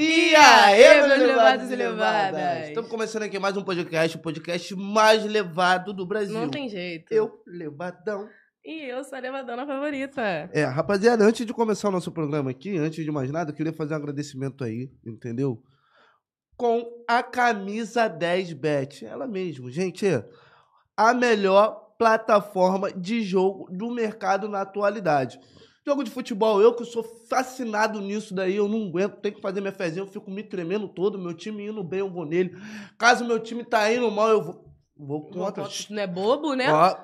E aí, meus levados e e levadas? levadas? Estamos começando aqui mais um podcast, o podcast mais levado do Brasil. Não tem jeito. Eu, levadão. E eu sou a levadona favorita. É, rapaziada, antes de começar o nosso programa aqui, antes de mais nada, eu queria fazer um agradecimento aí, entendeu? Com a camisa 10 Bet. Ela mesmo, gente, é a melhor plataforma de jogo do mercado na atualidade. Jogo de futebol, eu que sou fascinado nisso daí, eu não aguento, tenho que fazer minha fezinha, eu fico me tremendo todo, meu time indo bem, eu vou nele. Caso meu time tá indo mal, eu vou, vou contra. Não é bobo, né? Ó,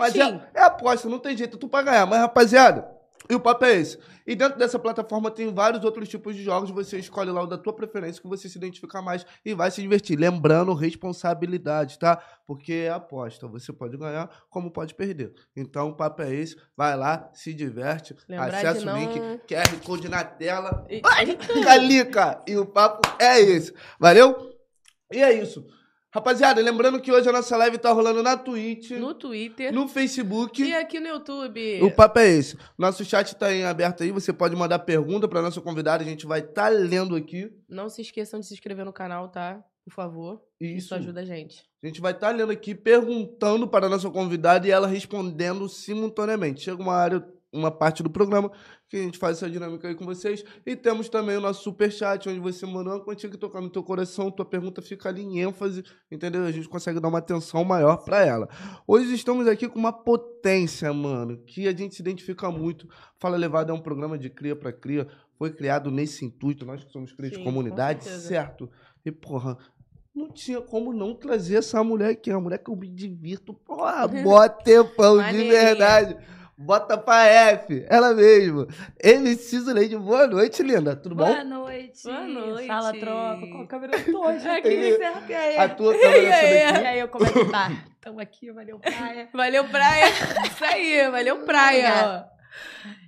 mas Quietinho. é, é aposta, não tem jeito, tu pra ganhar. Mas, rapaziada, e o papo é esse. E dentro dessa plataforma tem vários outros tipos de jogos. Você escolhe lá o da tua preferência, que você se identifica mais e vai se divertir. Lembrando, responsabilidade, tá? Porque é aposta. Você pode ganhar, como pode perder. Então, o papo é esse. Vai lá, se diverte. Lembrar acessa de o não- link, QR Code na tela. E- Ai, Calica! E o papo é esse. Valeu? E é isso. Rapaziada, lembrando que hoje a nossa live tá rolando na Twitch, No Twitter. no Facebook. E aqui no YouTube. O papo é esse. Nosso chat tá em aberto aí. Você pode mandar pergunta pra nossa convidada. A gente vai estar lendo aqui. Não se esqueçam de se inscrever no canal, tá? Por favor. Isso, Isso. ajuda a gente. A gente vai estar lendo aqui, perguntando para a nossa convidada e ela respondendo simultaneamente. Chega uma área, uma parte do programa que a gente faz essa dinâmica aí com vocês. E temos também o nosso super chat, onde você manda uma quantia que tocar no teu coração, tua pergunta fica ali em ênfase, entendeu? A gente consegue dar uma atenção maior para ela. Hoje estamos aqui com uma potência, mano, que a gente se identifica muito. Fala Levada é um programa de cria para cria. Foi criado nesse intuito, nós que somos cria de Sim, comunidade, com certeza. certo? E, porra, não tinha como não trazer essa mulher aqui. É uma mulher que eu me divirto. Porra, bota tempão, de verdade. Bota pra F, ela mesma. MC Zuleide, boa noite, linda. Tudo bom? Boa noite. Boa noite. Fala, tropa. Com a câmera toda. Aqui me ferra. E aí? A tua câmera E aí? E aí, como é que tá? Tamo aqui, valeu, praia. Valeu, praia. Isso aí, valeu, praia.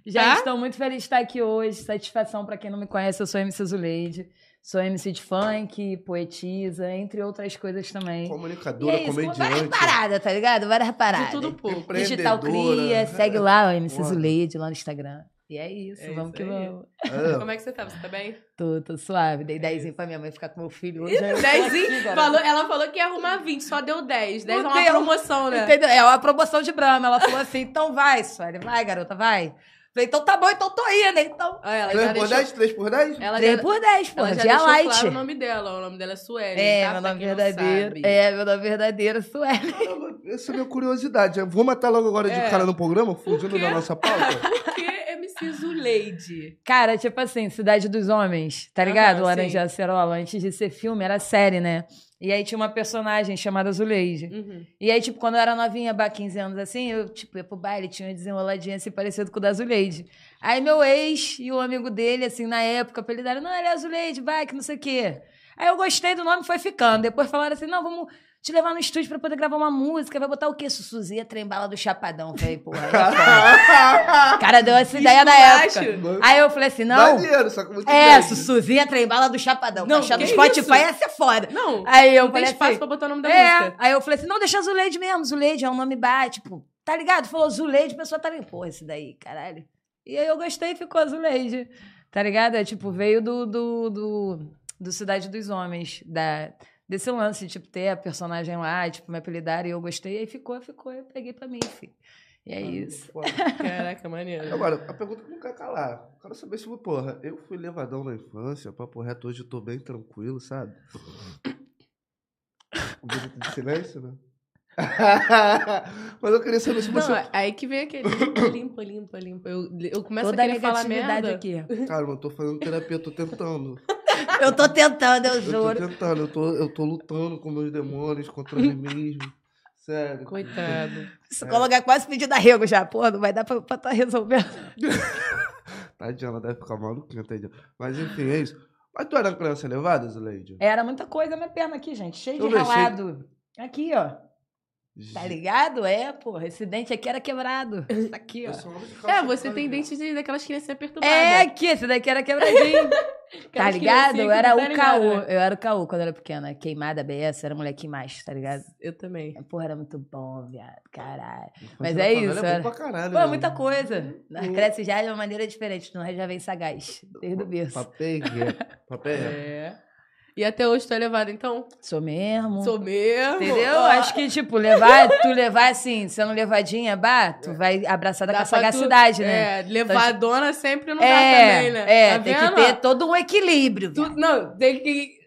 Gente, Tá? estou muito feliz de estar aqui hoje. Satisfação pra quem não me conhece, eu sou MC Zuleide. Sou MC de funk, poetisa, entre outras coisas também. E Comunicadora, é isso, várias comediante. paradas, tá ligado? Várias paradas. De tudo pouco. Digital. Cria, segue lá, o MC. Zuleide lá no Instagram. E é isso, É vamos isso que aí. vamos. É. Como é que você tá? Você tá bem? Tô, tô suave. Dei dezinho pra minha mãe ficar com meu filho hoje. aí eu tô Dezinho? aqui, garoto. Falou, ela falou que ia arrumar 20, só deu 10. 10 é uma promoção, né? Entendeu? É uma promoção de Brahma. Ela falou assim: então vai, Sueli. Vai, garota, vai. Falei, então tá bom, então tô indo, então. Ah, ela 3 já por deixou, 10? 3 por 10? ela 3 já, por 10, pô. ela já deixou light. claro o nome dela. O nome dela é Sueli. É, tá? meu nome verdadeiro. É, meu nome verdadeiro, Sueli. Caramba, essa é a minha curiosidade. Eu Vou matar logo agora de É. cara no programa, fugindo da nossa pauta. Por que MC Zuleide? Cara, tipo assim, Cidade dos Homens, tá ligado? sim. Laranja Acerola. Antes de ser filme, era série, né? E aí tinha uma personagem chamada Zuleide. Uhum. E aí, tipo, quando eu era novinha, bah, 15 anos assim, eu, tipo, ia pro baile, tinha uma desenroladinha assim, parecido com o da Zuleide. Aí meu ex e o amigo dele, assim, na época, apelidaram, não, ele é a Zuleide, vai, que não sei o quê. Aí eu gostei do nome, foi ficando. Depois falaram assim, não, vamos te levar no estúdio pra poder gravar uma música, vai botar o quê? Sussuzinha, trembala do Chapadão. Falei, porra, aí é cara deu essa ideia na época. Aí eu falei assim, não... Maneiro, só que muito É. Sussuzinha, trembala do Chapadão. Não, do que Spotify isso? ia ser foda. Não, Aí eu não tem falei espaço assim, pra botar o nome da é, música. aí eu falei assim, não, deixa Zuleide mesmo, Zuleide é um nome baixo, tipo, tá ligado? Falou Zuleide, a pessoa tá ligado, porra, esse daí, caralho. E aí eu gostei e ficou Zuleide, tá ligado? É tipo, veio do, do, do, do Cidade dos Homens, da, desse lance, tipo, ter a personagem lá, tipo, me apelidaram e eu gostei, aí ficou, ficou, eu peguei pra mim, filho. E é isso. Foda. Caraca, maneiro. Agora, a pergunta que não quer calar. Quero saber se, porra, eu fui levadão na infância, papo reto, hoje eu tô bem tranquilo, sabe? Um minuto de silêncio, né? Mas eu queria saber se você. Não, aí que vem aquele limpa, limpa, limpa, limpa. Eu, eu começo Toda a a querer falar negatividade merda. aqui. Cara, eu tô fazendo terapia, eu tô tentando. Eu tô tentando, eu Eu tô juro. tentando, eu tô, eu tô lutando com meus demônios contra mim mesmo. Sério. Coitado. Se colocar quase pedindo arrego já, porra, não vai dar pra estar tá resolvendo. Tadinha, ela deve ficar maluquinha, tadinha. Mas enfim, é isso. Mas tu era criança elevada, Zuleide? Era muita coisa minha perna aqui, gente. Cheio Deixa de ralado. Aqui, ó. Tá ligado? É, porra. Esse dente aqui era quebrado. Isso aqui, ó. É, você tem dente de, daquelas crianças perturbadas. É, aqui, esse daqui era quebradinho. tá ligado? criancinhas Eu era não o caô. Eu era o caô quando eu era pequena. Queimada, BS, era moleque mais, tá ligado? Eu também. Porra, era muito bom, viado. Caralho. Mas é isso, era- pra caralho. Pô, né? muita coisa. Uhum. cresce já de uma maneira diferente, nós já vem sagaz, desde o berço. É reto. É. E até hoje tu é levada, então? Sou mesmo. Sou mesmo. Entendeu? Ó, Acho que, tipo, levar, tu levar assim, sendo levadinha, bah, tu vai abraçada dá com a pra tu- sagacidade, né? É, levadona sempre não dá É, também, né? é, Tá tem vendo? que ter todo um equilíbrio. Tu- não, tem que.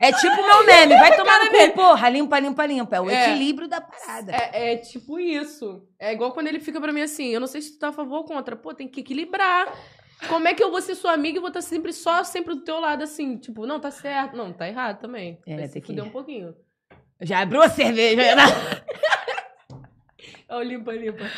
É tipo meu meme, vai tomar no cu, porra, limpa, limpa, limpa. É o É. equilíbrio da parada. É, é tipo isso. É igual quando ele fica pra mim assim: eu não sei se tu tá a favor ou contra. Pô, tem que equilibrar. Como é que eu vou ser sua amiga e vou estar sempre só sempre do teu lado, assim? Tipo, não, tá certo. Não, tá errado também. É, Vai se que- fuder um pouquinho. Já abriu a cerveja, né? Ó, limpa, limpa.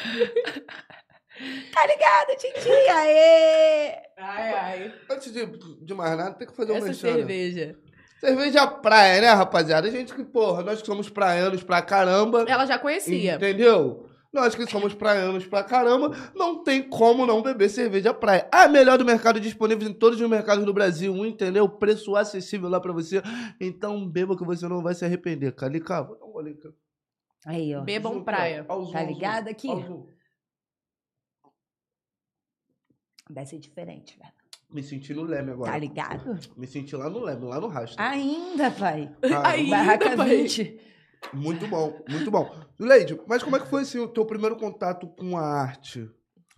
Tá ligado, Tintinha? Aê! Ai, ai. Antes de, de mais nada, tem que fazer um Essa mexendo. cerveja. Cerveja praia, né, rapaziada? A gente que, porra, nós que somos praianos pra caramba. Ela já conhecia. Entendeu? Nós que somos praianos pra caramba, não tem como não beber cerveja praia. A melhor do mercado disponível em todos os mercados do Brasil, entendeu? Preço acessível lá pra você. Então beba que você não vai se arrepender. Calica, vou dar um gole aqui. Aí, ó. Bebam Zoom, praia. zoom, Tá ligado aqui? Vai ser diferente, velho. Me senti no Leme agora. Tá ligado? Me senti lá no Leme, lá no rastro. Ainda, pai. Ainda, Barraca pai. 20. Muito bom, muito bom. Leide, mas como é que foi assim, o teu primeiro contato com a arte?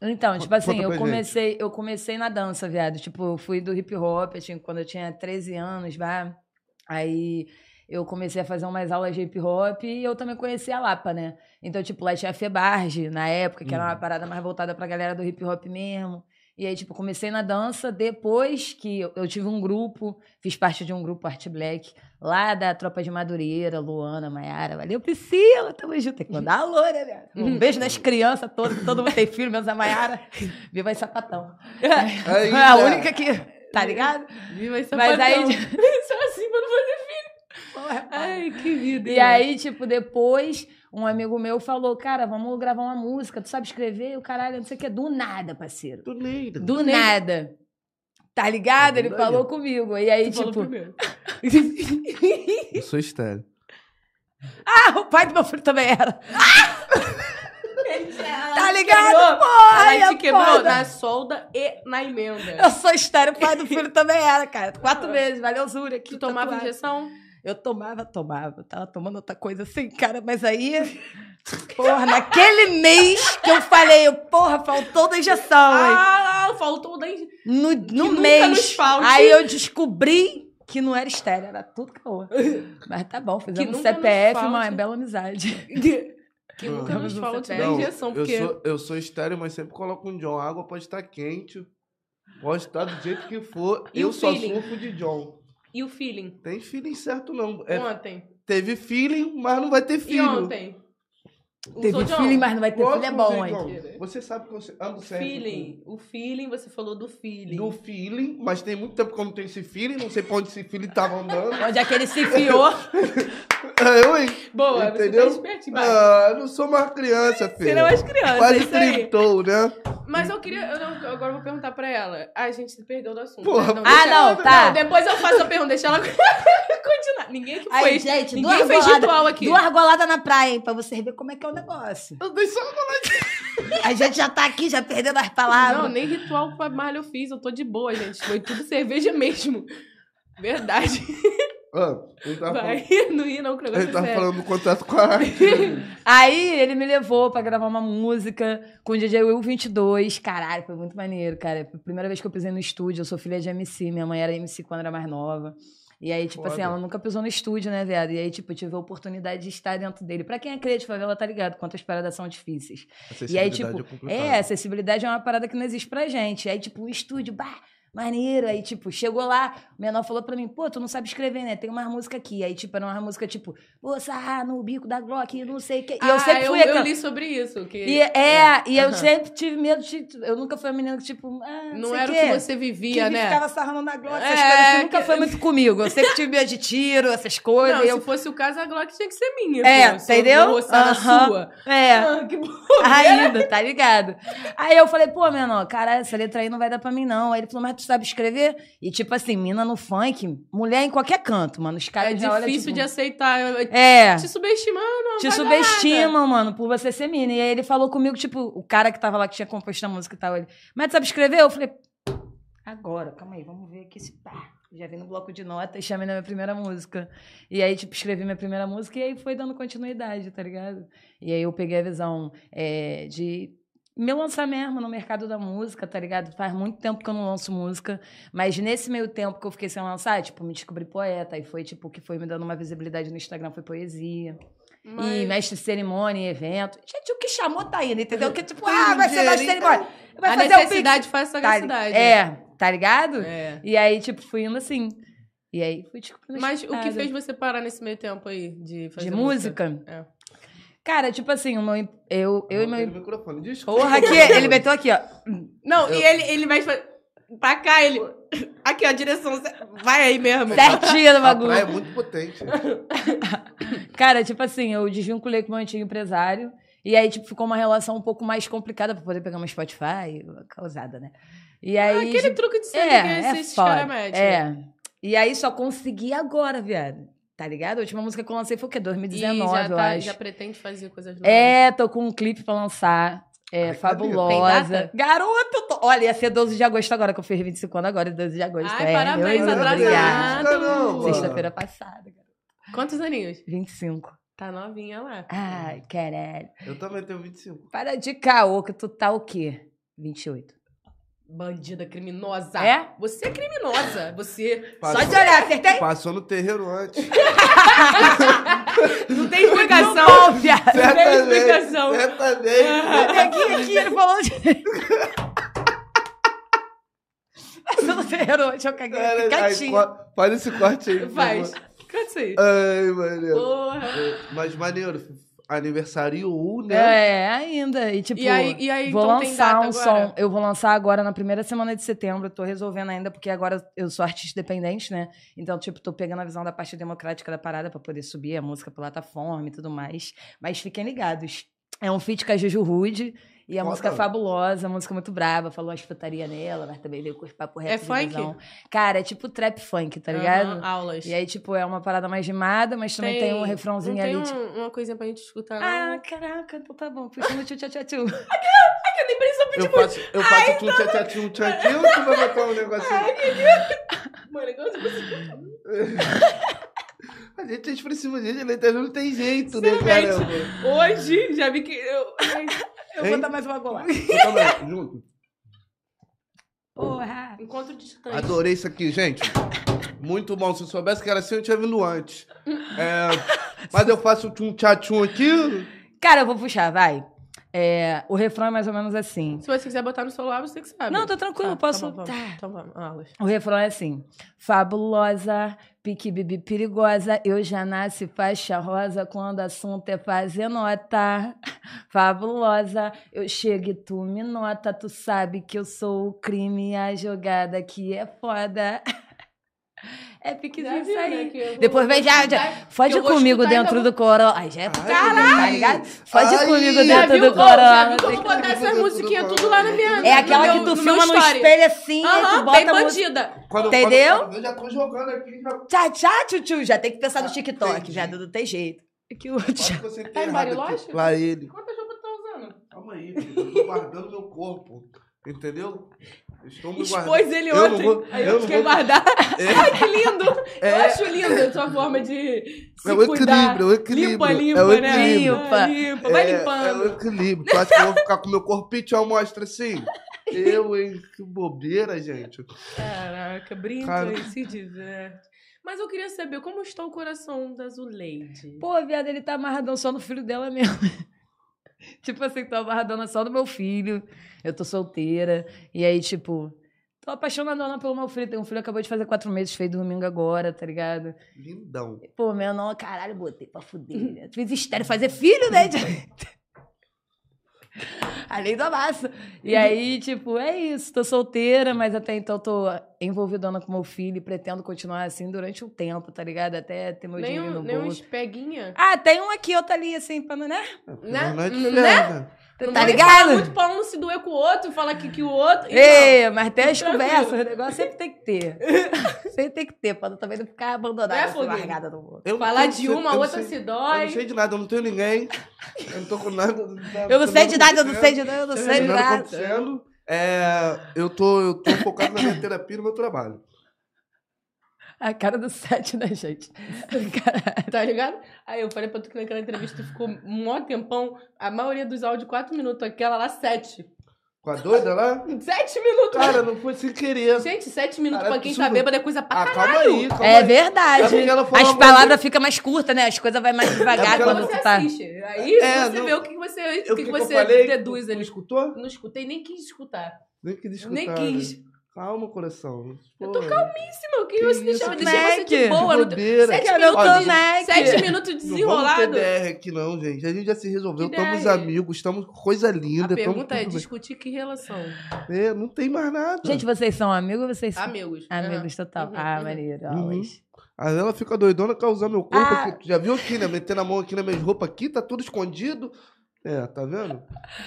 Então, tipo assim, eu gente. comecei, eu comecei na dança, viado. Tipo, eu fui do hip hop, assim, quando eu tinha 13 anos, vá. Aí eu comecei a fazer umas aulas de hip hop e eu também conheci a Lapa, né? Então, tipo, lá tinha a Febarge, na época, que era uma Uhum. parada mais voltada pra galera do hip hop mesmo. E aí, tipo, comecei na dança depois que eu, eu tive um grupo, fiz parte de um grupo Arte Black, lá da Tropa de Madureira, Luana, Maiara. Valeu, Priscila, tamo junto. Tem que mandar alô, né, velho? Um beijo nas crianças todas, todo mundo tem filho, menos a Maiara. Viva aí, sapatão. Aí, É a né? única que. Tá ligado? Viva esse Mas aí- sapatão. Só assim pra não fazer Porra, Ai, que vida. E aí, tipo, depois, um amigo meu falou, cara, vamos gravar uma música, tu sabe escrever? O caralho, não sei o que, do nada, parceiro. Do Neida. Do nada. Tá ligado? Ele Daí. falou comigo. E aí, Tu falou tipo. Eu sou estéreo. ah, o pai do meu filho também era. Tá ligado? Quebrou. Porra, Ela é te quebrou foda. na solda e na emenda. Eu sou estéreo, o pai do filho também era, cara. Quatro meses, valeu, Zúria. aqui, Tu tomava tatuagem. injeção? Eu tomava, tomava. Tava tomando outra coisa assim, cara. Mas aí, porra, naquele mês que eu falei, porra, faltou da injeção, hein? Ah, faltou da injeção. No, no nunca nos mês. Aí eu descobri que não era estéreo, era tudo caô. Mas tá bom, fizemos um CPF, uma bela amizade. Que nunca nos falte da injeção, eu porque... sou, eu sou estéreo, mas sempre coloco um John. A água pode estar quente, pode estar do jeito que for. E eu só feeling? sofro de John. E o feeling? Tem feeling certo, não. É, Ontem. teve feeling, mas não vai ter E filho. ontem? Teve John? feeling, mas não vai ter filho, é bom, hein? Você sabe que eu se- ando sempre. Feeling. O feeling, você falou do feeling. Do feeling, mas tem muito tempo que eu não tenho esse feeling, não sei pra onde esse feeling tava andando. Onde é que ele se enfiou? É, eu, hein? Boa, Entendeu? você tá espertinho. vai. Ah, eu não sou mais criança, filho. Você não é mais criança, Quase aí. trintou, né? Mas eu queria. Eu não, agora eu vou perguntar pra ela. Ah, a gente se perdeu do assunto. Porra. né? Ah, deixa ela- não, tá. depois eu faço a pergunta, deixa ela continuar. Ninguém que Aí, fez. gente, ninguém duas fez ritual aqui. Duas goladas na praia, hein? Pra vocês verem como é que é o negócio. Eu dei só A gente já tá aqui, já perdendo as palavras. Não, nem ritual com a Marla eu fiz. Eu tô de boa, gente. Foi tudo cerveja mesmo. Verdade. Ah, ele tava, Vai. falando, Não ri, não, que o ele negócio é tava falando do contrato com a arte. Aí ele me levou pra gravar uma música com o DJ Will 22. Caralho, foi muito maneiro, cara. Primeira vez que eu pisei no estúdio. Eu sou filha de MC. Minha mãe era MC quando era mais nova. E aí, tipo assim, Foda. ela nunca pisou no estúdio, né, viado? E aí, tipo, eu tive a oportunidade de estar dentro dele. Pra quem é crente favela, tá ligado? Quantas paradas são difíceis. E aí, tipo, Acessibilidade complicado. É, acessibilidade é uma parada que não existe pra gente. Aí, tipo, o estúdio, bah, maneiro. Aí, tipo, chegou lá, o menor falou pra mim, pô, tu não sabe escrever, né? Tem uma música aqui. Aí, tipo, era uma música, tipo, sarrar no bico da Glock, não sei o que. E eu Ah, sempre fui eu, aquela... eu li sobre isso. Que... E, é, e eu sempre tive medo de... Eu nunca fui a menina que, tipo, ah, não, era o que você vivia, que né? ficava sarrando na Glock, essas É, coisas. Isso nunca que- foi muito comigo. Eu sempre tive medo de tiro, essas coisas. Não, eu... se fosse o caso, a Glock tinha que ser minha. É, pô. Se eu entendeu? na Aham. sua. É. Ah, que bom. Ainda, tá ligado? Aí eu falei, pô, menor, cara, essa letra aí não vai dar pra mim, não. Aí ele falou, mas tu sabe escrever? E tipo assim, mina no funk, mulher em qualquer canto, mano. Os É caras olham, difícil tipo, de aceitar. É. Te subestimando. Te subestimam, mano, por você ser mina. E aí ele falou comigo, tipo, o cara que tava lá, que tinha composto a música e tal, ele, mas tu sabe escrever? Eu falei, agora, calma aí, vamos ver aqui se pá. Já vim no bloco de notas, chamei na minha primeira música. E aí, tipo, escrevi minha primeira música e aí foi dando continuidade, tá ligado? E aí eu peguei a visão é, de me lançar mesmo no mercado da música, tá ligado? Faz muito tempo que eu não lanço música, mas nesse meio tempo que eu fiquei sem lançar, tipo, me descobri poeta, e foi, tipo, o que foi me dando uma visibilidade no Instagram foi poesia. E Mas- mestre de cerimônia, evento. Gente, o que chamou tá indo, entendeu? Que tipo, ah, vai ser dinheirinho. mestre de cerimônia. Vai a fazer necessidade faz Pix. Tá- sagacidade. É, tá ligado? É. E aí, tipo, fui indo assim. E aí fui descobrindo Mas o que fez você parar nesse meio tempo aí de fazer De música? É. Cara, tipo assim, o meu, eu, eu e meu. microfone. Desculpa. Porra, aqui, ele meteu aqui, ó. Não, e ele, ele vai pra cá, ele. Aqui, ó, a direção. Vai aí mesmo. Certinho no praia é bagulho. muito potente. Cara, tipo assim, eu desvinculei com o meu antigo empresário. E aí, tipo, ficou uma relação um pouco mais complicada pra poder pegar uma Spotify, causada, né? E aí. Ah, Aquele tipo, truque de É, que é esses foda. caras metem. É. E aí só consegui agora, viado. Tá ligado? A última música que eu lancei foi o quê? E 2019, já, eu tá- acho. já pretende fazer coisas novas. É, tô com um clipe pra lançar. É, Ai, fabulosa. Tem data? Garoto, tô... olha, ia ser 12 de agosto agora, que eu fiz 25 anos agora, 12 de agosto. Ai, é, parabéns, atrasado. Sexta-feira passada, garoto. Quantos aninhos? 25. Tá novinha lá. Ai, caralho. Eu também tenho 25. Para de caô, que tu tá o quê? 28. Bandida criminosa. É? Você é criminosa. Você. Passou, Só de olhar, acertei? passou no terreiro antes. Não tem explicação. Não, viado. Não tem explicação. certamente. Aqui, aqui, ele falou de... Passou no terreiro, deixa eu caguei Cara, aqui, aí, quietinho. co- faz esse corte aí. Faz. Canta isso aí. Ai, maneiro. Porra. Mas maneiro, aniversário, né? É, ainda. E tipo, E aí- e aí, vou então, tem lançar data um agora? som. Eu vou lançar agora na primeira semana de setembro. Eu tô resolvendo ainda, porque agora eu sou artista independente, né? Então, tipo, tô pegando a visão da parte democrática da parada pra poder subir a música pra plataforma e tudo mais. Mas fiquem ligados. É um feat com a Juju Rude. E a Foda. música é fabulosa, a música muito brava, falou umas putaria nela, mas também veio com os papo reto É de funk? visão. Cara, é tipo trap funk, tá ligado? Aham, aulas. E aí, tipo, é uma parada mais rimada, mas também tem, um refrãozinho não ali, tem tipo. um- uma coisinha pra gente escutar, Ah, não? caraca, então tá bom. Puxa no tchu tchu tchu tchu. Eu nem preciso pedir Eu faço, eu faço tchum tchá tchá tchum tchá tchum, tu vai botar um negocinho. Mano, igual você- A gente é expressivo, a gente, ele não tem jeito, né, caramba? Hoje, já vi que eu... Eu Hein? vou dar mais uma golada. Eu também, junto. Porra. Encontro distante. Adorei isso aqui, gente. Muito bom. Se eu soubesse que era assim, eu tinha vindo antes. É, mas eu faço tchum tchá tchum aqui. Cara, eu vou puxar, vai. É, o refrão é mais ou menos assim. Se você quiser botar no celular, você que sabe. Não, tô tranquilo, Tá, posso- Tá bom, vamos. tá. Então vamos, aulas. O refrão é assim. Fabulosa, pique bibi perigosa, eu já nasci faixa rosa quando assunto é fazer nota. Fabulosa, eu chego e tu me nota, tu sabe que eu sou o crime, a jogada aqui é foda. É piquezinho isso aí. Depois vem já, já fode comigo dentro do coro. Ai, já é Ai, tá ligado? Fode Ai, comigo dentro viu, do Ô, já viu coro. vou botar essas musiquinhas coro. tudo lá na minha... É aquela que tu no filma no espelho assim, Aham, bota bem bandida. Quando- Entendeu? quando- eu já tô jogando aqui. Já... Tchá, tchá, tchutchu. Já tem que pensar no TikTok, entendi. já não tem jeito. Que o Quase que você Tá em Bariloche? Lá ele. Quantas roupas tu tá usando? Calma aí, filho. Eu tô guardando meu corpo. Entendeu? Estou me Expôs guardando. ele Eu ontem. vou- aí eu eu fiquei vou- guardar. É. Ai, que lindo! Eu É. acho lindo a sua forma de se É o cuidar. equilíbrio, é o equilíbrio. Limpa, limpa, é o né? equilíbrio. Limpa. Limpa, vai É- É limpando. o equilíbrio. Tu acha que eu vou ficar com meu corpinho e mostra assim? Eu, hein? Que bobeira, gente. Caraca, brinca Cara. e se diverte. Mas eu queria saber como está o coração da Zuleide. Pô, viado, ele tá amarradão só no filho dela mesmo. tipo assim, tô amarradona só no meu filho. Eu tô solteira. E aí, tipo, tô apaixonadona pelo meu filho. Tem um filho que acabou de fazer quatro meses, fez domingo agora, tá ligado? Lindão. Pô, meu não, caralho, botei pra fuder. né? Fiz estéreo fazer filho, né? Além da massa. E aí, tipo, é isso. Tô solteira, mas até então tô envolvidona com meu filho e pretendo continuar assim durante um tempo, tá ligado? Até ter meu Nem, dinheiro um, no nem uns bolso. peguinha. Ah, tem um aqui, outro ali, assim, pra não, né? Né? Não é de Né? Não tá ligado? muito pra um se doer com o outro, falar que, que o outro. e Ei, mas tem as conversas, o negócio sempre tem que ter. sempre tem que ter, pra também não ficar abandonada, Né, assim, largada no mundo. Eu não. não Falar de eu uma, a não outra sei- se Eu dói. não sei de nada, eu não tenho ninguém. Eu não tô com nada. Eu não sei de nada, eu não sei de nada, eu não sei de nada nada. É, eu, tô, eu tô focado na minha terapia e no meu trabalho. A cara do set, né, gente? Caralho. Tá ligado? Aí eu falei pra tu que naquela entrevista ficou um maior tempão. A maioria dos áudios, quatro minutos. Aquela lá, sete. Com a doida lá? Sete minutos. Cara, não foi sem querer. Gente, sete minutos Cara, pra quem isso tá bêbado é coisa pra Ah, caralho. calma aí, calma É aí. verdade. É porque ela falou As uma palavras ficam mais curtas, né? As coisas vai mais devagar porque quando você tu tá. assiste. Aí É, você não- vê o que você, o que o que que você falei? deduz Não ali. escutou? Não escutei, nem quis escutar. Nem quis escutar. Nem né? quis. Calma, coração. Eu tô Pô, calmíssima. Eu Que queria isso, deixar, que deixei você de boa. Não, bobeira. sete, Cara, minutos, eu tô de- sete minutos Não vamos ter desenrolado. DR aqui não, gente. A gente já se resolveu. Que Estamos DR? amigos, estamos com coisa A linda. tamo pergunta é discutir que relação? É, não tem mais nada. Gente, vocês são amigos ou vocês são Amigos. amigos total? Uhum, ah, uhum. maneiro. Uhum. Aí ela fica doidona causar meu corpo Ah. aqui. Tu Já viu aqui, né? Metendo a mão aqui nas minhas roupas aqui, tá tudo escondido. É, tá vendo?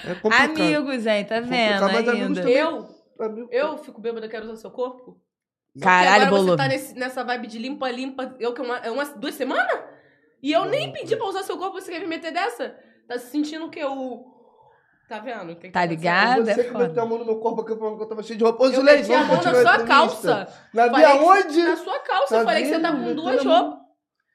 É complicado. Amigos, hein? Tá vendo Complicado, mas amigos ainda? também. Eu, Amigo- eu fico bêbada, quero usar seu corpo? Que Caralho, agora você tá nesse- nessa vibe de limpa-limpa. Eu que uma, é umas duas semanas? E eu nem pedi pra usar seu corpo, você quer me meter dessa? Tá se sentindo o quê? O... Tá vendo? O que que Tá acontecendo? ligado? Você é que foda. meteu a mão no meu corpo aqui falando que eu tava cheio de roupa. Ô, Eu Zuleide, meti a vamos mão na sua calça. Na minha que- onde? Na sua calça. Tá eu falei que você tá com duas roupas.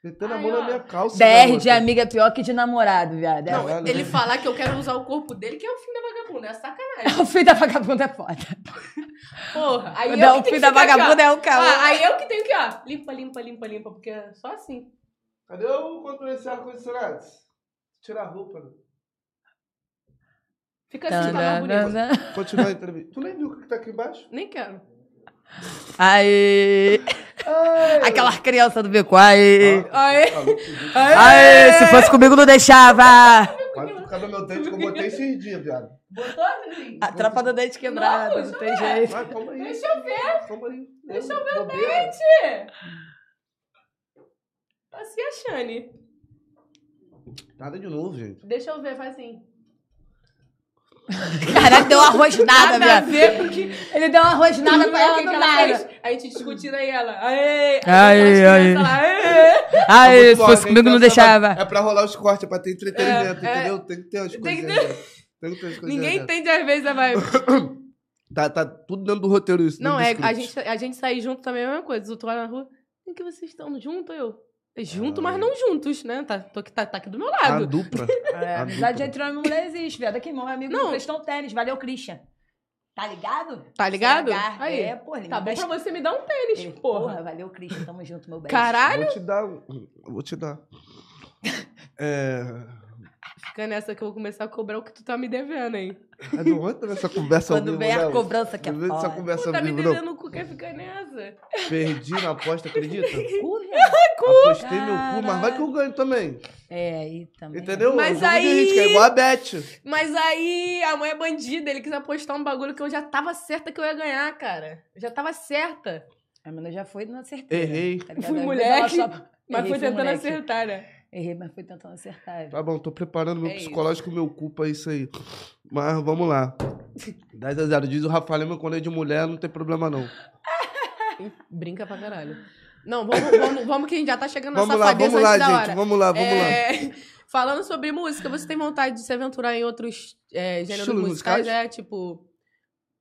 Metendo a mão na minha calça. DR de garota. amiga é pior que de namorado, viado. É Não, Caralho. ele falar que eu quero usar o corpo dele, que é o fim da vagabunda. É sacanagem. O filho da vagabunda é foda. Porra. Aí eu Não, que o tenho filho da que ficar aqui, vagabunda é o caô. Ah, aí eu que tenho que, ó. Limpa, limpa, limpa, limpa. Porque é só assim. Cadê o controle desse ar-condicionado? Tira a roupa. né? Fica assim, tá mais bonito. Continua a entrevista. Tu nem viu o que tá aqui embaixo? Nem quero. Aê! Ai, Aquela criança do beco. Aê! Aê. tá louco, gente. Aê! Se fosse comigo, não deixava! Quase tu no meu dente que eu botei esses dias, viado. Botou, Neném? A tropa do dente quebrado, Não, não, tem jeito. Vai, calma aí. Deixa eu ver. Calma aí. Deixa eu ver o Bobeira. dente. Tá se achando. Nada de novo, gente. Deixa eu ver, faz assim. Caralho, deu uma rosnada, Nada a ver com que... Ele deu uma rosnada Não pra ela do nada. fez. A gente discutindo aí, ela. Aê! Aê, Aí aê. aê! Aê, se Muito fosse comigo, não então, deixava. É pra rolar os cortes, é pra ter entretenimento, É, é. entendeu? Tem que ter Tem coisas. que? Tem que ter umas coisas. Ninguém entende às vezes a vibe. Tá, tá tudo dentro do roteiro isso. Não, é, a gente, a gente sair junto também é a mesma coisa. Os outros lá na rua, em que vocês estão juntos? Eu. É Junto, mas Ai. não juntos, né? Tá, tô, aqui- tá, tá aqui do meu A lado. dupla. É, A amizade dupla. entre homem e mulher existe, viado. Aqui, meu amigo Não. prestou tênis. Valeu, Christian. Tá ligado? Tá ligado? Aí. É, porra. Tá bom dá- pra você me dar um tênis, Ele, porra. Porra, valeu, Christian. Tamo junto, meu bem. Caralho! Vou te dar. eu Vou te dar. É. Fica nessa que eu vou começar a cobrar o que tu tá me devendo, hein? É do ontem nessa conversa Quando vivo, vem a não? cobrança que é Não vem essa conversa Tu tá me vivo, não. devendo o cu, quer ficar nessa? Perdi na aposta, acredita? Cu, viado. Apostei meu cu, mas vai que eu ganho também. É, aí também. Entendeu? Mas de aí- risco, é igual a Bet. Mas aí, a mãe é bandida, ele quis apostar um bagulho que eu já tava certa que eu ia ganhar, cara. Eu já tava certa. A menina já foi na certeza. Errei. Tá ligado? Fui moleque, só- Mas Errei, foi fui tentando moleque. acertar, né? Errei, mas foi tentando acertar. Tá bom, tô preparando meu É isso. psicológico, meu cu pra isso aí. Mas vamos lá. 10 a 0. Diz o Rafael Lima, quando é de mulher, não tem problema não. Brinca pra caralho. Não, vamos, vamos, vamos que a gente já tá chegando na Vamos lá, vamos lá, gente. hora. Vamos lá, vamos lá. É, Falando sobre música, você tem vontade de se aventurar em outros é, gêneros musicais? musicais? É, tipo,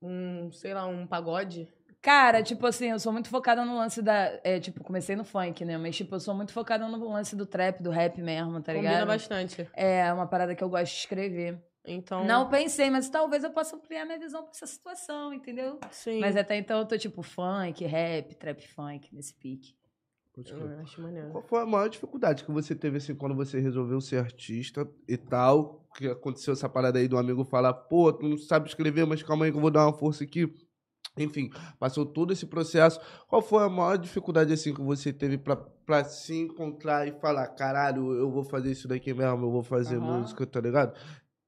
um, sei lá, um pagode? Cara, tipo assim, eu sou muito focada no lance da. É, tipo, comecei no funk, né? Mas, tipo, eu sou muito focada no lance do trap, do rap mesmo, tá Combina ligado? bastante. É uma parada que eu gosto de escrever. Então, Não pensei, mas talvez eu possa ampliar minha visão pra essa situação, entendeu? sim. Mas até então eu tô, tipo, funk, rap, trap funk, nesse pique. Eu acho maneiro. Qual foi a maior dificuldade que você teve, assim, quando você resolveu ser artista e tal? Que aconteceu essa parada aí do amigo falar, pô, tu não sabe escrever, mas calma aí que eu vou dar uma força aqui. Enfim, passou todo esse processo. Qual foi a maior dificuldade, assim, que você teve pra, pra se encontrar e falar, caralho, eu vou fazer isso daqui mesmo, eu vou fazer Aham. música, tá ligado?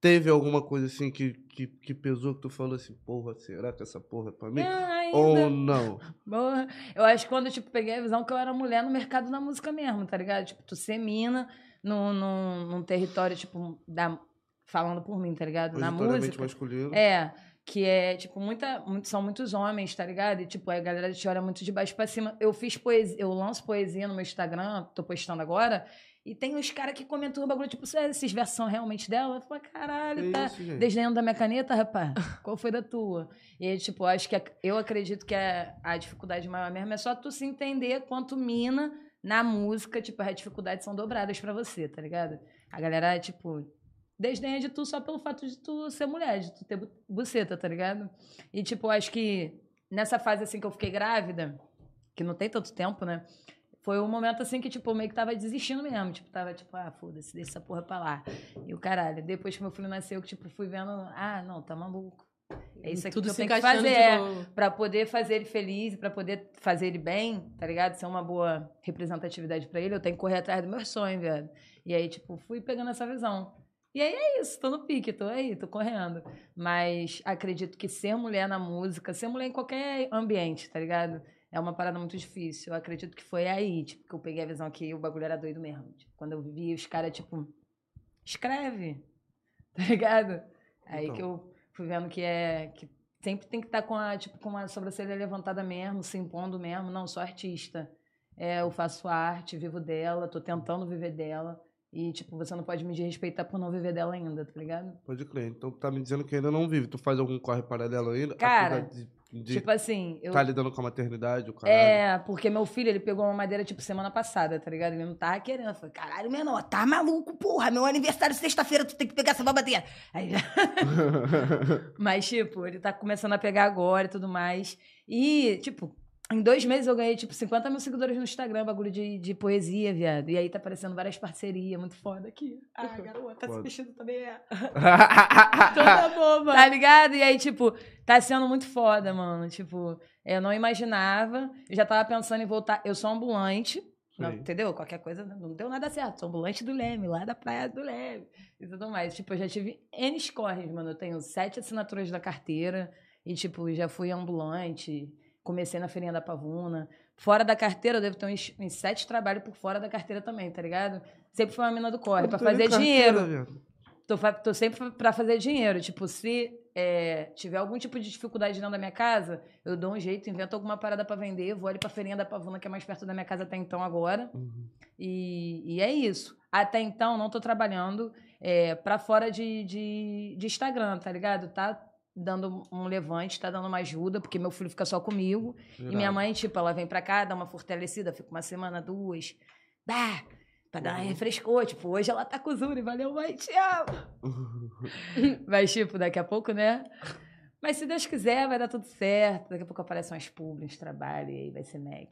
Teve alguma coisa, assim, que, que, que pesou, que tu falou assim, porra, será que essa porra é pra mim? Ainda. Ou não? Porra. Eu acho que quando eu, tipo, peguei a visão que eu era mulher no mercado da música mesmo, tá ligado? Tipo, tu ser mina num, num, num território, tipo, da, falando por mim, tá ligado? Na música. masculino. É, que é, tipo, muita, muito, são muitos homens, tá ligado? E, tipo, a galera te olha muito de baixo pra cima. Eu fiz poesia, eu lanço poesia no meu Instagram, tô postando agora, E tem os caras que comentam o bagulho, tipo, "Cê- esses versos são realmente dela? Eu falo, caralho, tá isso, desdenhando da minha caneta, rapaz? Qual foi da tua? E tipo, acho que a- eu acredito que a, a dificuldade maior mesmo é só tu se entender quanto mina na música, tipo, as dificuldades são dobradas pra você, tá ligado? A galera, tipo, desdenha de tu só pelo fato de tu ser mulher, de tu ter bu- buceta, tá ligado? E, tipo, acho que nessa fase, assim, que eu fiquei grávida, que não tem tanto tempo, né? Foi um momento, assim, que, tipo, meio que tava desistindo mesmo. Tipo, tava, tipo, ah, foda-se, deixa essa porra pra lá. E o caralho. Depois que meu filho nasceu, que, tipo, fui vendo, ah, não, tá maluco. É isso aqui Tudo que eu tenho que fazer. é. Pra poder fazer ele feliz, pra poder fazer ele bem, tá ligado? Ser uma boa representatividade pra ele, eu tenho que correr atrás do meu sonho, velho. E aí, tipo, fui pegando essa visão. E aí é isso, tô no pique, tô aí, tô correndo. Mas acredito que ser mulher na música, ser mulher em qualquer ambiente, tá ligado? É uma parada muito difícil. Eu acredito que foi aí, tipo, que eu peguei a visão que o bagulho era doido mesmo. Tipo, quando eu vi os caras, tipo, escreve, tá ligado? Aí Então. que eu fui vendo que é. Que sempre tem que estar com a, tipo, com a sobrancelha levantada mesmo, se impondo mesmo. Não, sou artista. É, eu faço arte, vivo dela, tô tentando viver dela. E, tipo, você não pode me desrespeitar por não viver dela ainda, tá ligado? Pode crer. Então tu tá me dizendo que ainda não vive. Tu faz algum corre paralelo ainda? Cara, de, de Tipo assim, eu. tá lidando com a maternidade, o caralho. É, porque meu filho, ele pegou uma madeira, tipo, semana passada, tá ligado? Ele não tava querendo. Eu falei, caralho, menor, tá maluco, porra. Meu aniversário sexta-feira, tu tem que pegar essa babadeira. Aí, Mas, tipo, ele tá começando a pegar agora e tudo mais. E, tipo, em dois meses eu ganhei, tipo, 50 mil seguidores no Instagram, bagulho de, de poesia, viado. E aí tá aparecendo várias parcerias, muito foda aqui. Ah, garota, tá se vestindo também. É. Toda boba. Tá ligado? E aí, tipo, tá sendo muito foda, mano. Tipo, eu não imaginava. Eu já tava pensando em voltar. Eu sou ambulante. Não, entendeu? Qualquer coisa não deu nada certo. Sou ambulante do Leme, lá da praia do Leme. E tudo mais. Tipo, eu já tive N scores, mano. Eu tenho sete assinaturas da carteira. E, tipo, já fui ambulante. Comecei na feirinha da Pavuna. Fora da carteira, eu devo ter uns, uns sete trabalhos por fora da carteira também, tá ligado? Sempre fui uma mina do corre, nem fazer carteira, dinheiro. viado. Tô, tô sempre pra fazer dinheiro. Tipo, se é, tiver algum tipo de dificuldade dentro da minha casa, eu dou um jeito, invento alguma parada pra vender, vou ali pra feirinha da Pavuna, que é mais perto da minha casa até então agora. Uhum. E, e é isso. Até então, não tô trabalhando é, pra fora de, de, de Instagram, tá ligado? Tá dando um levante, tá dando uma ajuda, porque meu filho fica só comigo. E minha mãe, tipo, ela vem pra cá, dá uma fortalecida, fica uma semana, duas. Dá! Pra dar uma Uhum. refrescou. Tipo, hoje ela tá com o Zuri, valeu, mãe, te amo! Mas, tipo, daqui a pouco, né? Mas se Deus quiser, vai dar tudo certo. Daqui a pouco aparecem umas publis, trabalho, e aí vai ser Mac.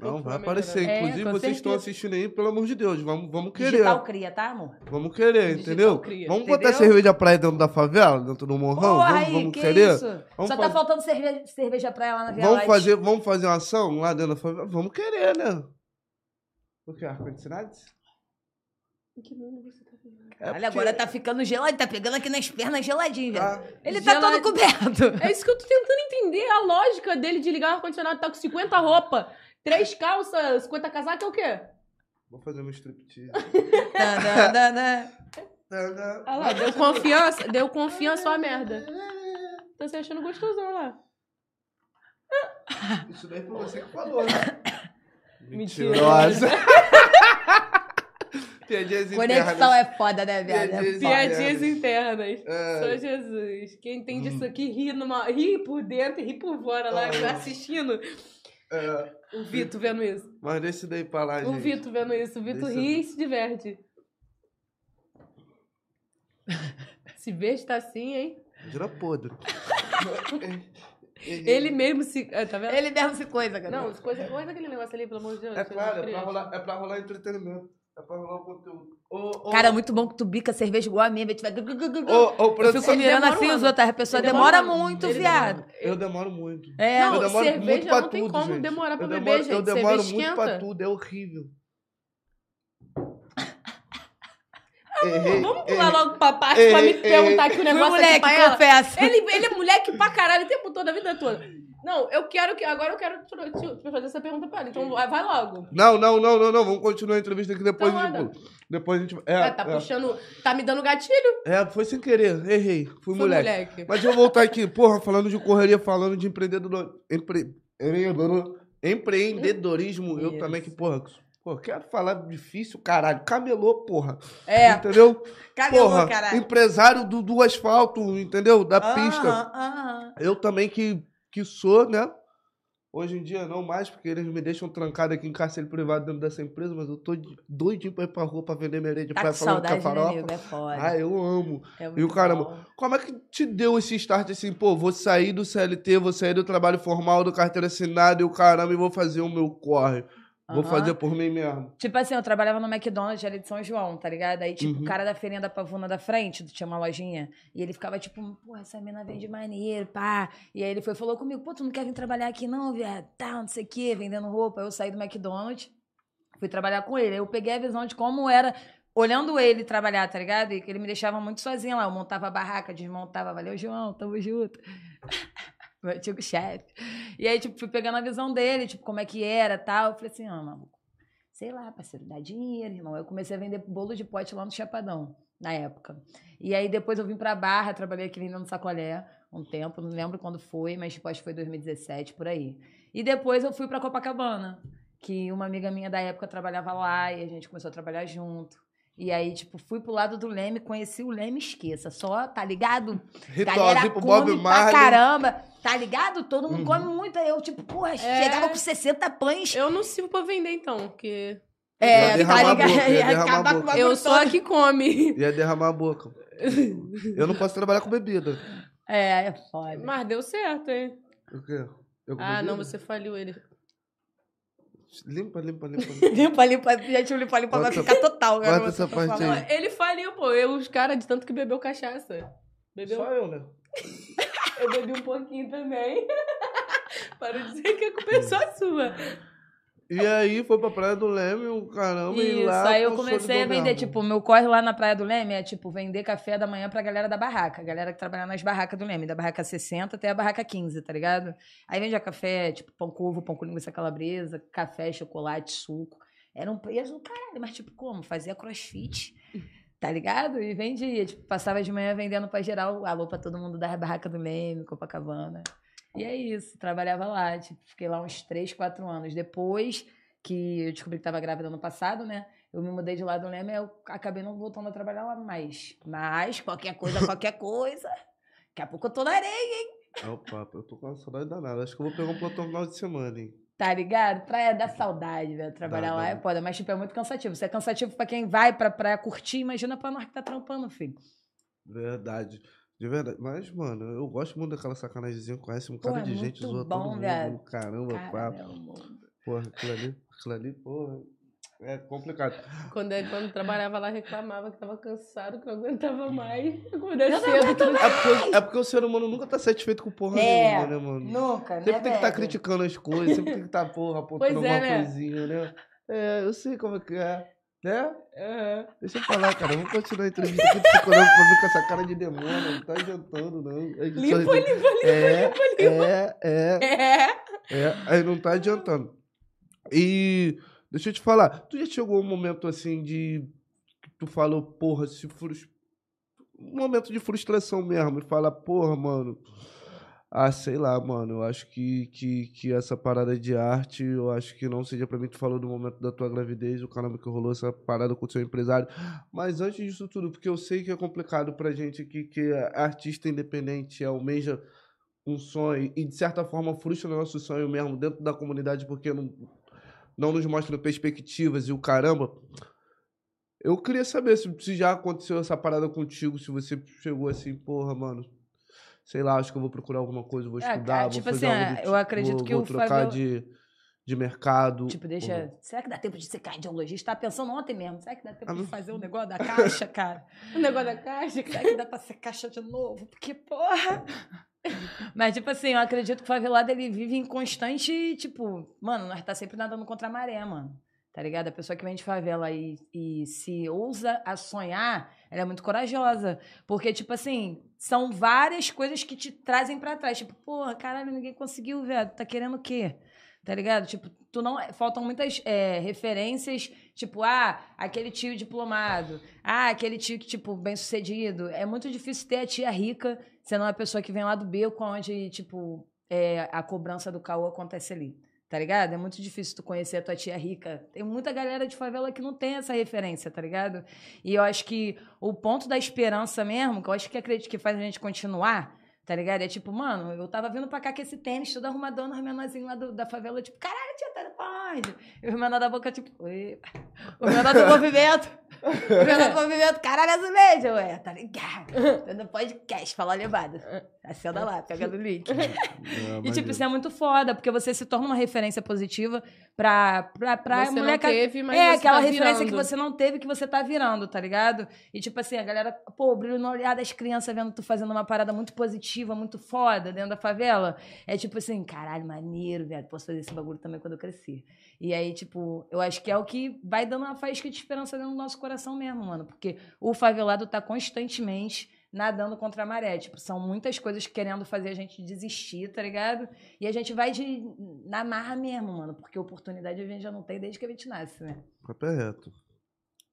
Não, vai aparecer. É, Inclusive, vocês estão certeza. assistindo aí, pelo amor de Deus. Vamos, vamos querer. Digital cria, tá, amor? Vamos querer, Digital entendeu? cria. Vamos Entendeu? botar cerveja praia dentro da favela, dentro do morrão? Porra, vamos aí, vamos que querer? isso? Vamos Só fazer- tá faltando cerveja, cerveja pra ela na Via Vamos Light. fazer, vamos fazer uma ação lá dentro da favela? Vamos querer, né? O que? Ar-condicionado? Em que mundo você tá vivendo? É Olha, agora tá ficando gelado, tá pegando aqui nas pernas geladinho, velho. Ah, Ele tá todo coberto. É isso que eu tô tentando entender. A lógica dele de ligar o ar-condicionado tá com 50 roupas, três calças, 50 casacos é o quê? vou fazer um striptease. Ah lá, deu confiança, deu confiança, ó a merda. Tá se achando gostosão lá. Isso daí foi você que falou, né? Mentira. Mentirosa. Piadinhas Conexão internas. é foda, né? É Piadinhas internas. É. Sou Jesus. Quem entende isso aqui ri, numa, ri por dentro e ri por fora lá, Ah. assistindo. É, O Vitor vendo isso. mas deixa isso daí pra lá, O gente. Vitor vendo isso. O Vitor ri e se diverte. Se vê, tá assim, hein? Gira podre. Ele mesmo se. ah, Tá vendo? Ele mesmo se coisa, cara. Não, coisa, coisa aquele negócio ali, pelo amor de Deus. É claro, é pra, rolar, é pra rolar entretenimento. É pra rolar o conteúdo. Ô, ô, Cara, muito bom que tu bica cerveja igual a minha, vai... Ô, ô, Eu fico mirando assim, os outros, a pessoa demora demora- muito, viado. demora. Eu demoro muito. É, Não, eu demoro cerveja muito pra não tem tudo, como gente. demorar pra eu beber, demoro, gente. Eu demoro Cerveja muito pra esquenta. tudo, é horrível. Vamos pular logo pra parte Ei, pra me ei, perguntar aqui o negócio aqui moleque, pra ela. confesso. Ele, ele é moleque pra caralho o tempo todo, a vida toda. Não, eu quero que. Agora eu quero te, te- te fazer essa pergunta pra ela. Então vai logo. Não, não, não, não, não. Vamos continuar a entrevista aqui depois. Então a gente- depois a gente. É, Ah, tá é, puxando. Tá me dando gatilho? é, foi sem querer. Errei. Fui Foi moleque. moleque. Mas eu vou voltar aqui, porra, falando de correria, falando de empreendedor, empre, empreendedor- empreendedorismo. Eu Isso. também, que, porra, Pô, quero falar difícil, caralho. Camelô, porra. É, Entendeu? camelô, porra, caralho. empresário do, do asfalto, entendeu? Da pista. Aham, aham. Eu também que, que sou, né? Hoje em dia não mais, porque eles me deixam trancado aqui em cárcere privado dentro dessa empresa, mas eu tô doidinho pra ir pra rua pra vender de Tá praia com falando que é né, farofa. É foda. Ah, eu amo. É E o caramba, bom. como é que te deu esse start assim, pô, vou sair do CLT, vou sair do trabalho formal, do carteira assinada e o caramba, e vou fazer o meu corre. Vou fazer por mim mesmo. Tipo assim, eu trabalhava no McDonald's ali de São João, tá ligado? Aí, tipo, Uhum. o cara da feirinha da pavuna da frente, tinha uma lojinha, e ele ficava tipo, pô, essa mina vende maneiro, pá. E aí ele foi falou comigo, pô, tu não quer vir trabalhar aqui não, viado? Tá, não sei o quê, vendendo roupa. Eu saí do McDonald's, fui trabalhar com ele. Aí eu peguei a visão de como era, olhando ele trabalhar, tá ligado? E que ele me deixava muito sozinha lá. Eu montava a barraca, desmontava, valeu, João, tamo junto. Meu antigo chefe. E aí, tipo, fui pegando a visão dele, tipo, como é que era tal. Eu falei assim, ah, maluco sei lá, parceiro, dá dinheiro, irmão. Eu comecei a vender bolo de pote lá no Chapadão, na época. E aí depois eu vim pra Barra, trabalhei aqui vendendo sacolé um tempo, não lembro quando foi, mas tipo, acho que foi 2017, por aí. E depois eu fui pra Copacabana, que uma amiga minha da época trabalhava lá e a gente começou a trabalhar junto. E aí, tipo, fui pro lado do Leme, conheci o Leme, esqueça. Só, tá ligado? Ritualzinho pro come Bob pra Marley. caramba. Tá ligado? Todo mundo Uhum. come muito. Aí eu, tipo, porra, É. chegava com 60 pães. Eu não sirvo pra vender, então, porque É, derramar tá a ligado? ia acabar com eu sou a que come. Ia derramar a boca. Eu não posso trabalhar com bebida. É, é foda. Mas deu certo, hein? O quê? Eu Ah, não, bebida? você faliu ele. Limpa, limpa, limpa. Limpa, limpa, gente, o limpa, limpa vai ficar total, bota garoto. essa parte falando. aí. Ele faliu, pô. Eu, os caras de tanto que bebeu cachaça. Bebeu. Só eu, né? Eu bebi um pouquinho também. Para de dizer que a culpa é só sua. E aí foi pra Praia do Leme, o caramba, e Isso, lá aí eu comecei a vender, tipo, meu corre lá na Praia do Leme é, tipo, vender café da manhã pra galera da barraca. A galera que trabalha nas barracas do Leme, da barraca 60 até a barraca 15, tá ligado? Aí vendia café, tipo, pão com ovo, pão com linguiça calabresa, café, chocolate, suco. Era um preço do caralho, mas tipo, como? Fazia crossfit, tá ligado? E vendia, tipo, passava de manhã vendendo pra geral, alô pra todo mundo da barraca do Leme, Copacabana. E é isso, trabalhava lá, tipo, fiquei lá uns 3, 4 anos. Depois que eu descobri que estava grávida ano passado, né? Eu me mudei de lá do Leme, eu acabei não voltando a trabalhar lá mais. Mas qualquer coisa, qualquer coisa. Daqui a pouco eu tô na areia, É o papo, eu tô com uma saudade danada. Acho que eu vou pegar um plantão no final de semana, hein? tá ligado? Praia da saudade, velho. Trabalhar Dá, lá dá. é foda, mas tipo, é muito cansativo. Isso é cansativo pra quem vai pra praia curtir, imagina pra nós que tá trampando, filho. Verdade. De verdade. Mas, mano, eu gosto muito daquela sacanagemzinha. Conhece um Pô, cara é de gente, zoa bom, todo mundo. velho. Caramba, papo. Caramba. Porra, aquilo ali, aquilo ali, porra. É complicado. Quando, quando trabalhava lá, reclamava que tava cansado, que não aguentava mais. Acordei não cedo. aguento É porque, é porque o ser humano nunca tá satisfeito com porra É, nenhuma, né, mano? Nunca, né? Sempre tem que estar velho? criticando as coisas, sempre tem que estar, porra, apontando Pois é, alguma né? coisinha, né? É, eu sei como é que é. Né? Aham. Deixa eu falar, cara. Vamos continuar a entrevista aqui. Olhando pra com essa cara de demônio. Não tá adiantando, não. Gente Limpa, limpa, limpa, É, limpa, limpa. é, é, É. é. Aí não tá adiantando. E deixa eu te falar. Tu já chegou um momento assim de. Tu falou, porra, se frus... Um momento de frustração mesmo. E fala, porra, mano. Ah, sei lá, mano. Eu acho que, que, que essa parada de arte, eu acho que não seja pra mim. Tu falou do momento da tua gravidez, o caramba que rolou essa parada com o seu empresário. Mas antes disso tudo, porque eu sei que é complicado pra gente que, que artista independente, almeja um sonho e de certa forma frustra o nosso sonho mesmo dentro da comunidade porque não, não nos mostra perspectivas e o caramba. Eu queria saber se, se já aconteceu essa parada contigo, se você chegou assim, porra, mano. Sei lá, acho que eu vou procurar alguma coisa, vou Ah, estudar, vou tipo fazer assim, algo do eu acredito vou, que vou o trocar Fábio- de, de mercado. Tipo, deixa. Porra. Será que dá tempo de ser cardiologista? Tava pensando ontem mesmo. Será que dá tempo Ah, de fazer o negócio da caixa, cara? O negócio da caixa. Será que dá pra ser caixa de novo? Porque, porra. Mas, tipo assim, eu acredito que o favelado ele vive em constante, tipo, mano, nós tá sempre nadando contra a maré, mano. Tá ligado? A pessoa que vem de favela e, e se ousa a sonhar, ela é muito corajosa. Porque, tipo assim, são várias coisas que te trazem pra trás. Tipo, porra, caralho, ninguém conseguiu, velho. Tá querendo o quê? Tá ligado? Tipo, tu não. Faltam muitas é, referências, tipo, ah, aquele tio diplomado. Ah, aquele tio que, tipo, bem sucedido. É muito difícil ter a tia rica, sendo uma pessoa que vem lá do beco, onde, tipo, é, a cobrança do caô acontece ali. Tá ligado? É muito difícil tu conhecer a tua tia rica. Tem muita galera de favela que não tem essa referência, tá ligado? E eu acho que o ponto da esperança mesmo, que eu acho que acredito que faz a gente continuar, Tá ligado? É tipo, mano, eu tava vindo pra cá com esse tênis todo arrumadão nos menorzinhos lá do, da favela, tipo, caralho, tia, tá onde? E o menor da boca, tipo, oi. O menor do movimento. O menor do movimento, caralho, azulejo, ué, tá ligado? Tô no podcast, fala levada. Acenda lá, pega do link. e, tipo, isso é muito foda, porque você se torna uma referência positiva pra, pra, pra Você mulher não teve, mas é, aquela tá referência virando. que você não teve, que você tá virando, tá ligado? E tipo assim, a galera, pô, o brilho no olhar das crianças vendo tu fazendo uma parada muito positiva, muito foda dentro da favela. É tipo assim, caralho, maneiro, velho, posso fazer esse bagulho também quando eu crescer. E aí, tipo, eu acho que é o que vai dando uma faísca de esperança dentro do nosso coração mesmo, mano. Porque o favelado tá constantemente nadando contra a maré. Tipo, são muitas coisas querendo fazer a gente desistir, tá ligado? E a gente vai de na marra mesmo, mano. Porque oportunidade a gente já não tem desde que a gente nasce, né? Papo é reto.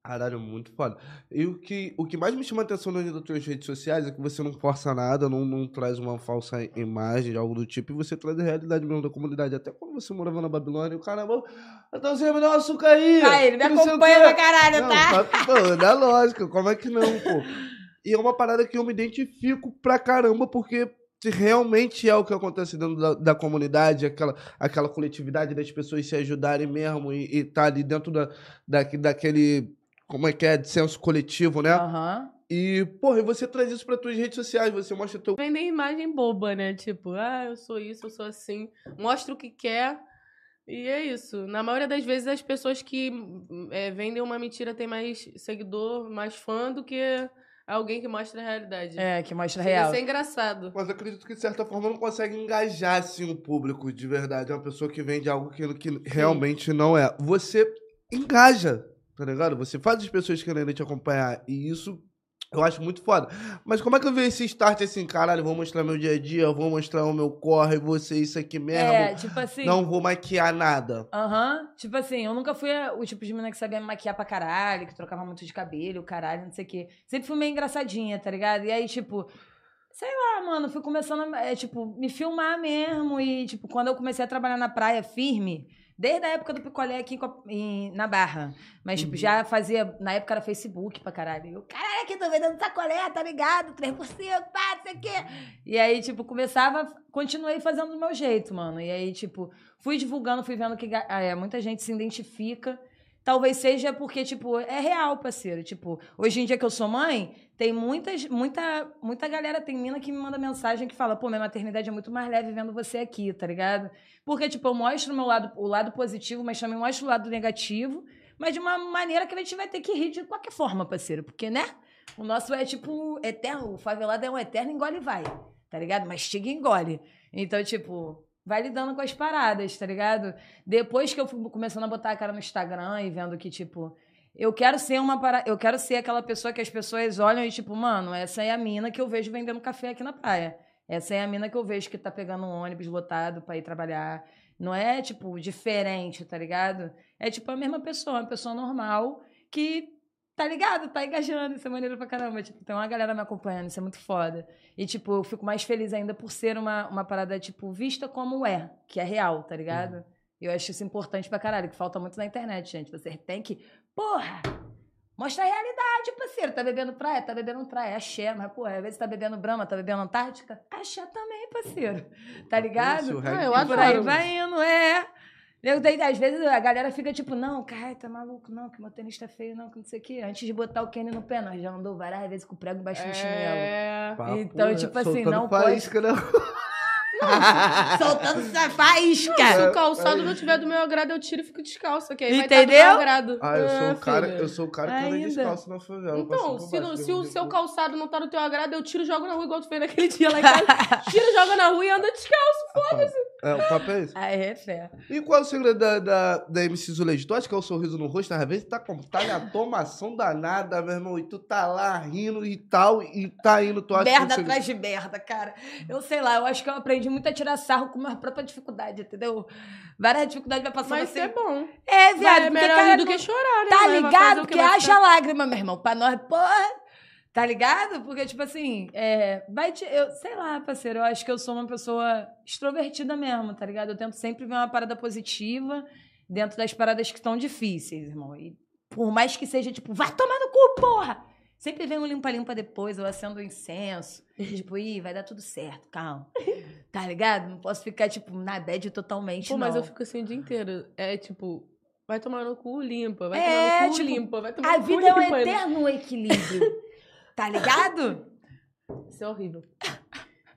Caralho, muito foda. E o que, o que mais me chama a atenção nas tuas redes sociais é que você não força nada, não, não traz uma falsa imagem, algo do tipo, e você traz a realidade mesmo da comunidade. Até quando você morava na Babilônia, o caramba, então você me dá um açúcar aí. Ah, ele me acompanha quê." pra caralho, Não, tá? tá? Pô, dá lógica, como é que não, pô? E é uma parada que eu me identifico pra caramba, porque realmente é o que acontece dentro da, da comunidade, aquela, aquela coletividade das pessoas se ajudarem mesmo e, e tá ali dentro da, da, daquele, como é que é, de senso coletivo, né? Aham. E, porra, e você traz isso pra tuas redes sociais, você mostra teu... Vender imagem boba, né? Tipo, ah, eu sou isso, eu sou assim. Mostra o que quer. E é isso. Na maioria das vezes, as pessoas que é, vendem uma mentira têm mais seguidor, mais fã do que alguém que mostra a realidade. É, que mostra a real. ser engraçado. Mas eu acredito que, de certa forma, não consegue engajar, assim, o público de verdade. É uma pessoa que vende algo que, que realmente não é. Você engaja, tá ligado? Você faz as pessoas quererem te acompanhar. E isso eu acho muito foda. Mas como é que eu vejo esse start assim, caralho, vou mostrar meu dia a dia, vou mostrar o meu corre, vou ser isso aqui mesmo. É, tipo assim. Não vou maquiar nada. Aham. Tipo assim, eu nunca fui o tipo de menina que sabia me maquiar pra caralho, que trocava muito de cabelo, caralho, não sei o quê. Sempre fui meio engraçadinha, tá ligado? E aí, tipo, sei lá, mano, fui começando a, é, tipo, me filmar mesmo. E, tipo, quando eu comecei a trabalhar na praia firme, desde a época do picolé aqui em na Barra. Mas, tipo, já fazia. Na época era Facebook pra caralho. Eu, caralho, aqui tô vendendo sacolé, tá ligado? 3%, pá, não sei o quê. E aí, tipo, começava, continuei fazendo do meu jeito, mano. E aí, tipo, fui divulgando, fui vendo que é, muita gente se identifica. Talvez seja porque, tipo, é real, parceiro. Tipo, hoje em dia que eu sou mãe, tem muitas, muita, muita galera, tem mina que me manda mensagem que fala, pô, minha maternidade é muito mais leve vendo você aqui, tá ligado? Porque, tipo, eu mostro o meu lado, o lado positivo, mas também mostro o lado negativo, mas de uma maneira que a gente vai ter que rir de qualquer forma, parceiro. Porque, né? O nosso é, tipo, eterno. O favelado é um eterno engole e vai, tá ligado? Mastiga e engole. Então, tipo, vai lidando com as paradas, tá ligado? Depois que eu fui começando a botar a cara no Instagram e vendo que, tipo, eu quero ser uma para... eu quero ser aquela pessoa que as pessoas olham e, tipo, mano, essa é a mina que eu vejo vendendo café aqui na praia. Essa é a mina que eu vejo que tá pegando um ônibus lotado pra ir trabalhar. Não é, tipo, diferente, tá ligado? É, tipo, a mesma pessoa, uma pessoa normal que, tá ligado? Tá engajando, isso é maneiro pra caramba. Tipo, tem uma galera me acompanhando, isso é muito foda. E, tipo, eu fico mais feliz ainda por ser uma, uma parada, tipo, vista como é, que é real, tá ligado? Eu acho isso importante pra caralho, que falta muito na internet, gente. Você tem que, porra, mostra a realidade, parceiro. Tá bebendo praia? Tá bebendo praia. Axé, mas, porra, às vezes tá bebendo Brahma, tá bebendo Antártica? Axé também, parceiro. Tá ligado? Isso, o Ah, eu E por aí adoro. vai indo, é. Eu, daí, às vezes a galera fica tipo, não, cara, tá maluco, não, que meu tênis tá feio, não, que não sei o quê. Antes de botar o Kenny no pé, nós já andou várias vezes com o prego embaixo do chinelo. É... Papo Então, reto. tipo assim, não pode- faísca, né? Soltando essa Se faísca! o calçado não tiver do meu agrado, eu tiro e fico que aí vai Entendeu? estar do meu agrado. Ah, eu sou É, o cara, eu sou o cara que anda descalço na favela. Então, se, não- baixo, se o seu calçado não tá do teu agrado, eu tiro e jogo na rua, igual tu fez naquele dia lá em casa. Tira, joga na rua e anda descalço. É, o papo é esse. Ah, é fé. E qual é o segredo da, da, da MC Zuleide? Tu acha que é o sorriso no rosto? Às vezes tá com tá na tomação danada, meu irmão, e tu tá lá rindo e tal, e tá indo, tu acha o segredo- atrás de merda, cara. Eu sei lá, eu acho que eu aprendi muito a tirar sarro com minha própria dificuldade, entendeu? Várias dificuldades vai passando Mas assim. é bom. É, viado, é melhor cara, do que chorar, né? Tá ligado? Porque haja lágrima, meu irmão. Pra nós, porra. Tá ligado? Porque, tipo assim, é, vai te, eu, sei lá, parceiro, eu acho que eu sou uma pessoa extrovertida mesmo, tá ligado? Eu tento sempre ver uma parada positiva dentro das paradas que estão difíceis, irmão. E por mais que seja, tipo, vai tomar no cu, porra! Sempre vem um limpa-limpa depois, eu acendo um incenso. tipo, ih, vai dar tudo certo, calma. Tá ligado? Não posso ficar, tipo, na bad totalmente, Pô, não. mas eu fico assim o dia inteiro. É tipo, vai tomar no cu, limpa. Vai É, tomar no cu, tipo, limpa. Vai tomar A no cu, vida é um limpa. eterno equilíbrio. tá ligado? Isso é horrível.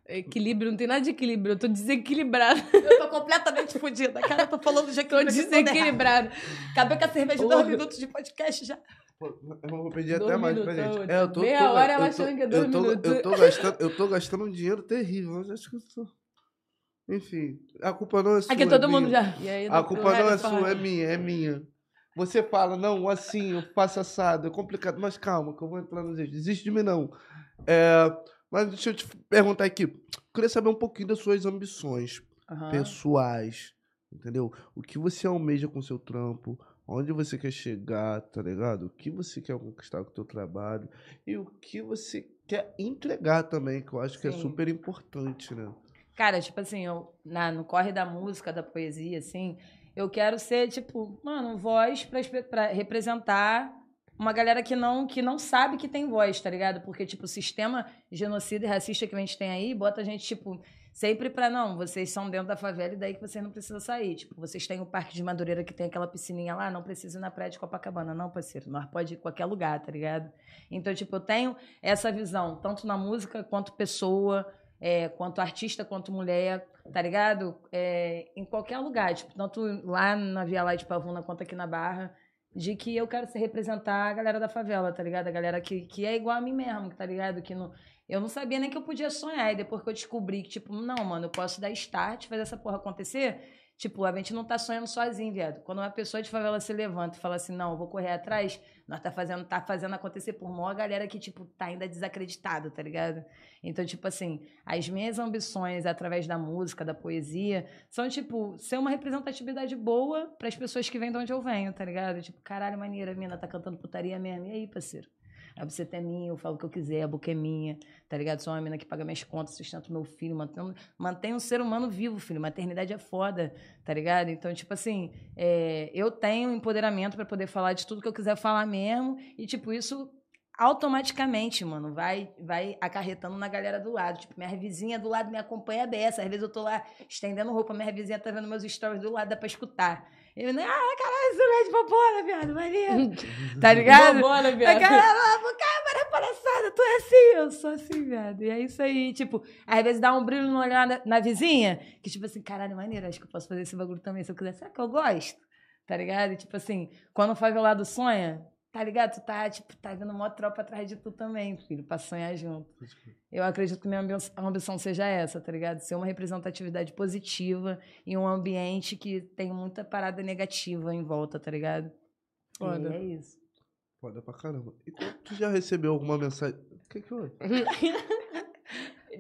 Equilíbrio, não tem nada de equilíbrio. Eu tô desequilibrada. Eu tô completamente fodida. Cara, eu tô falando de Tô desequilibrada. Acabei com a cerveja de dois minutos de podcast já. Eu vou pedir Dois até mais pra gente. É, eu tô, meia tô- hora ela achando que é dois eu tô, minutos. Eu tô, gastando, eu tô gastando um dinheiro terrível. Eu acho que eu tô... Enfim, a culpa não é sua. Aqui é todo mundo minha. já. E aí, A culpa não é sua, é minha, é minha. Você fala, não, assim, eu faço assado, é complicado. Mas calma, que eu vou entrar nos eixos. Desiste de mim, não. É, mas deixa eu te perguntar aqui. Eu queria saber um pouquinho das suas ambições Aham. pessoais, entendeu? O que você almeja com o seu trampo, onde você quer chegar, tá ligado? O que você quer conquistar com o teu trabalho e o que você quer entregar também, que eu acho que é super importante, né? Cara, tipo assim, eu, na, no corre da música, da poesia, assim, eu quero ser, tipo, mano, voz pra, pra representar uma galera que não, que não sabe que tem voz, tá ligado? Porque, tipo, o sistema genocida e racista que a gente tem aí bota a gente, tipo, sempre pra, não, vocês são dentro da favela e daí que vocês não precisam sair. Tipo, vocês têm o Parque de Madureira que tem aquela piscininha lá, não precisa ir na praia de Copacabana. Não, parceiro, nós pode ir qualquer lugar, tá ligado? Então, tipo, eu tenho essa visão, tanto na música quanto pessoa, é, quanto artista, quanto mulher, tá ligado? É, em qualquer lugar, tipo, tanto lá na Via Lá de Pavuna quanto aqui na Barra, de que eu quero se representar a galera da favela, tá ligado? A galera que, que é igual a mim mesmo, tá ligado? Que não, eu não sabia nem que eu podia sonhar. E depois que eu descobri que, tipo, não, mano, eu posso dar start, fazer essa porra acontecer. Tipo, a gente não tá sonhando sozinho, viado. Quando uma pessoa de favela se levanta e fala assim, não, eu vou correr atrás, nós tá fazendo, tá fazendo acontecer por maior galera que, tipo, tá ainda desacreditada, tá ligado? Então, tipo assim, as minhas ambições através da música, da poesia, são, tipo, ser uma representatividade boa para as pessoas que vêm de onde eu venho, tá ligado? Tipo, caralho, maneira, a mina tá cantando putaria mesmo. E aí, parceiro? A buceta é minha, eu falo o que eu quiser, a boca é minha, tá ligado? Sou uma mina que paga minhas contas, sustento meu filho, mantém, um ser humano vivo, filho. Maternidade é foda, tá ligado? Então, tipo assim, é, eu tenho empoderamento para poder falar de tudo que eu quiser falar mesmo, e, tipo, isso automaticamente, mano, vai vai acarretando na galera do lado. Tipo, minha vizinha do lado me acompanha a beça. Às vezes eu tô lá estendendo roupa, minha vizinha tá vendo meus stories do lado, dá pra escutar. Eu, ah, caralho, isso é de popona, viado, maneiro. Tá ligado? Bobona, viado. galera, ah, cara, palhaçada, tu é assim, eu sou assim, viado. E é isso aí, tipo, às vezes dá um brilho no olhar na, na vizinha, que tipo assim, caralho, maneiro, acho que eu posso fazer esse bagulho também, se eu quiser. Será que eu gosto? Tá ligado? E, tipo assim, quando o favelado sonha, tá ligado? Tu tá, tipo, tá vendo uma tropa atrás de tu também, filho, pra sonhar junto. Eu acredito que minha ambi- ambição seja essa, tá ligado? Ser uma representatividade positiva em um ambiente que tem muita parada negativa em volta, tá ligado? Foda. E é isso. Foda pra caramba. E tu já recebeu alguma mensagem. O que que foi?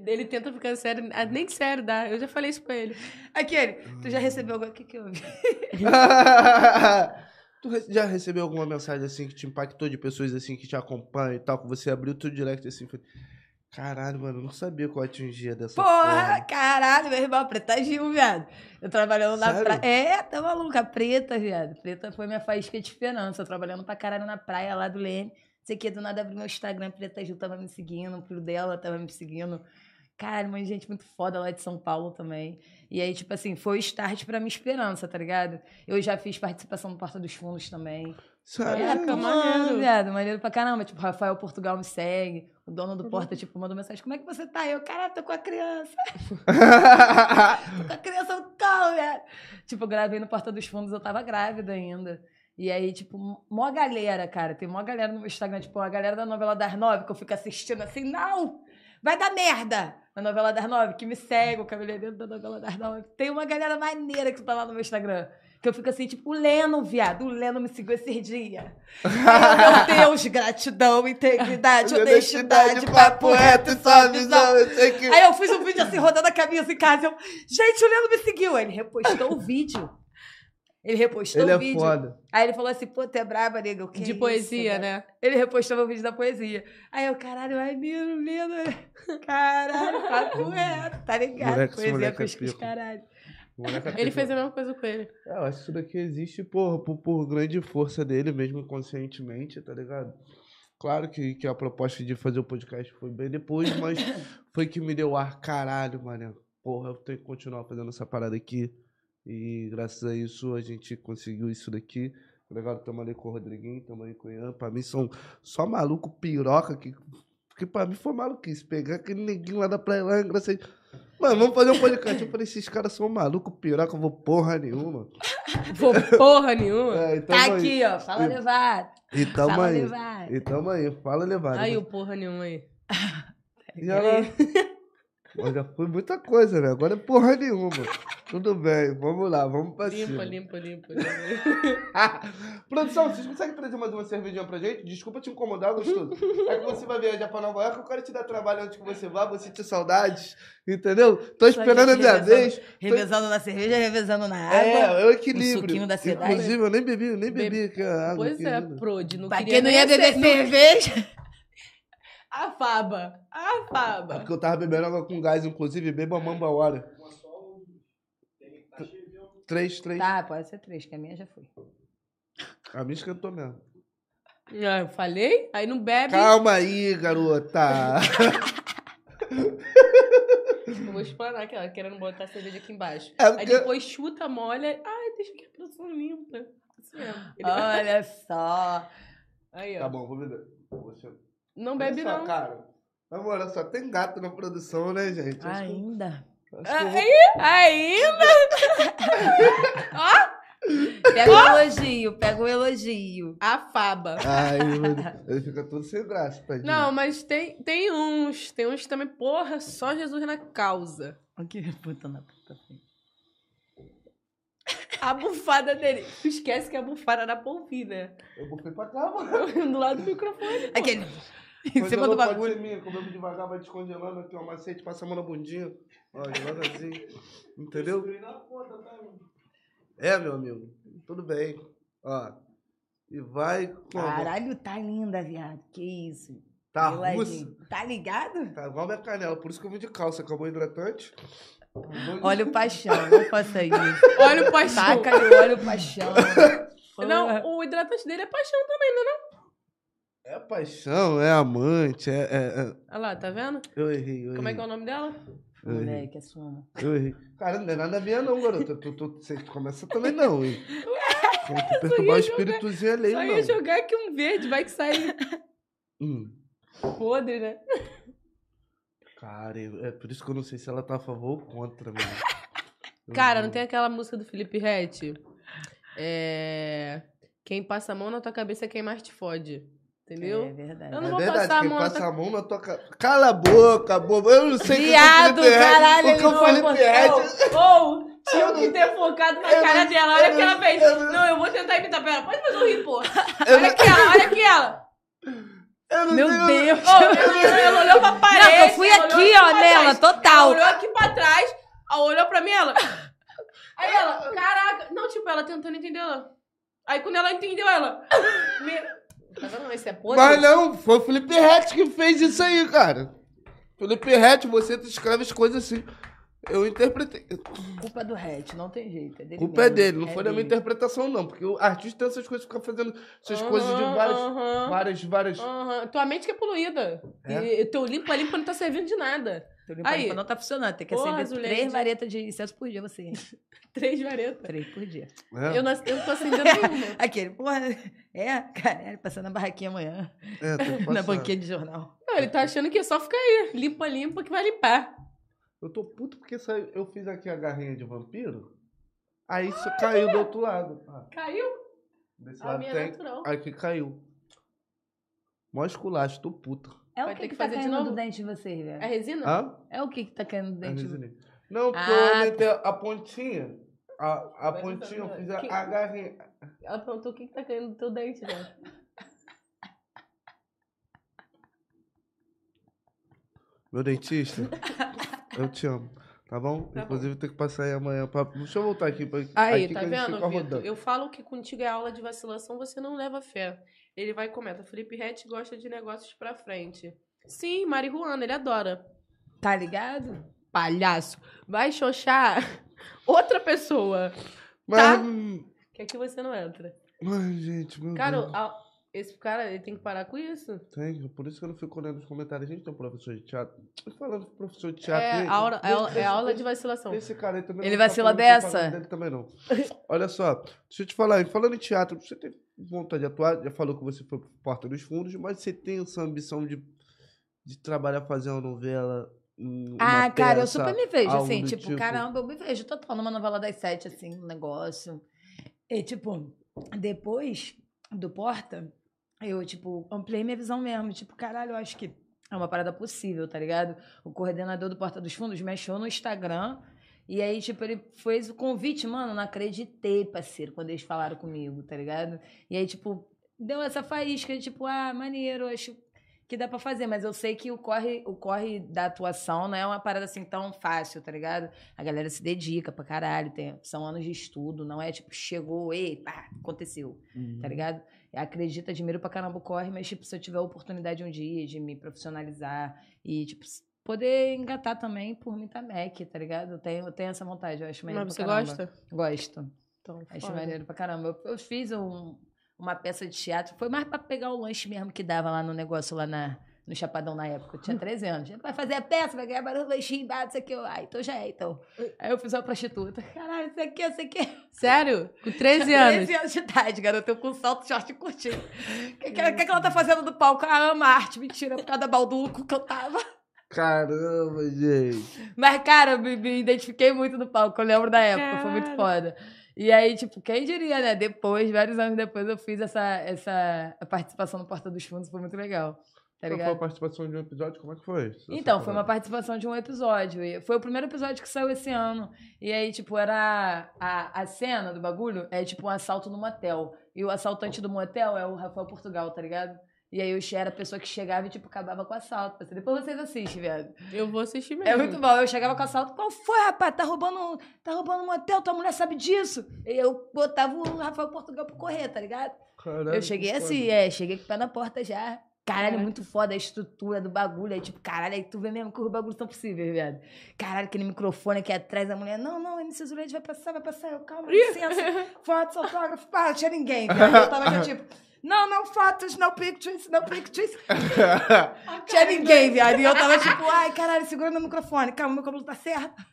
Ele tenta ficar sério, ah, nem sério dá. Eu já falei isso pra ele. Aquele, tu já recebeu alguma... O que que eu vi? tu já recebeu alguma mensagem assim que te impactou de pessoas assim que te acompanham e tal, que você abriu teu direct assim e foi. Caralho, mano, eu não sabia que eu atingia dessa Porra, forma. caralho, meu irmão, Preta Gil, viado. Eu trabalhando na praia. É, tá maluca, Preta, viado. Preta foi minha faísca de esperança. Eu trabalhando pra caralho na praia lá do Leme. Sei que do nada abri meu Instagram, Preta Gil tava me seguindo, o filho dela tava me seguindo. Caralho, mas gente muito foda lá de São Paulo também. E aí, tipo assim, foi o start pra minha esperança, tá ligado? Eu já fiz participação no Porta dos Fundos também. Sério? É, Caraca, tá maneiro. maneiro. viado, maneiro pra caramba. Tipo, Rafael Portugal me segue. O dono do Porta, tipo, mandou mensagem: Como é que você tá? Eu, cara, tô com a criança. Tô com a criança no colo, viado. Tipo, eu gravei no Porta dos Fundos, eu tava grávida ainda. E aí, tipo, mó galera, cara. Tem mó galera no meu Instagram, tipo, a galera da novela das nove, que eu fico assistindo assim, não! Vai dar merda! Na novela das nove, que me segue, o cabeleireiro da novela das nove. Tem uma galera maneira que tá lá no meu Instagram. Que eu fico assim, tipo, o Leno, viado. O Leno me seguiu esses dias. Ai, meu Deus, gratidão, integridade, honestidade, papo reto e só visão. eu sei que. Aí eu fiz um vídeo assim, rodando a camisa em casa. Eu, gente, o Leno me seguiu. Aí ele repostou o vídeo. Ele repostou Ele o é vídeo. foda. Aí ele falou assim, pô, tu é braba, nega. O que De é isso, poesia, cara? né? Ele repostou meu vídeo da poesia. Aí eu, caralho, ai, lindo, lindo. Caralho, papo reto, tá ligado? Moleque, poesia moleque é pica. caralho. O é Ele fez a mesma coisa com ele. É, eu acho que isso daqui existe por, por, por grande força dele, mesmo conscientemente, tá ligado? Claro que, que a proposta de fazer o podcast foi bem depois, mas foi que me deu ar, caralho, mano. Porra, eu tenho que continuar fazendo essa parada aqui. E graças a isso a gente conseguiu isso daqui. Ligado? Tamo ali com o Rodriguinho, tamo aí com o Ian. Pra mim são só maluco piroca que. Que pra mim foi maluquice. Pegar aquele neguinho lá da praia lá, engraçado. Mano, vamos fazer um podcast. Eu falei, esses caras são maluco piroca, eu vou porra nenhuma. Vou porra nenhuma. É, então Tá aí. aqui, ó, fala E- levado. E tamo Fala aí. levado. E tamo aí. Fala levar. Aí o porra nenhuma aí. E ela... Mas já foi muita coisa, né? Agora é porra nenhuma. Tudo bem, vamos lá, vamos pra Limpa, cima. limpa, limpa. Produção, vocês conseguem trazer mais uma cervejinha pra gente? Desculpa te incomodar, gostoso. É que você vai viajar pra Nova York, eu quero te dar trabalho antes que você vá, vou sentir saudades, entendeu? Tô esperando a minha revezando. vez. Revezando na cerveja, revezando na água. É, é o equilíbrio. suquinho da cidade. Inclusive, eu nem bebi, nem bebi Be- aqui a água. Pois é. Prod. Não pra quem não ia beber cerveja. A faba. A É faba. porque eu tava bebendo água com gás, inclusive, beba mamba hora. Três, três. Tá, pode ser três, que a minha já foi. A minha esquentou mesmo. Ah, eu falei? Aí não bebe. Calma aí, garota. Eu vou explanar que ela querendo botar a cerveja aqui embaixo. É Aí porque- depois chuta, molha. Ai, deixa que a produção limpa. Isso mesmo. Ele Olha só. Aí, ó. Tá bom, vou beber. Você... Não Olha bebe, só, não. cara. Na moral, só tem gato na produção, né, gente? Acho que- Ainda. acho que vou- Ainda? Pega o elogio, pega o elogio. A faba. Ai, ele fica todo sem graça, tadinho. Não, mas tem, tem uns. Tem uns que também, porra, só Jesus na causa. Que puta na puta. A bufada dele. Tu esquece que a bufada era pra ouvir, né? Eu bufei pra cá, mano. Do lado do microfone. pô. Aquele. Em cima do pode bagulho. ser minha, comemos devagar, vai descongelando aqui, ó, macete, passa a mão na bundinha. Ó, devagarzinho. Entendeu? É, meu amigo. Tudo bem. Ó. E vai como? Caralho, tá linda, viado. Que isso. Tá russo. Tá ligado? Tá igual minha canela, por isso que eu vim de calça. Acabou o hidratante. Olha o paixão, não faça isso. Olha o paixão. Taca-lhe olha o paixão. Não, o hidratante dele é paixão também, né? Não? É paixão, é amante, é, é- é- Olha lá, tá vendo? Eu errei, eu Como é que é errei. o nome dela? Errei. Moleque, é suma. Eu errei. Cara, não é nada minha não, garota. Tu, tu, você começa também não, hein? Tem que perturbar o espíritozinho alheio, Só ia não. jogar aqui um verde, vai que sai Hum. podre, né? Cara, eu- é por isso que eu não sei se ela tá a favor ou contra, mano. Cara, não tem aquela música do Felipe Rett? É. Quem passa a mão na tua cabeça é quem mais te fode. Entendeu? É verdade. Eu não É vou verdade, passar a mão passa a mão na tua cara. Cala a boca, boba. Eu não sei Viado, que caralho, o que o ele Felipe não- Ret- Ou, tinha que ter focado na eu cara não- dela. Olha eu o que ela não- fez. eu não- Não, eu vou tentar imitar. Pera, pode fazer um rir. Eu Olha não- aqui ela, olha aqui ela. Eu não Meu Deus. Ô, ela, ela olhou pra parede. Não, eu fui ela aqui, ó, nela, total. Ela olhou aqui pra trás, ela olhou pra mim, ela... Aí ela, caraca... Não, tipo, ela tentando entender ela. Aí quando ela entendeu, ela... Me... Tá vendo? Esse é podre. Mas não, foi o Felipe Ret que fez isso aí, cara. Felipe Ret, você escreve as coisas assim. Eu interpretei. Culpa do Hatch, não tem jeito. É dele culpa é mesmo. dele, não foi da minha dele. interpretação, não. Porque o artista tem essas coisas, fica fazendo essas coisas de várias. aham, Várias, várias. aham. Tua mente que é poluída. É? E teu limpa-limpa não tá servindo de nada. Teu limpa Aí. limpa não tá funcionando. Tem que Porra, acender três varetas de incenso por dia, você. Três varetas. Três por dia. É, Eu, não, eu não tô acendendo nenhuma. Aquele, porra, é, caralho, passando na barraquinha amanhã. é, tem que na banquinha de jornal. Não, ele tá achando que é só ficar aí. Limpa-limpa que vai limpar. Eu tô puto porque saiu- eu fiz aqui a garrinha de vampiro. Aí isso caiu do outro lado. Ah, Caiu? desse A lado minha é tem. natural. Aqui caiu. Mó esculacho, tô puto. É Vai o ter que, que que tá fazer de caindo novo? do dente de vocês, velho? É resina? Hã? É o que que tá caindo do É dente? resininha. Não, porque Ah, eu aumentei a pontinha. A, a Mas pontinha, eu então, fiz a, que- a garrinha. Ela perguntou o que, que tá caindo do teu dente, né? Meu dentista, eu te amo. Tá bom? Tá Inclusive, tem que passar aí amanhã. Pra... Deixa eu voltar aqui. Pra... Aí, aqui tá que a gente vendo, fica Vitor? rodando. Eu falo que contigo é aula de vacilação, você não leva fé. Ele vai e comenta, Felipe Rett gosta de negócios pra frente. Sim, marihuana, ele adora. Tá ligado? Palhaço. Vai xoxar outra pessoa. Mas, tá? Que aqui você não entra. Ai, gente, meu Cara, Deus. a- esse cara, ele tem que parar com isso. Tem, por isso que eu não fico olhando os comentários. A gente tem um professor de teatro. Falando com professor de teatro. É, aula, é, aula- é deixa- aula de vacilação. Esse cara aí também Ele não tá vacila propaganda dessa? Dele também não. Olha só, deixa eu te falar, falando em teatro, você tem vontade de atuar, já falou que você foi pro Porta dos Fundos, mas você tem essa ambição de, de trabalhar novela? hum, uma Ah, cara, eu super me vejo, assim, do tipo, caramba, eu me vejo total numa novela das sete, assim, um negócio. E, tipo, depois do Porta, eu, tipo, ampliei minha visão mesmo. Tipo, caralho, eu acho que é uma parada possível, tá ligado? O coordenador do Porta dos Fundos me achou no Instagram. E aí, tipo, ele fez o convite, mano, não acreditei, parceiro, quando eles falaram comigo, tá ligado? E aí, tipo, deu essa faísca, tipo, ah, maneiro, acho que dá pra fazer, mas eu sei que o corre, o corre da atuação não é uma parada assim tão fácil, tá ligado? A galera se dedica pra caralho, tem, são anos de estudo, não é tipo, chegou, ei, pá, aconteceu, Uhum. tá ligado? Acredito, admiro pra caramba o corre, mas tipo, se eu tiver a oportunidade um dia de me profissionalizar e, tipo, poder engatar também, por mim tá Mac, tá ligado? Eu tenho, eu tenho essa vontade, eu acho maneiro Mas pra você caramba. gosta? Gosto. Então, Acho foda. maneiro pra caramba. Eu, eu fiz um- uma peça de teatro, foi mais pra pegar o lanche mesmo que dava lá no negócio, lá na, no Chapadão na época. Eu tinha 13 anos. Vai fazer a peça, vai ganhar barulho, lanchinho, bate, isso aqui. Eu, ah, então já é, então. Aí eu fiz uma prostituta. Caralho, isso aqui, isso aqui. Sério? Com 13 anos? 13 anos de idade, garoto. Eu com salto, short e curtinho. O que, que, que, que ela tá fazendo no palco? Ah, ama arte. Mentira, por causa da balduco que eu tava. Caramba, gente. Mas, cara, me, me identifiquei muito no palco, eu lembro da época, foi muito foda. E aí, tipo, quem diria, né? Depois, vários anos depois, eu fiz essa, essa participação no Porta dos Fundos, foi muito legal. Tá foi a participação de um episódio? Como é que foi? Então, foi uma participação de um episódio. E foi o primeiro episódio que saiu esse ano. E aí, tipo, era. A, a cena do bagulho é tipo um assalto no motel. E o assaltante do motel é o Rafael Portugal, tá ligado? E aí eu era a pessoa que chegava e, tipo, acabava com o assalto. Depois vocês assistem, viado. Eu vou assistir mesmo. É muito bom. Eu chegava com assalto. Qual foi, rapaz? Tá roubando, tá roubando um motel, tua mulher sabe disso. E eu botava o Rafael Portugal pra correr, tá ligado? Caralho, eu cheguei assim, foda. é, cheguei com o pé na porta já. Caralho, Caraca. muito foda a estrutura do bagulho. Aí, tipo, caralho, aí tu vê mesmo que os bagulhos são possíveis, viado. Caralho, aquele microfone aqui atrás da mulher. Não, não, MC Zuleide vai passar, vai passar. Eu, calma, licença. Fotos, autógrafo, pá, não tinha ninguém, viado. Eu tava já, tipo, não, não fotos, no pictures, no pictures. Tinha ninguém, viado. E eu tava tipo, ai, caralho, segurando o microfone. Calma, meu cabelo tá certo.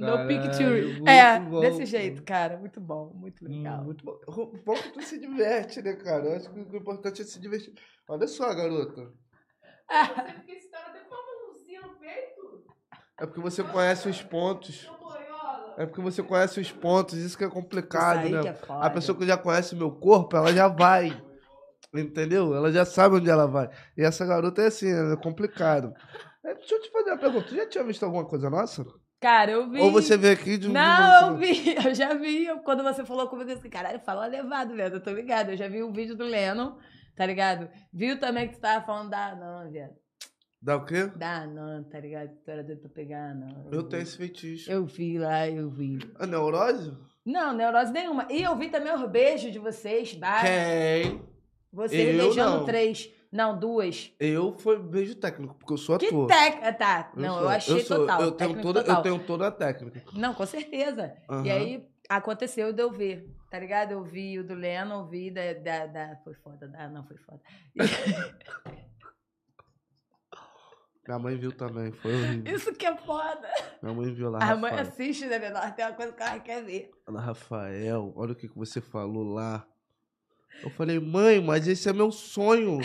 No Caralho, picture. muito é, bom, desse jeito, cara. Muito bom, muito Hum, legal. Muito bom. Bom que tu se diverte, né, cara? Eu acho que o importante é se divertir. Olha só, garota. Você fica excitado até com uma mãozinha no peito. É porque você conhece os pontos. É porque você conhece os pontos, isso que é complicado, né? é. A pessoa que já conhece meu corpo, ela já vai. Entendeu? Ela já sabe onde ela vai. E essa garota é assim, é complicado. É, deixa eu te fazer uma pergunta. Tu já tinha visto alguma coisa nossa? Cara, eu vi. Ou você veio aqui de Não, eu vi, eu já vi. Eu- Quando você falou comigo assim, caralho, fala levado, velho. Eu tô ligado. Eu já vi o vídeo do Lennon, tá ligado? Viu também que tu tava falando da Anan, velho. Dá o quê? Da Anan, tá ligado? Tu era doido pra pegar a Anan. Eu vi. tenho esse feitiço. Eu vi lá, eu vi. A neurose? Não, neurose nenhuma. E eu vi também os beijos de vocês, bah. Quem? Vocês Eu beijando não. três. Não, duas. Eu foi beijo técnico, porque eu sou Que ator. técnica. Tá. Eu não, sou- eu achei sou- total. Eu tenho, toda, total. eu tenho toda a técnica. Não, com certeza. E Aham. aí aconteceu de eu ver, tá ligado? Eu vi o do Lennon, vi da. da, da- foi foda, da, não foi foda. Minha mãe viu também, foi horrível. Isso que é foda. Minha mãe viu lá. A mãe Rafael. assiste, né, menor? Tem uma coisa que ela quer ver. Ana Rafael, olha o que, que você falou lá. Eu falei, mãe, mas esse é meu sonho.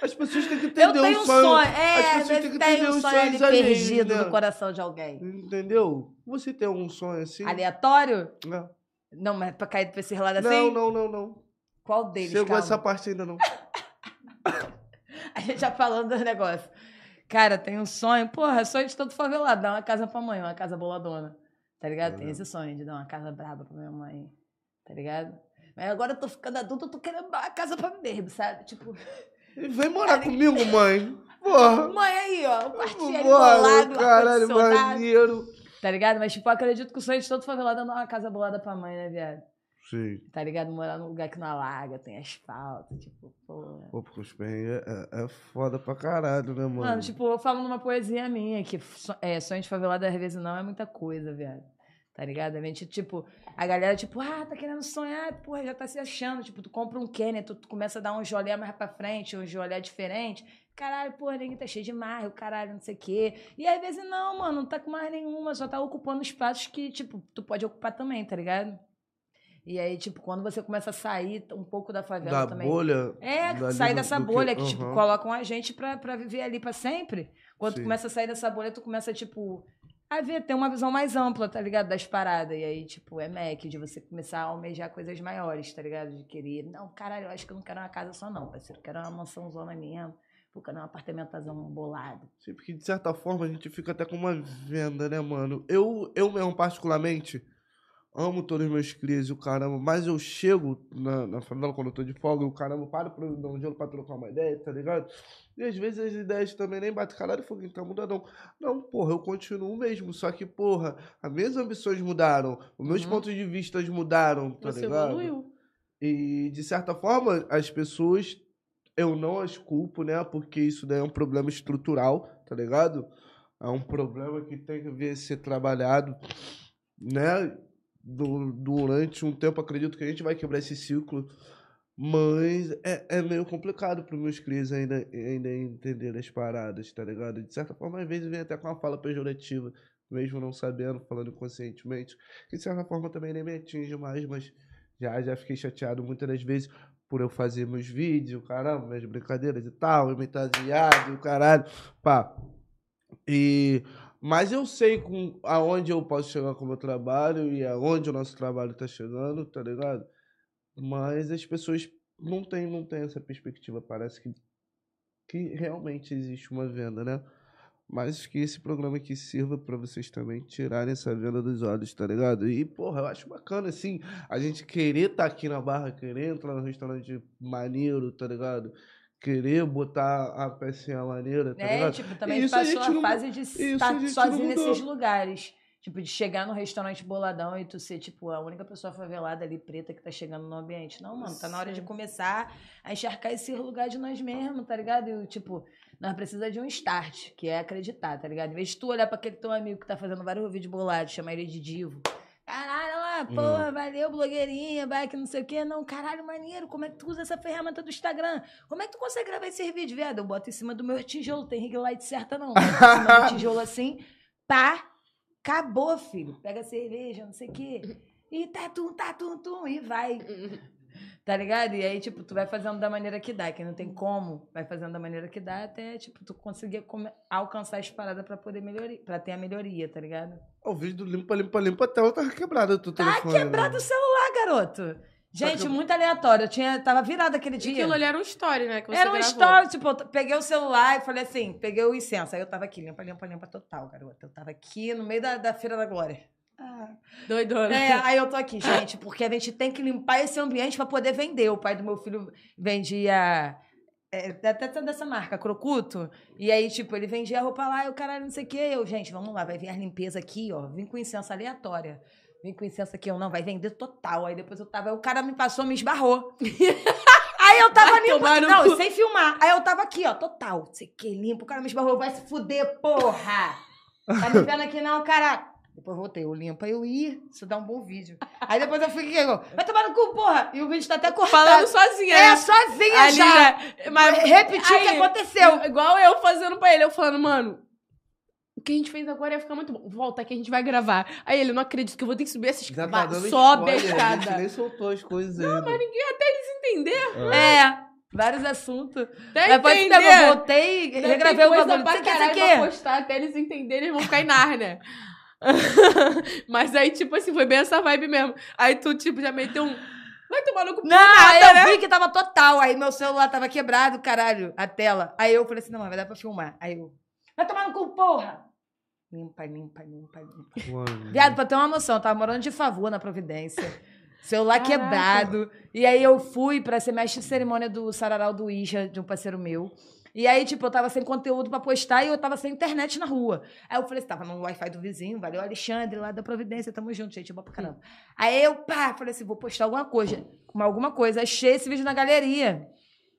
As pessoas têm que Eu entender tenho o um sonho. sonho. As É, pessoas às têm que entender um sonho ali perdido né? no coração de alguém. Entendeu? Você tem algum sonho assim? Aleatório? Não, Não, mas pra cair pra esse relado não, assim? não, não, não. Qual deles? Chegou Calma. essa parte ainda não. A gente já falando do negócio. Cara, tem um sonho. Porra, sonho de todo favelado. Dar uma casa pra mãe, uma casa boladona. Tá ligado? Tem Uhum. esse sonho de dar uma casa braba pra minha mãe. Tá ligado? Mas agora eu tô ficando adulta, eu tô querendo dar uma casa pra mim mesmo, sabe? Tipo, Vem morar comigo, mãe. Porra. mãe aí, ó, Bora, bolado, caralho, maneiro. Tá ligado? Mas, tipo, eu acredito que o sonho de todo favelado é dar uma casa bolada pra mãe, né, viado? Sim. Tá ligado? Morar num lugar que não alaga, tem asfalto, tipo, pô. Pô, porque os perrengues é, é foda pra caralho, né, mano? Mano, tipo, eu falo numa poesia minha que so- é, sonho de favelado às vezes não é muita coisa, viado. Tá ligado? A gente, tipo, a galera, tipo, ah, tá querendo sonhar, porra, já tá se achando. Tipo, tu compra um Kenner, tu, tu começa a dar um jolé mais pra frente, um jolé diferente. Caralho, porra, ninguém tá cheio de marro, caralho, não sei o quê. E às vezes não, mano, não tá com mais nenhuma, só tá ocupando espaços que, tipo, tu pode ocupar também, tá ligado? E aí, tipo, quando você começa a sair um pouco da favela da também. bolha. É, sair dessa do que- bolha que, tipo, Aham. colocam a gente pra, pra viver ali pra sempre. Quando tu Sim. começa a sair dessa bolha, tu começa, tipo, a ver, ter uma visão mais ampla, tá ligado? Das paradas. E aí, tipo, é Mac, de você começar a almejar coisas maiores, tá ligado? De querer, não, caralho, eu acho que eu não quero uma casa só, não, parceiro. Eu quero uma mansão zona mesmo. Pô, quero um apartamentazão bolado. Sim, porque de certa forma a gente fica até com uma venda, né, mano? Eu, eu mesmo, particularmente, amo todos os meus crias e o caramba, mas eu chego na, na favela quando eu tô de folga e o caramba para pra eu dar um gelo pra trocar uma ideia, tá ligado? E às vezes as ideias também nem batem. Caralho, fogo, tá mudando. Não. não, porra, eu continuo mesmo. Só que, porra, as minhas ambições mudaram, os meus Uhum. pontos de vista mudaram, tá Você ligado? evoluiu. E, de certa forma, as pessoas, eu não as culpo, né? Porque isso daí é um problema estrutural, tá ligado? É um problema que tem que vir a ser trabalhado, né? Du- durante um tempo, acredito que a gente vai quebrar esse ciclo. Mas é, é meio complicado para meus crias ainda, ainda entender as paradas, tá ligado? De certa forma, às vezes vem até com uma fala pejorativa, mesmo não sabendo, falando inconscientemente. Que de certa forma também nem me atinge mais, mas já, já fiquei chateado muitas das vezes por eu fazer meus vídeos, caramba, minhas brincadeiras e tal, e o caralho, pá. E, mas eu sei com, aonde eu posso chegar com o meu trabalho e aonde o nosso trabalho tá chegando, tá ligado? Mas as pessoas não têm, não têm essa perspectiva, parece que, que realmente existe uma venda, né? Mas que esse programa aqui sirva pra vocês também tirarem essa venda dos olhos, tá ligado? E, porra, eu acho bacana, assim, a gente querer estar aqui na barra, querer entrar no restaurante maneiro, tá ligado? Querer botar a pecinha maneira, tá É, tipo, também Isso a passou a não- fase de estar a sozinho nesses lugares. Tipo, de chegar no restaurante boladão e tu ser, tipo, a única pessoa favelada ali, preta, que tá chegando no ambiente. Não, mano, tá na hora de começar a encharcar esse lugar de nós mesmos, tá ligado? E, tipo, nós precisamos de um start, que é acreditar, tá ligado? Em vez de tu olhar pra aquele teu amigo que tá fazendo vários vídeos bolados, chamar ele de divo. Porra, valeu, blogueirinha, vai que não sei o quê. Não, caralho, maneiro, como é que tu usa essa ferramenta do Instagram? Como é que tu consegue gravar esse vídeo, viado? Eu boto em cima do meu tijolo, tem ring light certa não. Boto em cima do tijolo assim, pá, acabou, filho. Pega a cerveja, não sei o quê. E tá tum, tá tum, tum, e vai. Tá ligado? E aí, tipo, tu vai fazendo da maneira que dá, que não tem como, vai fazendo da maneira que dá até, tipo, tu conseguir come- alcançar as paradas pra poder melhorar, pra ter a melhoria, tá ligado? O vídeo do limpa, limpa, limpa, a tela tava quebrada do Tá telefone. né? quebrado o celular, garoto. Gente, que- muito aleatório. Eu tinha, tava virada aquele dia. Aquilo ali era um story, né? Que você Era um gravou. story, tipo, eu peguei o celular e falei assim, peguei o incenso. Aí eu tava aqui, limpa, limpa, limpa total, garota. Eu tava aqui no meio da, da Feira da Glória. Ah. Doidona. É, aí eu tô aqui, gente, porque a gente tem que limpar esse ambiente pra poder vender. O pai do meu filho vendia. É, até dessa marca, Crocuto. E aí, tipo, ele vendia a roupa lá e o caralho, não sei o quê. Eu, gente, vamos lá, vai vir a limpeza aqui, ó. Vim com incenso aleatória. Vim com incenso aqui, eu não, vai vender total. Aí depois eu tava. O cara me passou, me esbarrou. Aí eu tava no Não, cu. sem filmar. Aí eu tava aqui, ó, total. Não sei o que, limpo. O cara me esbarrou, vai se fuder, porra. Tá me vendo aqui não, cara. Depois eu voltei, eu limpo. Aí eu ia, isso dá um bom vídeo. Aí depois eu fiquei, vai tomar no cu, porra. E o vídeo tá até cortado. Falando sozinha, É, né? sozinha Ali já. já- Mas Repetir o que aconteceu. Igual eu fazendo pra ele, eu falando, mano, o que a gente fez agora ia ficar muito bom. Volta que a gente vai gravar. Aí ele, não acredito que eu vou ter que subir essa escada. tá spoiler, A gente bestada. nem soltou as coisas ainda. Mas ninguém até eles entender. É, vários assuntos. Até Depois entender. eu voltei, regravei o bagulho. pra caralho quer? postar, até eles entenderem, eles vão ficar em Nárnia. Mas aí, tipo assim, foi bem essa vibe mesmo. Aí tu, tipo, já meteu um... Vai tomar no cu Não, nada, eu né? vi que tava total. Aí meu celular tava quebrado, caralho, a tela. Aí eu falei assim, não, vai dar pra filmar. Aí eu, vai tomar no cu, porra! Limpa, limpa, limpa, limpa. Mano. Viado, pra ter uma noção, eu tava morando de favor na Providência. Celular Caraca. quebrado. E aí eu fui pra ser mestre de cerimônia do Sararau do Ija, de um parceiro meu. E aí, tipo, eu tava sem conteúdo pra postar e eu tava sem internet na rua. Aí eu falei assim, tava no Wi-Fi do vizinho, valeu, Alexandre, lá da Providência, tamo junto, gente, boa pra caramba. Aí eu, pá, falei assim, vou postar alguma coisa, alguma coisa. Achei esse vídeo na galeria.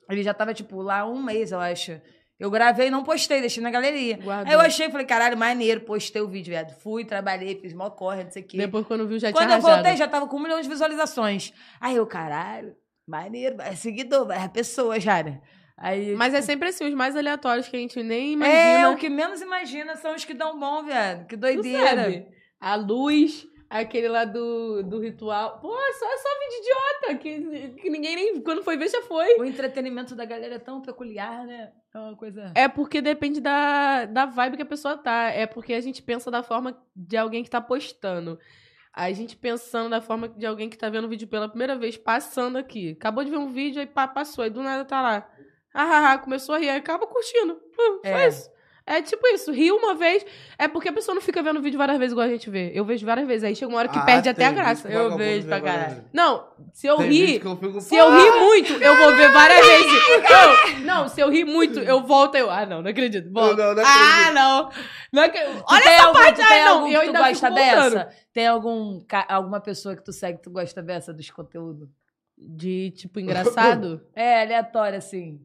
Ele já tava, tipo, lá um mês, eu acho. Eu gravei e não postei, deixei na galeria. Guardou. Aí eu achei, falei, caralho, maneiro, postei o vídeo, viado. Fui, trabalhei, fiz mó corre, não sei o quê. Depois, quando viu, já Quando tinha eu voltei, rajado. já tava com um milhão de visualizações. Aí eu, caralho, maneiro, vai seguidor, vai pessoa já, né? Aí, Mas é sempre assim, os mais aleatórios que a gente nem é, imagina. o que menos imagina são os que dão bom, viado. Que Tu doideira. sabe? A luz, aquele lá do, do ritual. Pô, é só, é só vídeo idiota, que, que ninguém nem. Quando foi ver, já foi. O entretenimento da galera é tão peculiar, né? É uma coisa. É porque depende da, da vibe que a pessoa tá. É porque a gente pensa da forma de alguém que tá postando. A gente pensando da forma de alguém que tá vendo o vídeo pela primeira vez, passando aqui. Acabou de ver um vídeo, aí pá, passou, aí do nada tá lá. Ah, ah, ah, começou a rir, aí acaba curtindo. Hum, só É. isso. É tipo isso, riu uma vez, é porque a pessoa não fica vendo o vídeo várias vezes igual a gente vê. Eu vejo várias vezes, aí chega uma hora que Ah, perde até a graça. Eu vejo pra caralho. Não, se eu Tem rir, eu se eu "Pô, rir muito, eu vou ver várias vezes. Eu- não, se eu rir muito, eu volto eu. Ah, não, não acredito. Volto. Não, não, não ah, acredito. não. não Tu Olha tem essa algum, parte. tem Ah, não. Eu que tu ainda gosta dessa? Tem algum, alguma pessoa que tu segue que tu gosta dessa, dos conteúdos? De, tipo, engraçado? É, aleatório, assim.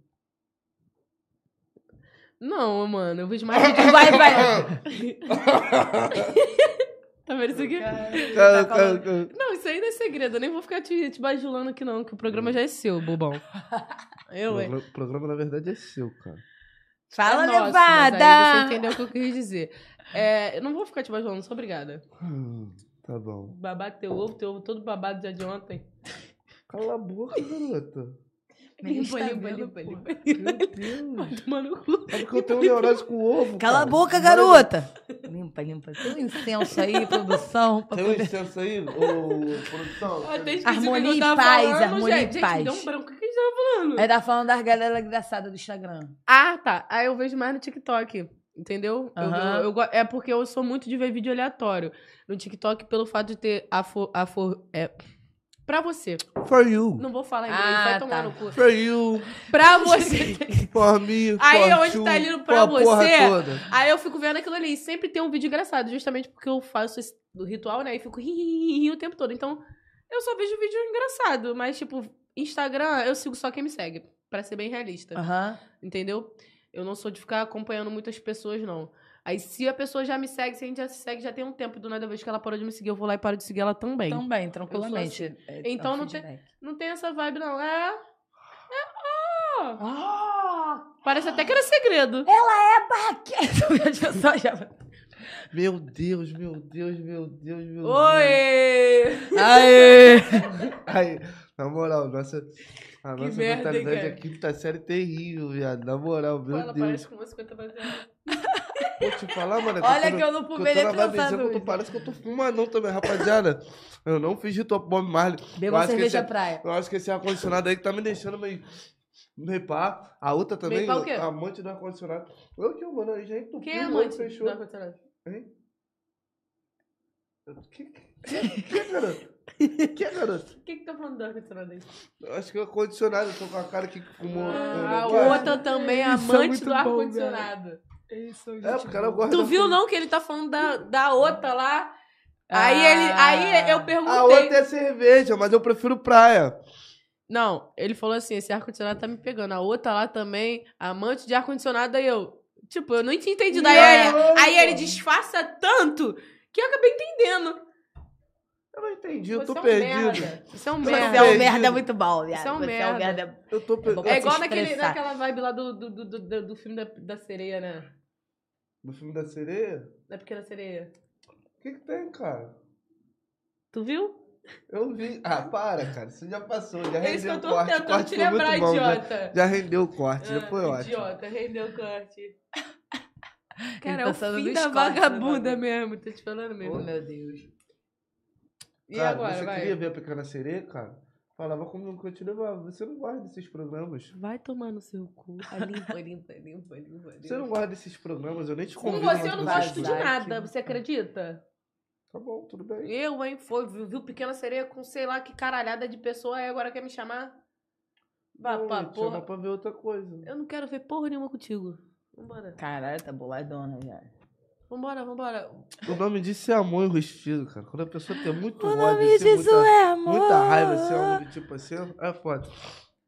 Não, mano. Eu vejo mais vídeo. Vai, vai. Tá vendo isso aqui? Cara, cara, cara. Não, isso aí não é segredo. Eu nem vou ficar te, te bajulando aqui, não, que o programa já é seu, bobão. Eu, hein? O programa, na verdade, é seu, cara. Fala, é nosso, mas levada! aí você entendeu o que eu quis dizer. É, eu não vou ficar te bajulando, sou obrigada. Hum, tá bom. Babar teu ovo, teu ovo todo babado já de ontem. Cala a boca, garota. Limpa, Tá limpa, vendo, limpa, pô? limpa. Meu Deus. Toma no cu. É porque eu tenho neurose com ovo, Cala a cara. boca, Vai, garota! Limpa, limpa. Tem um incenso aí, produção. Tem um poder- incenso aí, ô produção? Harmonia e eu paz, falando, harmonia gente. e paz. Gente, deu um branco. O que a gente tava falando? Aí tá falando das galera engraçada do Instagram. Ah, tá. Aí eu vejo mais no TikTok. Entendeu? Eu- Aham. eu, eu go- é porque eu sou muito de ver vídeo aleatório. No TikTok, pelo fato de ter afor, afor, é, pra você. For you. Não vou falar inglês, Ah, vai tomar tá. no cu. For you. Pra você. For me. Aí, for onde you, tá for pra você, toda. Aí eu fico vendo aquilo ali. E sempre tem um vídeo engraçado, justamente porque eu faço esse do ritual, né? E fico ri, ri, ri, ri o tempo todo. Então, eu só vejo vídeo engraçado. Mas, tipo, Instagram, eu sigo só quem me segue. Pra ser bem realista. Aham. Entendeu? Eu não sou de ficar acompanhando muitas pessoas, não. Aí, se a pessoa já me segue, se a gente já se segue, já tem um tempo. Do nada, vez que ela parou de me seguir, eu vou lá e paro de seguir ela também. Também, tranquilamente. É, Então é um não tem-. Não tem essa vibe, não. É. É. ó. Ah! Parece até que era segredo. As pessoas já- Meu Deus, meu Deus, meu Deus, meu Deus. Oi! Aê! Aí, na moral, nossa, a Que nossa mentalidade aqui tá série terrível, viado. Na moral, meu ela Deus. parece com uma 50 baseada. Vou te falar, mano. é Olha que eu no- não que fumei nem que eu tô- isso. Parece que eu tô fumadão também, rapaziada. Eu não fiz ritual pro Bob Marley. Beba que cerveja esse- praia. Eu acho que esse ar-condicionado aí que tá me deixando meio. Meio pá. A outra também, o quê? amante do ar-condicionado. Eu que, mano, aí já entupiu, Quem é mano, amante fechou. do ar-condicionado? Hein? Que, que, que é, garoto? Que é, garoto? O que que tá falando do ar-condicionado aí? Eu acho que é ar-condicionado, eu tô com a cara aqui fumou. Ah, eu- o outro também é é amante do bom, ar-condicionado. É, porque ela gosta Tu viu, não, que ele tá falando da, da outra lá? Ah. Aí ele. Aí eu perguntei. A outra é cerveja, mas eu prefiro praia. Não, ele falou assim: esse ar-condicionado tá me pegando. A outra lá também, amante de ar-condicionado, aí eu. Tipo, eu não tinha entendido. Aí, ele, aí ele disfarça tanto que eu acabei entendendo. Eu não entendi, eu Você tô é um perdido. merda. Você é um Você Você merda. é um merda muito bom, viado. Você é um Você é um merda. merda. Eu tô É perdido. É igual naquele, naquela vibe lá do, do, do, do, do filme da, da sereia, né? No filme da sereia? Da pequena sereia. O que que tem, cara? Tu viu? Eu vi. Ah, para, cara. Isso já passou. Já É isso que rendeu eu o tô corte. O tentando corte te lembrar, bom. Já, idiota. já rendeu o corte, já Ah, foi ótimo. Idiota, rendeu o corte. Cara, é o pensando fim da vagabunda mesmo, tô te falando mesmo. Oh, meu Deus. e cara, agora, você vai? queria ver a Pequena Sereia, cara? Falava como que eu te levava. Você não gosta desses programas. Vai tomar no seu cu. Ah, limpa, limpa, limpa, limpa, limpa. Você não gosta desses programas, eu nem te Com convido. você mais eu não pra gosto de nada, você acredita? Tá bom, tudo bem. Eu, hein, foi, viu, viu Pequena Sereia com sei lá que caralhada de pessoa e agora quer me chamar? Vá, Não, gente, porra. chama pra ver outra coisa. Eu não quero ver porra nenhuma contigo. Vambora. Caralho, tá boladona já. Vambora, vambora. O nome disso é amor enrustido, cara. Quando a pessoa tem muito O ódio, nome assim, disso muita, é amor. muita raiva, assim, algo que tipo assim, é foda.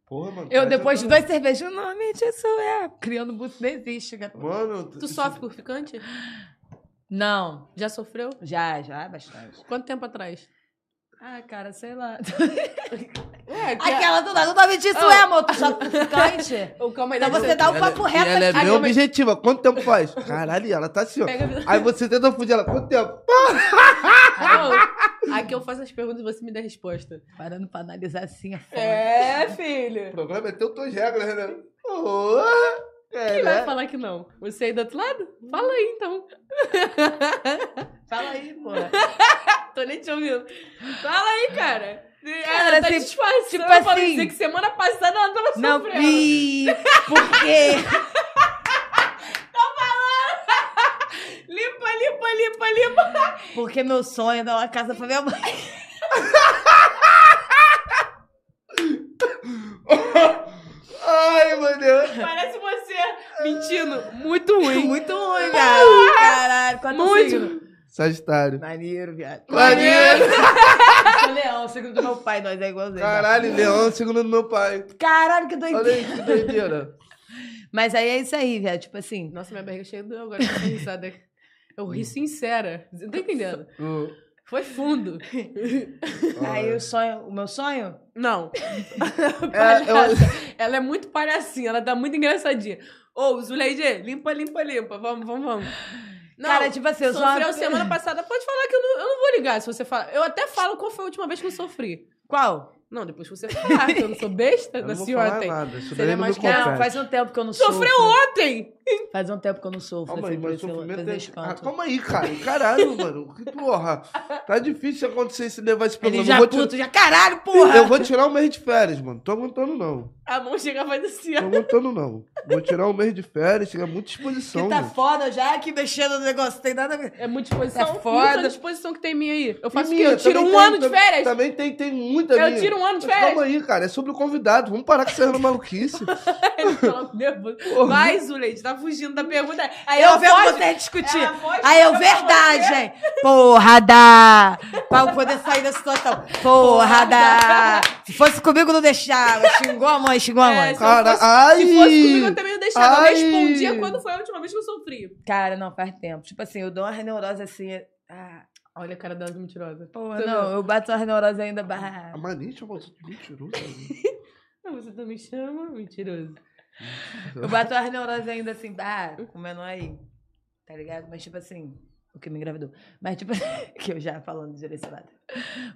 Porra, mano. Eu, depois de que dois cervejas, o nome disso é. Criando busto não existe, gato. Mano, Tu sofre por ficante? Não. Já sofreu? Já, já, bastante. Quanto tempo atrás? Ah, cara, sei lá. É, Aquela do nada, o nome disso Oh. é amor. Tu só ficante. O calma aí, Então deixa você dá o Ela- papo e reto ela é aqui. bem objetiva. Quanto tempo faz? Caralho, ela tá assim, ó. Pega- Aí você tenta fugir ela. Quanto tempo? Não, Aqui eu faço as perguntas e você me dá a resposta. Parando pra analisar assim a foto. É, O filho. programa é teu, tuas regras, né? Oh, Quem vai falar que não? Você aí do outro lado? Fala aí, então. Fala aí, pô. Tô nem te ouvindo. Fala aí, cara. Cara, Ela tá assim, disfarçando tipo pra assim- dizer que semana passada ela tava Não sofrendo. vi. Por quê? Limpa, limpa, limpa, limpa. Porque meu sonho é dar uma casa pra minha mãe. Ai, meu Deus. Parece você mentindo. Muito ruim. Muito ruim, cara. Caralho, quanto Muito. signo? Sagitário. Maneiro, viado. Maneiro. Sou leão, segundo do meu pai, nós é igualzinho. Caralho, Leão, segundo do meu pai. Caralho, que Olha doideira. aí, que doideira. Mas aí é isso aí, viado. Tipo assim. Nossa, minha barriga cheia do agora com essa risada. Eu ri sincera. Você não tá entendendo? Hum. Foi fundo. Aí o sonho, o meu sonho? Não. É, Palhaça. Ela é muito palhacinha, ela tá muito engraçadinha. Ô, Zuleide, limpa, limpa, limpa. Vamos, vamos, vamos. Não, Cara, tipo assim, eu sofreu uma- semana passada, pode falar que eu não, eu não vou ligar se você falar. Eu até falo qual foi a última vez que eu sofri. Qual? Não, depois que você falar, que eu não sou besta, Eu nasci falar ontem. nada. Isso daí mais que- Não, faz um tempo que eu não Sofreu sofro. ontem! Faz um tempo que eu não sofro. Calma aí, mas sofrimento é... Ah, calma aí, cara. Caralho, mano. Que porra. Tá difícil acontecer se levar esse Ele programa. já eu, vou tirar... puto, já caralho, porra! eu vou tirar um mês de férias, mano. Tô aguentando, não. A mão chega e faz assim, Tô ó. aguentando, não. Vou tirar um mês de férias. Chega muita disposição, Que tá gente. foda já aqui mexendo no negócio, tem nada a ver. É muita disposição. Tá foda. Muita disposição que tem minha aí. Eu faço o quê? Eu tiro um tem- ano de férias. Também tem, tem muita Eu minha. tiro um ano de Mas férias. Calma aí, cara. É sobre o convidado. Vamos parar com essa maluquice. Porra. Vai, Zuleide, tá fugindo da pergunta. Aí eu vendo foge- você discutir. foge, Aí eu, verdade, hein? Porra, dá! Pra eu poder sair da situação. Porra, dá! Se fosse comigo, não deixava. Xingou a mãe, xingou a É, mãe. se, Cara, fosse, ai. se fosse comigo, eu também não deixava. Ai. Eu respondia quando foi a última vez que eu sofri. Cara, não, faz tempo. Tipo assim, eu dou uma neurose assim. Ah, Olha a cara dela de mentirosa. porra, Você não, viu? eu bato uma neurose ainda. Bah. A mania chamou você de mentiroso. Ah, Você também chama mentiroso. Eu bato as neuroses ainda assim, bah, comendo aí. Tá ligado? Mas tipo assim, o que me engravidou. Mas tipo, que eu já falando direcionado.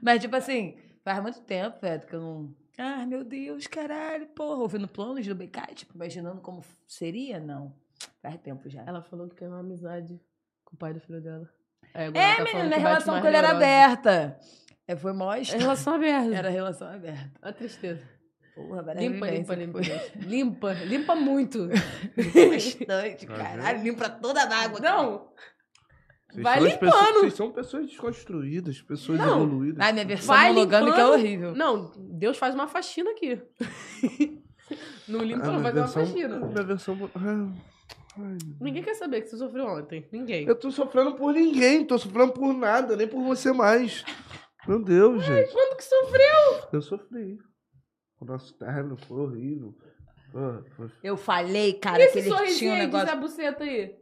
Mas tipo assim, faz muito tempo, velho, que eu não. Ah, meu Deus, caralho, porra, ouvindo planos do BK, tipo, imaginando como seria? Não. Faz tempo já. Ela falou que quer uma amizade com o pai do filho dela. É, ela tá menina, bate relação com ele era aberta. É, foi mó É relação aberta. Era relação aberta. A tristeza. Porra, Limpa, limpa, limpa. foi. Limpa, limpa muito. Bastante, caralho, limpa toda a água. Não, Vocês Vai limpando. pessoas- Vocês são pessoas desconstruídas, pessoas Não. evoluídas. Ai, minha versão Vai monogâmica é limpando. horrível. Não, Deus faz uma faxina aqui. Não limpa, Ah, não minha faz uma versão- faxina. Minha versão... Ah, ai, Ninguém quer saber que você sofreu ontem. Ninguém. Eu tô sofrendo por ninguém, tô sofrendo por nada, nem por você mais. Meu Deus, gente. Quando que sofreu? Eu sofri. O nosso término foi horrível. Ah, Eu falei, cara, E que esse ele tinha sorrisinho um aí de negócio. Zé Buceta aí?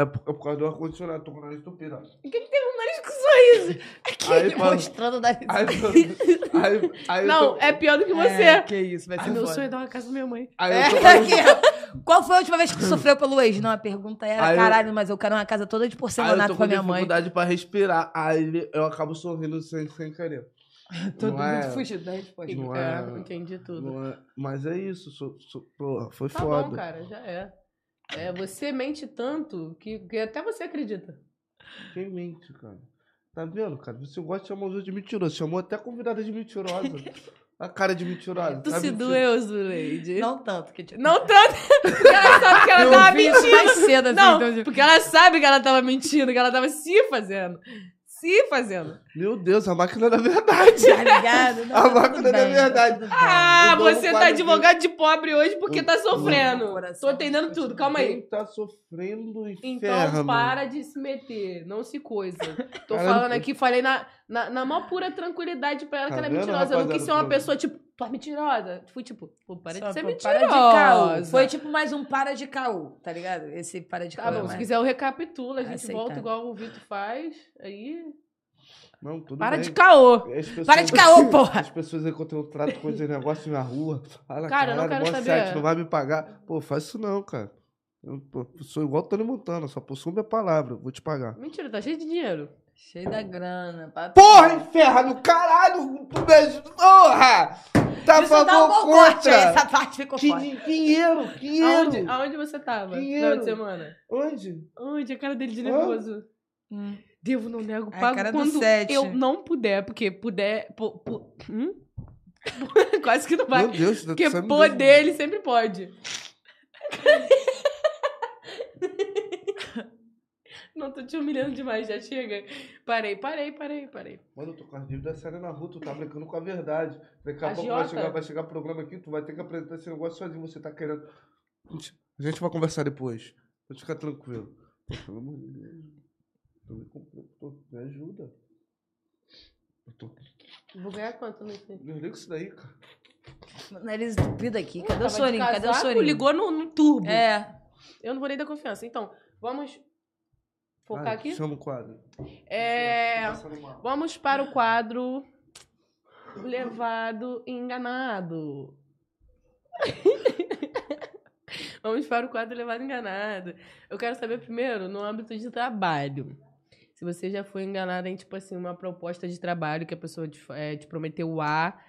É por, é por causa do ar-condicionado, tô com o nariz entupido. ó. O que, que tem um nariz com sorriso? Aqui, Aí, mostrando o nariz. Aí, eu- aí, aí Não, eu tô, é pior do que você. É, que isso, vai Ai, ser meu foda. sonho é dar uma casa pra minha mãe. aí É, eu tô aqui. Qual foi a última vez que tu sofreu pelo ex? Não, a pergunta era, Aí eu- caralho, mas eu quero uma casa toda de eu porcelanato tô com pra minha mãe. dificuldade pra respirar. Aí eu acabo sorrindo sem, sem querer. Todo Não é- mundo fugido da resposta. Não é, é- entendi tudo. Não é- mas é isso, sou, sou- porra, foi Tá foda. bom, cara, já é. É, você mente tanto que, que até você acredita. Quem mente, cara? Tá vendo, cara? Você gosta de chamar os outros de mentiroso. Chamou até a convidada de mentirosa. a cara de mentirosa. Tu tá se mentindo. doeu, Zuleide. Não tanto, que tipo, Não tanto, porque ela sabe que ela eu tava mentindo. mais cedo assim, Não, então, tipo, porque ela sabe que ela tava mentindo, que ela tava se fazendo. Se fazendo. Meu Deus, a máquina da verdade. Tá ligado? Não, A tá máquina da tá verdade. bem. Ah, você tá advogado de pobre hoje porque tá sofrendo. Tô entendendo tudo, calma aí. Quem tá sofrendo Então inferno. para de se meter, não se coisa. Tô Caramba. falando aqui, falei na, na, na maior pura tranquilidade pra ela Tá que ela é mentirosa. Eu não quis ser uma pessoa tipo, tu é mentirosa. Fui tipo, pô, para Só, de ser pô, mentirosa. Para de caô. Foi tipo mais um para de caô, tá ligado? Esse para de Tá caô. é bom, se mais- quiser eu recapitulo, a gente Aceitável. volta igual o Vitor faz. Aí. Não, tudo Para bem. de caô! As pessoas- Para de caô, porra! As pessoas eu trato com esse negócio na rua, fala, Cara, eu não caralho, quero saber. sete, não vai me pagar. Pô, faz isso não, cara. Eu pô, sou igual o Tony Montana, só possuo minha palavra, vou te pagar. Mentira, tá cheio de dinheiro. Cheio da grana. papo- Porra, inferno, caralho, tu ajuda, porra! Tá Isso dá um corte, essa parte ficou Que fora. di- dinheiro, dinheiro. Aonde, aonde você tava? No Dinheiro. final de semana? Onde? Onde? A cara dele de Hã? nervoso. Hum. Devo, não nego, A pago do quando sete. eu não puder, porque puder... pu- pu- hum? Quase que não vai. Meu Deus, Porque você me poder deu- ele sempre pode. Não, tô te humilhando demais, já chega. Parei, parei, parei, parei. Mano, eu tô com as dívidas sérias na rua, tu tá brincando com a verdade. Daqui a pouco Agiota. vai chegar, vai chegar programa aqui, tu vai ter que apresentar esse negócio sozinho, você tá querendo. A gente vai conversar depois. Pode ficar tranquilo. Pelo amor de Deus. Tu me, pô, me ajuda. Eu tô. Vou ganhar quanto nesse? Desliga isso daí, cara. Nariz entupido aqui. Cadê Tava o de soninho? Cadê o casaco, soninho? Ligou no, no turbo. É. Eu não vou nem dar confiança. Então, vamos focar Vai, aqui? Chama o quadro. É... Passando mal. Vamos para o quadro Levado Enganado. Vamos para o quadro Levado Enganado. Eu quero saber primeiro, no âmbito de trabalho. Se você já foi enganado em, tipo assim, uma proposta de trabalho que a pessoa te, eh, te prometeu o A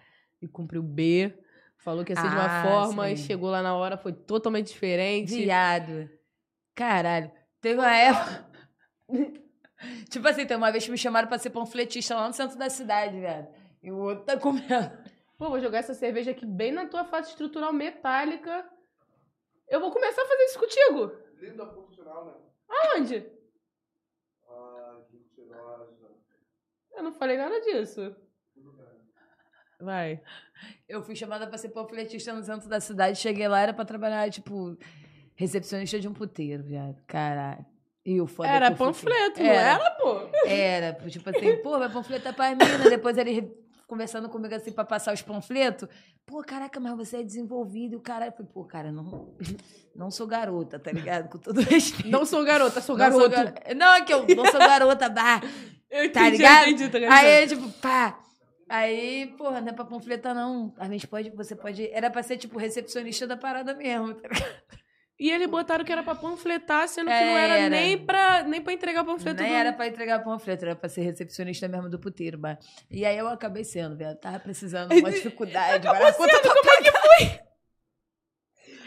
e cumpriu o B. Falou que ia ser de uma Ah, forma e sim. chegou lá na hora, foi totalmente diferente. Viado. Caralho. Teve uma época. tipo assim, tem uma vez que me chamaram pra ser panfletista lá no centro da cidade, velho. E o outro tá comendo. Pô, vou jogar essa cerveja aqui bem na tua face estrutural metálica. Eu vou começar a fazer isso contigo. Linda profissional, né? Aonde? Eu não falei nada disso. Vai. Eu fui chamada pra ser panfletista no centro da cidade. Cheguei lá, era pra trabalhar, tipo, recepcionista de um puteiro, viado. Caralho. E o foda é Era panfleto, não Era. era, pô? Era, tipo assim, pô, vai panfletar pra mina. Depois ele conversando comigo assim pra passar os panfletos. Pô, caraca, mas você é desenvolvido. E o cara, eu falei, pô, cara, não, não sou garota, tá ligado? Com todo respeito. Não sou garota, sou Não sou garoto. gar- Não, é que eu não sou garota, bah. Eu entendi, Tá ligado? eu entendi, tá ligado? Aí, tipo, pá. Aí, porra, não é pra panfletar, não. A gente pode, você pode. Era pra ser, tipo, recepcionista da parada mesmo, tá ligado? E eles botaram que era pra panfletar, sendo que não era, Era. nem pra, nem pra entregar panfleto. Nem do- era pra entregar panfleto, era pra ser recepcionista mesmo do puteiro, bah. E aí eu acabei sendo, velho. Tava precisando de uma dificuldade. Acabou sendo, como é que foi?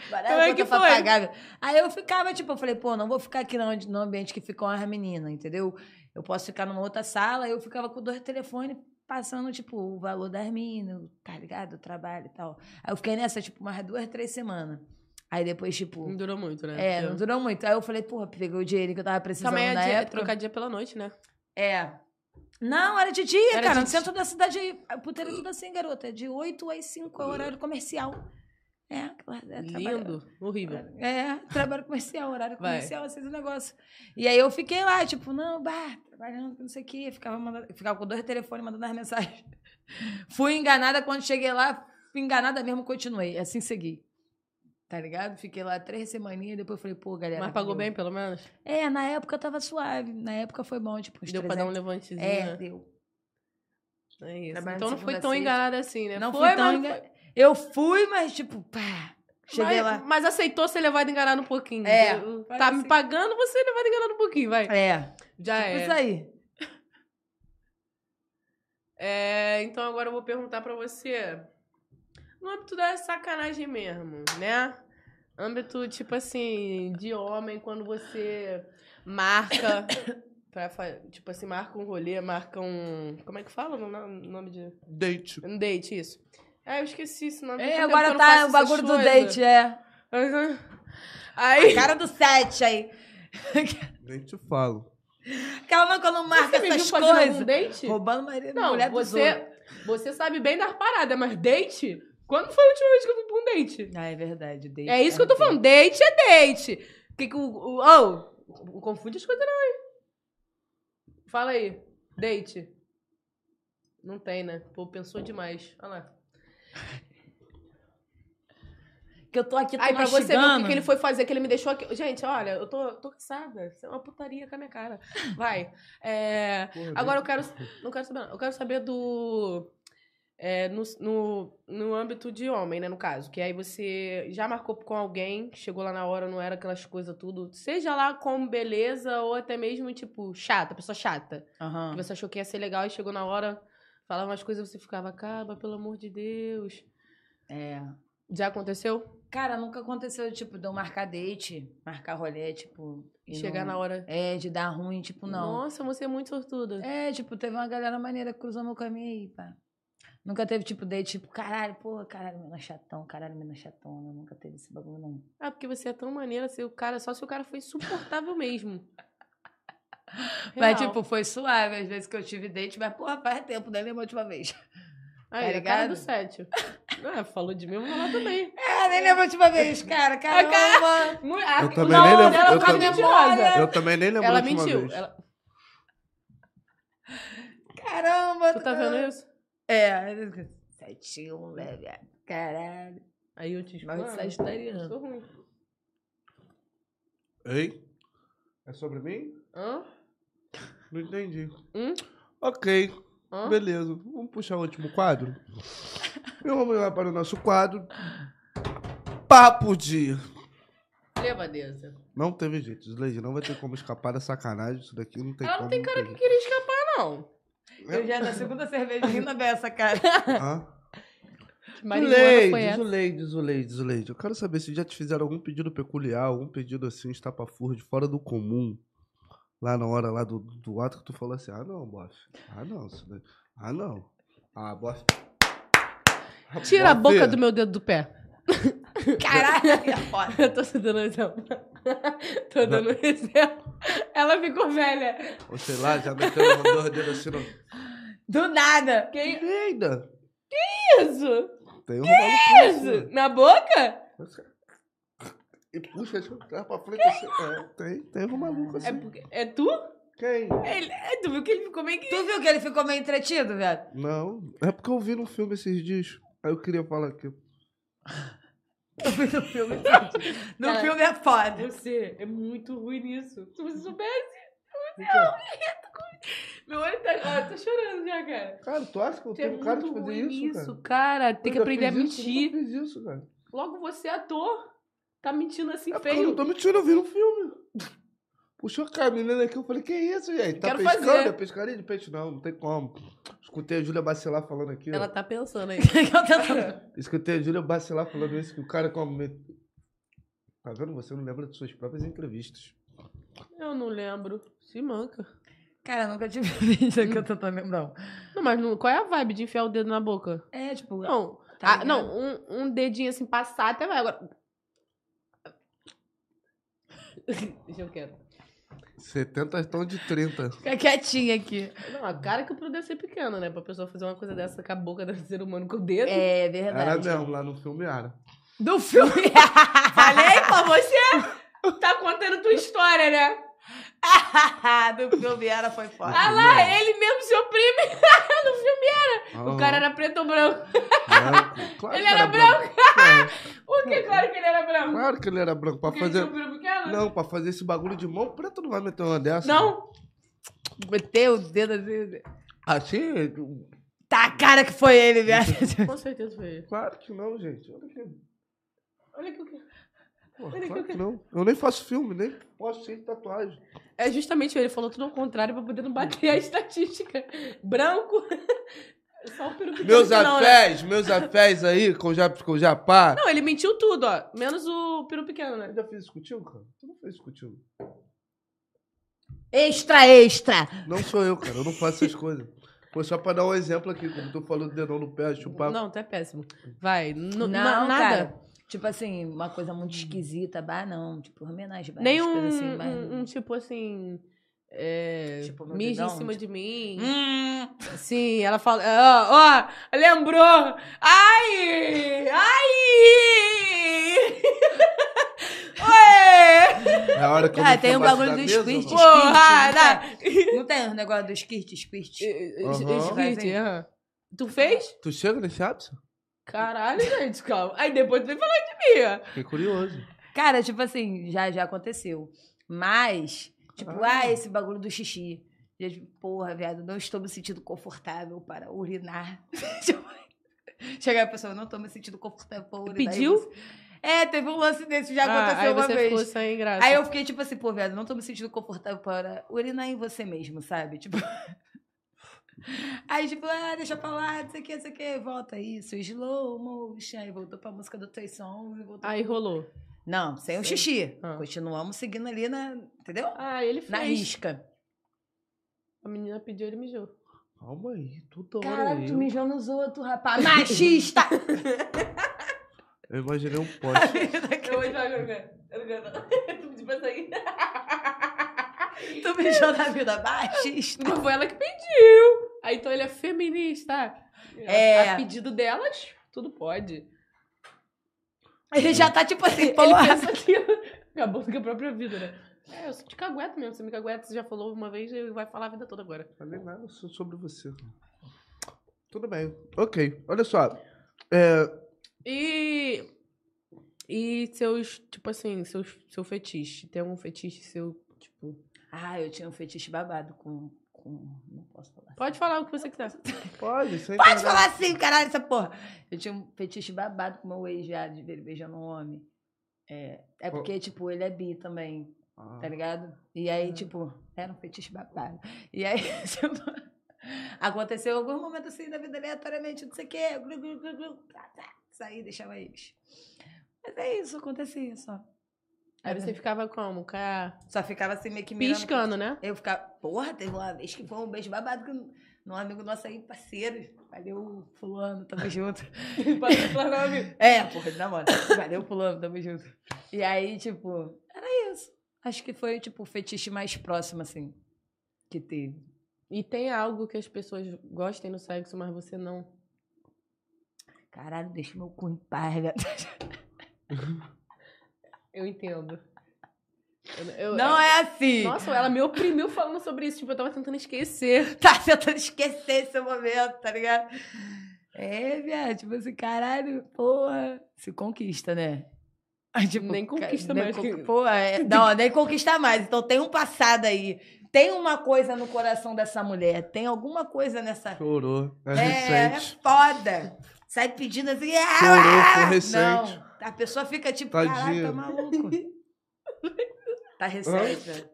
Como é que foi? Pagar. Aí eu ficava, tipo, eu falei, pô, não vou ficar aqui no, no ambiente que ficam as meninas, entendeu? Eu posso ficar numa outra sala, eu ficava com dois telefones passando, tipo, o valor das minas, tá ligado? O trabalho e tal. Aí eu fiquei nessa, tipo, umas duas, três semanas. Aí depois, tipo. Não durou muito, né? É, Eu- não durou muito. Aí eu falei, porra, peguei o dinheiro que eu tava precisando Também é, na dia, é época. trocar dia pela noite, né? É. Não, era de dia, Era cara. de No centro da cidade, a puteira é tudo assim, garota. É de 8 às 5, é horário comercial. É, é, Lindo. Horrível. É, trabalho comercial, horário Vai. comercial, assim, do negócio. E aí eu fiquei lá, tipo, não, bah, trabalhando, não sei o quê. Ficava, mandando, ficava com dois telefones mandando as mensagens. Fui enganada quando cheguei lá, fui enganada mesmo, continuei. Assim segui. Tá ligado? Fiquei lá três semaninhas, depois falei, pô, galera. Mas pagou deu. bem, pelo menos? É, na época tava suave. Na época foi bom, tipo, uns Deu pra dar um 300. levantezinho, É, né? deu. É isso. Trabalhando Então não foi tão enganada assim, né? Não foi, fui tão mas engan... Eu fui, mas tipo, pá. Cheguei mas, lá. Mas aceitou ser levado enganado um pouquinho. É, Tá parece- me pagando, você é levado enganado um pouquinho, vai. É. Já tipo é. isso aí. É, então agora eu vou perguntar pra você. No âmbito da sacanagem mesmo, né? Âmbito, tipo assim, de homem, quando você marca. pra, tipo assim, marca um rolê, marca um. Como é que fala o no- nome de. Date. Um date, isso. É, eu esqueci esse nome. É, agora tá o bagulho do date, é. Uhum. Aí. Cara do set aí. Nem te falo. Calma quando marca Você essas coisas. date? Roubando marido Não, mulher você, você sabe bem das paradas, mas date? Quando foi a última vez que eu fui pra um date? Ah, é verdade. date É isso que eu tô falando. Date é date. Que que o. o oh, confunde as coisas, não, hein? Fala aí. Date. Não tem, né? Pô, pensou demais. Olha lá. Que eu tô aqui, tô Aí, pra você ver o que, que ele foi fazer, que ele me deixou aqui. Gente, olha, eu tô, tô cansada. Isso é uma putaria com a minha cara. Vai. É, Porra, agora eu quero. Não quero saber, não. Eu quero saber do. É, no, no, no âmbito de homem, né, no caso. Que aí você já marcou com alguém, chegou lá na hora, não era aquelas coisas tudo. Seja lá com beleza ou até mesmo, tipo, chata, pessoa chata. Aham. Que você achou que ia ser legal e chegou na hora, falava umas coisas e você ficava, acaba, pelo amor de Deus. É. Já aconteceu? Cara, nunca aconteceu, tipo, de eu marcar date, marcar rolê, tipo... E chegar não- na hora. É, de dar ruim, tipo, não. Nossa, você é muito sortuda. É, tipo, teve uma galera maneira que cruzou meu caminho aí, pá. Nunca teve, tipo, date, tipo, caralho, porra, caralho, menina chatão, caralho, menina chatona. Nunca teve esse bagulho, não. Ah, porque você é tão maneira, assim, o cara, só se o cara foi insuportável mesmo. Mas, Real. tipo, foi suave às vezes que eu tive date, mas, porra, faz tempo, nem lembro a última vez. Aí, tá a cara do Sete. Ah, falou de mim, eu vou falar também. É, nem lembro a última vez, cara, caramba. Mu- a- Eu também nem lembro- dela eu tá também- mentirosa. Eu também nem lembro Ela mentiu. vez. Ela- Caramba. Tu tá vendo isso? É, setinho, leve, caralho. Aí eu te Mas explico. de sagitariano. Sou ruim. Ei? É sobre mim? Hã? Não entendi. Hum? Ok, Hã? beleza. Vamos puxar o último quadro? E vamos lá para o nosso quadro. Papo de... Levadeza. Não teve jeito, Slade. Não vai ter como escapar da sacanagem. Isso daqui não tem Ela como. não tem cara que queria escapar, não. Eu já na segunda cerveja rindo dessa, cara. Hã? Zuleide. Zuleide, Zuleide, Zuleide. Eu quero saber se já te fizeram algum pedido peculiar, algum pedido assim, estapafúrdio, fora do comum. Lá na hora lá do, do ato que tu falou assim, ah não, bofe. Ah não, daí- ah não. Ah, bofe. Tira a boca do meu dedo do pé. Caralho, é foda. Eu tô te dando um exemplo. tô dando um exemplo. Ela ficou velha. Ou sei lá, já meteu dois dedos assim no... Do nada. Quem Eita! isso? Tem um maluco Isso? Na boca? E puxa, deixa eu entrar pra frente assim. É, tem, tem um maluco assim. É, porque- é tu? Quem? Ele, é, tu viu que ele ficou meio que... Tu viu que ele ficou meio entretido, velho? Não, é porque eu vi no filme esses dias. Aí eu queria falar aqui. Eu vi no filme. No Cara, filme é foda. Você é muito ruim nisso. Se você soubesse, Então, meu olho tá... Ó, eu tô chorando já, cara. Cara, tu acha que eu Você é tenho cara de fazer isso, nisso, cara? cara. Tem que Eu já aprender a fiz isso, eu mentir. fiz isso, cara. Logo você é ator. Tá mentindo assim É porque eu não feio. tô mentindo, eu vi no filme. Puxou a caminhona aqui, eu falei, que isso, gente? Tá Quero pescando? fazer. É pescaria de peixe? Não, não tem como. Escutei a Júlia Bacelar falando aqui. ó. Ela tá pensando aí. Escutei a Júlia Bacelar falando isso, que o cara come... Tá vendo? Você não lembra de suas próprias entrevistas. Eu não lembro. Se manca. Cara, nunca tive vídeo que eu tô tentando lembrar. Não, mas não- qual é a vibe de enfiar o dedo na boca? É, tipo... Não. Tá ah, ligado? não, um, um dedinho assim passar até vai. Agora. Deixa eu quero. 70 estão de 30. Fica quietinha aqui. Não, a cara que eu poderia ser pequena, né? Pra pessoa fazer uma coisa dessa com a boca do ser humano com o dedo. É Era verdade. mesmo, lá no filme era. Do filme. Falei pra você! Tá contando tua história, né? Do filme era foi foda. Ah lá, ele mesmo se oprime. no filme era. O cara era preto ou branco. branco. Claro Ele que era branco. Por que claro que ele era branco? Claro que ele era branco. Pra Porque fazer... Não, pra fazer esse bagulho de mão, preto não vai meter uma dessa. Não? Meteu o dedo assim. Assim? Tá a cara que foi ele, velho. Com certeza foi ele. Claro que não, gente. Olha aqui. Olha aqui o que. Pô, claro que- não. Eu nem faço filme, nem posto sem tatuagem. É justamente ele falou tudo ao contrário pra poder não bater a estatística. Branco. Só o peru pequeno Meus né? afés, meus afés aí, com já, com já pá. Não, ele mentiu tudo, ó. Menos o peru pequeno, né? Eu já fiz isso contigo, cara? Tu não fez isso contigo. Extra, extra. Não sou eu, cara. Eu não faço essas coisas. Foi só pra dar um exemplo aqui, como tu falou do dedão no pé, chupar. Não, tá péssimo. Vai. N Não, na- nada. cara. Tipo assim, uma coisa muito esquisita. Bah, não. Tipo, homenagem. várias Nem um, assim, mas- um- um tipo assim. É, Tipo, mija em cima tipo- de mim. Hum. Sim, ela fala. Ó, ó, lembrou! Ai! Ai! Ué! É a hora que eu Ah, tem um bagulho do squirt, mano. Porra! squirt. Não tem um negócio do squirt, squirt? Aham. Esquite, aham. Tu fez? Tu chega nesse ápice? Caralho, gente, calma. Aí depois tu vem falar de mim. Fiquei curioso. Cara, tipo assim, já, já aconteceu. Mas, tipo, Ah. ah, esse bagulho do xixi. Já, tipo, porra, viado, não estou me sentindo confortável para urinar. Tipo, Chegar a pessoa, não estou me sentindo confortável para urinar. Pediu? E você- É, teve um lance desse, já Ah, aconteceu aí uma você vez. ficou sem graça. Aí eu fiquei tipo assim, pô, viado, não tô me sentindo confortável para urinar em você mesmo, sabe? Tipo. Aí, tipo, ah, deixa pra lá, não sei o que, não sei o que, volta isso, slow motion. Aí voltou pra música do e voltou. Aí rolou. Não, sem o xixi. Ah. Continuamos seguindo ali na. Entendeu? Ah, ele fez. Na risca. A menina pediu, ele mijou. Calma aí, toda hora Caralho, tu eu. mijou nos outros, rapaz. Machista! Eu imaginei um poste. Eu vou jogar, eu quero. Tu pediu pra sair. tu mijou na vida machista. Não foi ela que pediu. Aí então ele é feminista. É. A pedido delas, tudo pode. Ele já tá tipo assim, Ele porra. pensa que acabou com a própria vida, né? É, eu sou de cagueta mesmo. Você me cagueta, você já falou uma vez e vai falar a vida toda agora. Falei nada so- sobre você. Tudo bem. Ok. Olha só. É, E. E seus, tipo assim, seus, seu fetiche. Tem algum fetiche seu, tipo. Ah, eu tinha um fetiche babado com. Com... Não posso falar. Pode falar o que você quiser. pode, sem Pode falar assim, caralho, essa porra. Eu tinha um fetiche babado com meu ex já, de ver ele beijando um homem. É, é porque, tipo, ele é bi também, Ah, tá ligado? E aí, tipo, era um fetiche babado. E aí, tipo, aconteceu algum momento assim na vida aleatoriamente, não sei o quê, glu, glu, glu, glu, tá, tá, saí, deixava eles. Mas é isso, acontecia só. Aí você ficava como? Cara, Só ficava assim meio que mirando. piscando, né? Eu ficava, porra, teve uma vez que foi um beijo babado com um amigo nosso aí, parceiro. Valeu, fulano, tamo junto. Pode falar nome. É, porra, de namoro. Valeu, fulano, tamo junto. E aí, tipo, era isso. Acho que foi, tipo, o fetiche mais próximo, assim, que teve. E tem algo que as pessoas gostem no sexo, mas você não. Caralho, deixa meu cu em paz, velho. Eu entendo. Eu- eu- Não é assim. Nossa, ela me oprimiu falando sobre isso. Tipo, eu tava tentando esquecer. Tá tentando esquecer esse momento, tá ligado? É, viado, tipo assim, caralho, porra. Se conquista, né? Tipo, Nem conquista nem mais con- que- Porra, é- não, nem conquista mais. Então tem um passado aí. Tem uma coisa no coração dessa mulher. Tem alguma coisa nessa. Chorou. É, É, é foda. Sai pedindo assim. Chorou, "Ah!" foi recente. Não, a pessoa fica tipo, caralho, Tadinha. tá maluco. Tá recente, velho.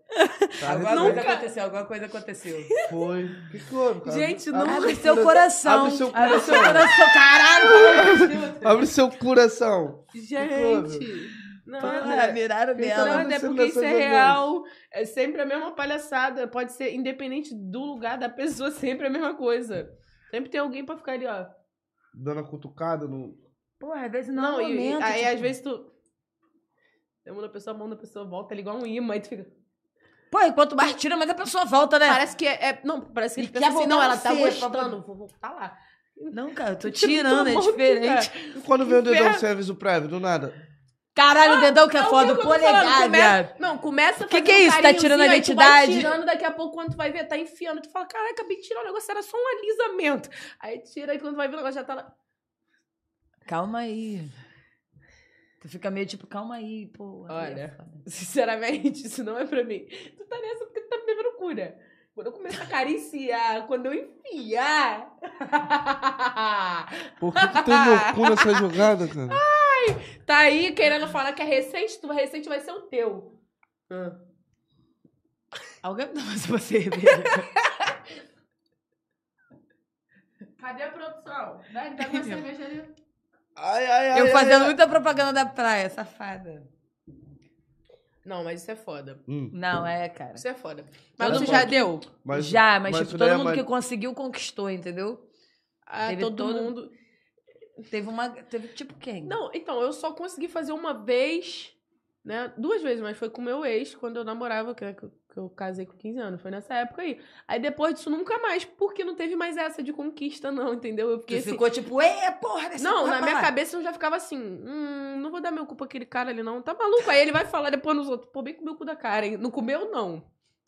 Tá Alguma recente. coisa aconteceu, alguma coisa aconteceu. Foi. Que, houve, cara? Gente, não- Abre seu coração. Abre seu Abre seu coração. caralho. Abre seu coração. Gente, Quem tá dela. Nada, é porque isso é real. É sempre a mesma palhaçada. Pode ser independente do lugar da pessoa, sempre a mesma coisa. Sempre tem alguém pra ficar ali, ó. Dando a cutucada no. Pô, às vezes não, Não, é o e, e momento. aí tipo- às vezes tu. A mão da pessoa, a mão da pessoa volta, é igual um imã, aí tu fica. Pô, enquanto mais tira, mas a pessoa volta, né? Parece que é. é- não, parece que E ele pensa assim, não, ela tá ser, gostando, vou voltar lá. Não, cara, eu tô tirando, é diferente. E quando vem o dedão sem aviso prévio, do nada? Caralho, o dedão que é É foda, o que polegar, come-. Não, começa a Que fazer que é um isso? Tá carinhozinho, tirando a identidade? Vai tirando, daqui a pouco, quando tu vai ver, tá enfiando. Tu fala, caralho, acabei de tirar o negócio, era só um alisamento. Aí tira, aí quando tu vai ver, o negócio já tá lá. Calma aí. Tu fica meio tipo, calma aí, pô. aí é Olha. foda. Sinceramente, isso não é pra mim. Tu tá nessa porque tu tá me devendo cura. Quando eu começar a acariciar, quando eu enfiar. Por que, que tem meu cu nessa jogada, cara? tá aí querendo falar que é recente, tu recente vai ser o teu. Ah. Alguém me dá mais uma cerveja? Cadê a produção? Vai, pega uma cerveja ali. Ai, ai, ai. Eu ai, fazendo ai. muita propaganda da praia, safada. Não, mas isso é foda. Hum, Não, é, cara. Isso é foda. Mas você já deu? mas- Já, mas, mas tipo, todo é mundo mais- que conseguiu, conquistou, entendeu? Ah, Teve todo todo- mundo. Teve uma. Teve tipo quem? Não, então, eu só consegui fazer uma vez Né? Duas vezes, mas foi com o meu ex, quando eu namorava, que, que eu- que eu casei com 15 anos. Foi nessa época aí. Aí depois disso, nunca mais, porque não teve mais essa de conquista, não, entendeu? Eu fiquei Que assim. ficou tipo, é, porra, dessa Não, porra na minha lá." cabeça eu já ficava assim, hum, não vou dar meu cu pra aquele cara ali, não. Tá maluco? Aí ele vai falar depois nos outros, pô, bem comeu o cu da cara, hein? Não comeu, não.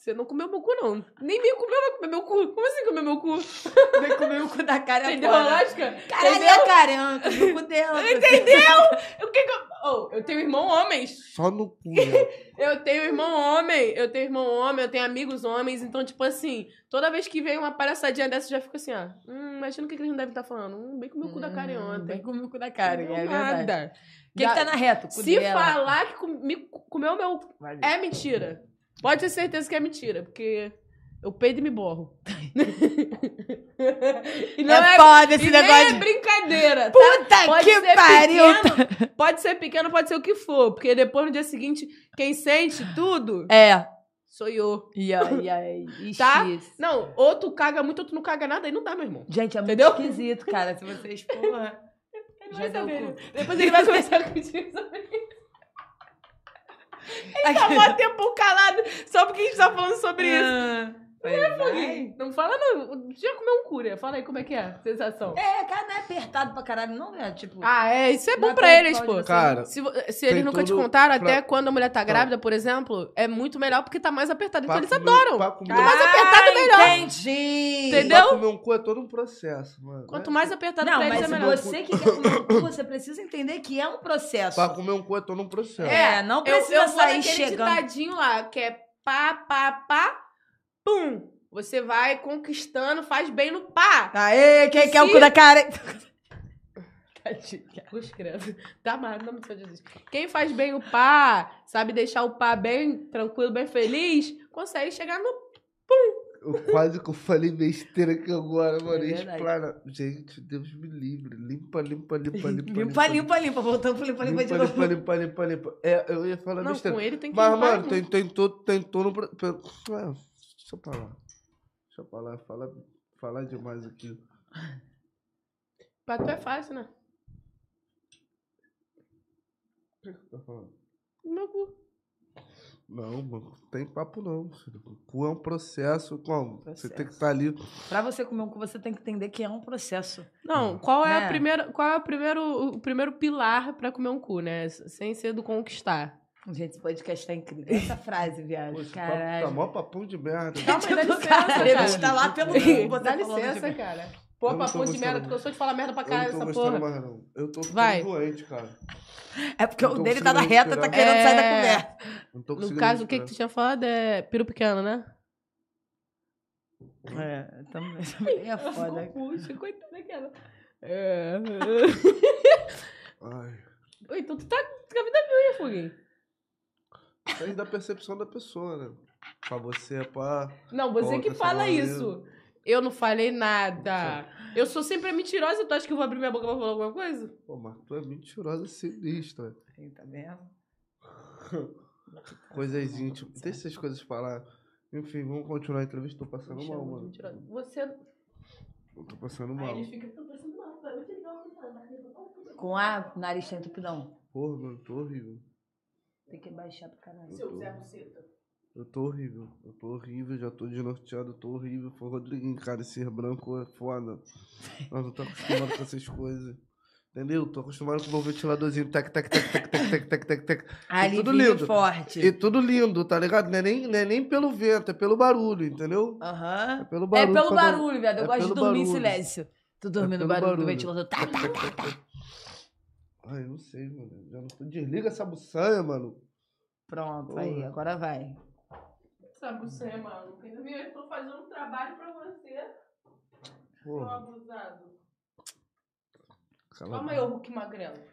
Você não comeu meu cu, não. Nem me comeu, vai comer meu cu. Como assim comer meu cu? Vem comer o cu da cara. Entendeu a lógica? Caralho, é caramba, comi o cu dela. Entendeu? O que que eu... Oh, eu tenho irmão homens. Só no cu, né? Eu tenho irmão homem. Eu tenho irmão homem, eu tenho amigos homens. Então, tipo assim, toda vez que vem uma palhaçadinha dessa, eu já fico assim, ó. Hum, imagina o que, que eles não devem estar falando. Hum, bem comi o cu da cara Hum, ontem. Bem comi o cu da cara, é nada. O que, que tá na reta? Se dela? falar que comi, comeu meu. É mentira. Pode ter certeza que é mentira, porque eu peido e me borro. e não é, é, foda esse negócio nem é de... brincadeira. tá? Puta Pode que pariu! pequeno, pode ser pequeno, pode ser o que for, porque depois no dia seguinte, quem sente tudo É. sou eu. E aí, aí. Tá? Não, ou tu caga muito ou tu não caga nada, aí não dá, meu irmão. Gente, é muito Entendeu? esquisito, cara. Se vocês, porra. Ele vai saber. né? Depois ele vai conversar contigo sobre isso. Ele tá mó tempo calado só porque a gente tá falando sobre isso. Ah, vai, vai. Não fala, não. Já comeu um cura. Fala aí como é que é a sensação. É, cara, não é apertado pra caralho, não, é tipo. Ah, é. Isso é bom é pra eles, pô. você. Cara, Se, se eles nunca te contaram, pra- até quando a mulher tá Tá. grávida, por exemplo, é muito melhor porque tá mais apertado. Então pra eles comer- adoram. pra comer- Quanto mais apertado, Ah, melhor. Entendi. Entendeu? Pra comer um cu é todo um processo, mano. Quanto É, mais apertado Não, pra eles mas é melhor. você que quer comer o cu, você precisa entender que é um processo. Pra comer um cu é todo um processo. É, não Eu, precisa eu vou sair chegando. ditadinho lá, que é pá, pá, pá, pum. Você vai conquistando, faz bem no pá. Aê, quem quer o Se- cu da cara? Cruz credo. Tá mal, não me Senhor Jesus. Quem faz bem o pá, sabe deixar o pá bem tranquilo, bem feliz, consegue chegar no. Eu quase que eu falei besteira aqui agora, mano. É. Explana. Gente, Deus me livre. Limpa, limpa, limpa, limpa. Limpa, limpa, limpa. Voltando pro limpa, limpa de Limpa, novo. limpa, limpa, limpa, limpa. É, eu ia falar Não, besteira. com ele tem que Mas, limpar mano, tem, tem todo, tem todo. É, deixa pra lá. Deixa pra lá. Falar fala demais aqui. Pra tu é fácil, né? O que que tá falando? No meu cu. Não, mano, tem papo não. filho. O cu é um processo. Como? Você tem que Processo. estar ali. Pra você comer um cu, você tem que entender que é um processo. Não, qual é, Né? a primeira, qual é o, primeiro, o primeiro pilar pra comer um cu, né? Sem ser do conquistar. Gente, esse podcast tá incrível. Essa frase, viado. Esse papo Caralho. tá mó papão de merda. Calma aí, dá licença, Cara, ele cara. está lá pelo cu, você Dá licença, cara. Pô, papo de merda, porque eu sou de falar merda pra caralho tô essa porra. mais, não. Eu tô ficando Vai. doente, cara. É porque o dele tá na reta, tá respirar. querendo sair da É. conversa. Não tô No caso, o que, que tu tinha falado é peru pequeno, né? É, também, é foda. Puxa, coitada daquela. É. Ai. Oi, então tu tá com a vida mil, hein, Foguinho? Depende da percepção da pessoa, né? Pra você é pra. Não, você que fala isso. Eu não falei nada. Eu sou sempre mentirosa, tu acha que eu vou abrir minha boca pra falar alguma coisa? Pô, mas tu é mentirosa sinistra. Sim, Tá vendo? Coisas íntimas. Deixa essas coisas falar. Enfim, vamos continuar a entrevista. Tô passando mal, mano. mentirosa. Você. Eu tô passando Aí mal. eles ficam "Tô passando mal, Com a nariz tá entupidão. Porra, mano, tô horrível. Tem que baixar pro caralho. Seu Zé Buceta. Eu tô horrível. Eu tô horrível, já tô desnorteado, eu tô horrível. Foi o Rodriguinho, cara, esse branco é foda. Nós não tô acostumado com essas coisas. Entendeu? Tô acostumado com o meu ventiladorzinho. Tec, tec, tec, tec, tec, tec, tec, tec, tec. Ali tudo lindo. forte. E tudo lindo, tá ligado? Não é, nem, não é nem pelo vento, é pelo barulho, entendeu? É Aham. pelo É barulho. pelo pra dar- barulho, viado. Eu é gosto de pelo dormir em barulho. silêncio. Tu dormindo no pelo barulho, do barulho. ventilador. Tá, tá, tá, tá. Ai, eu não sei, mano. Já não tô... Desliga essa buçanha, mano. Pronto, aí, Porra. agora vai. Sabe você, mano? Eu tô fazendo um trabalho pra você, Porra, abusado. cala Calma aí, ô Hulk magrelo.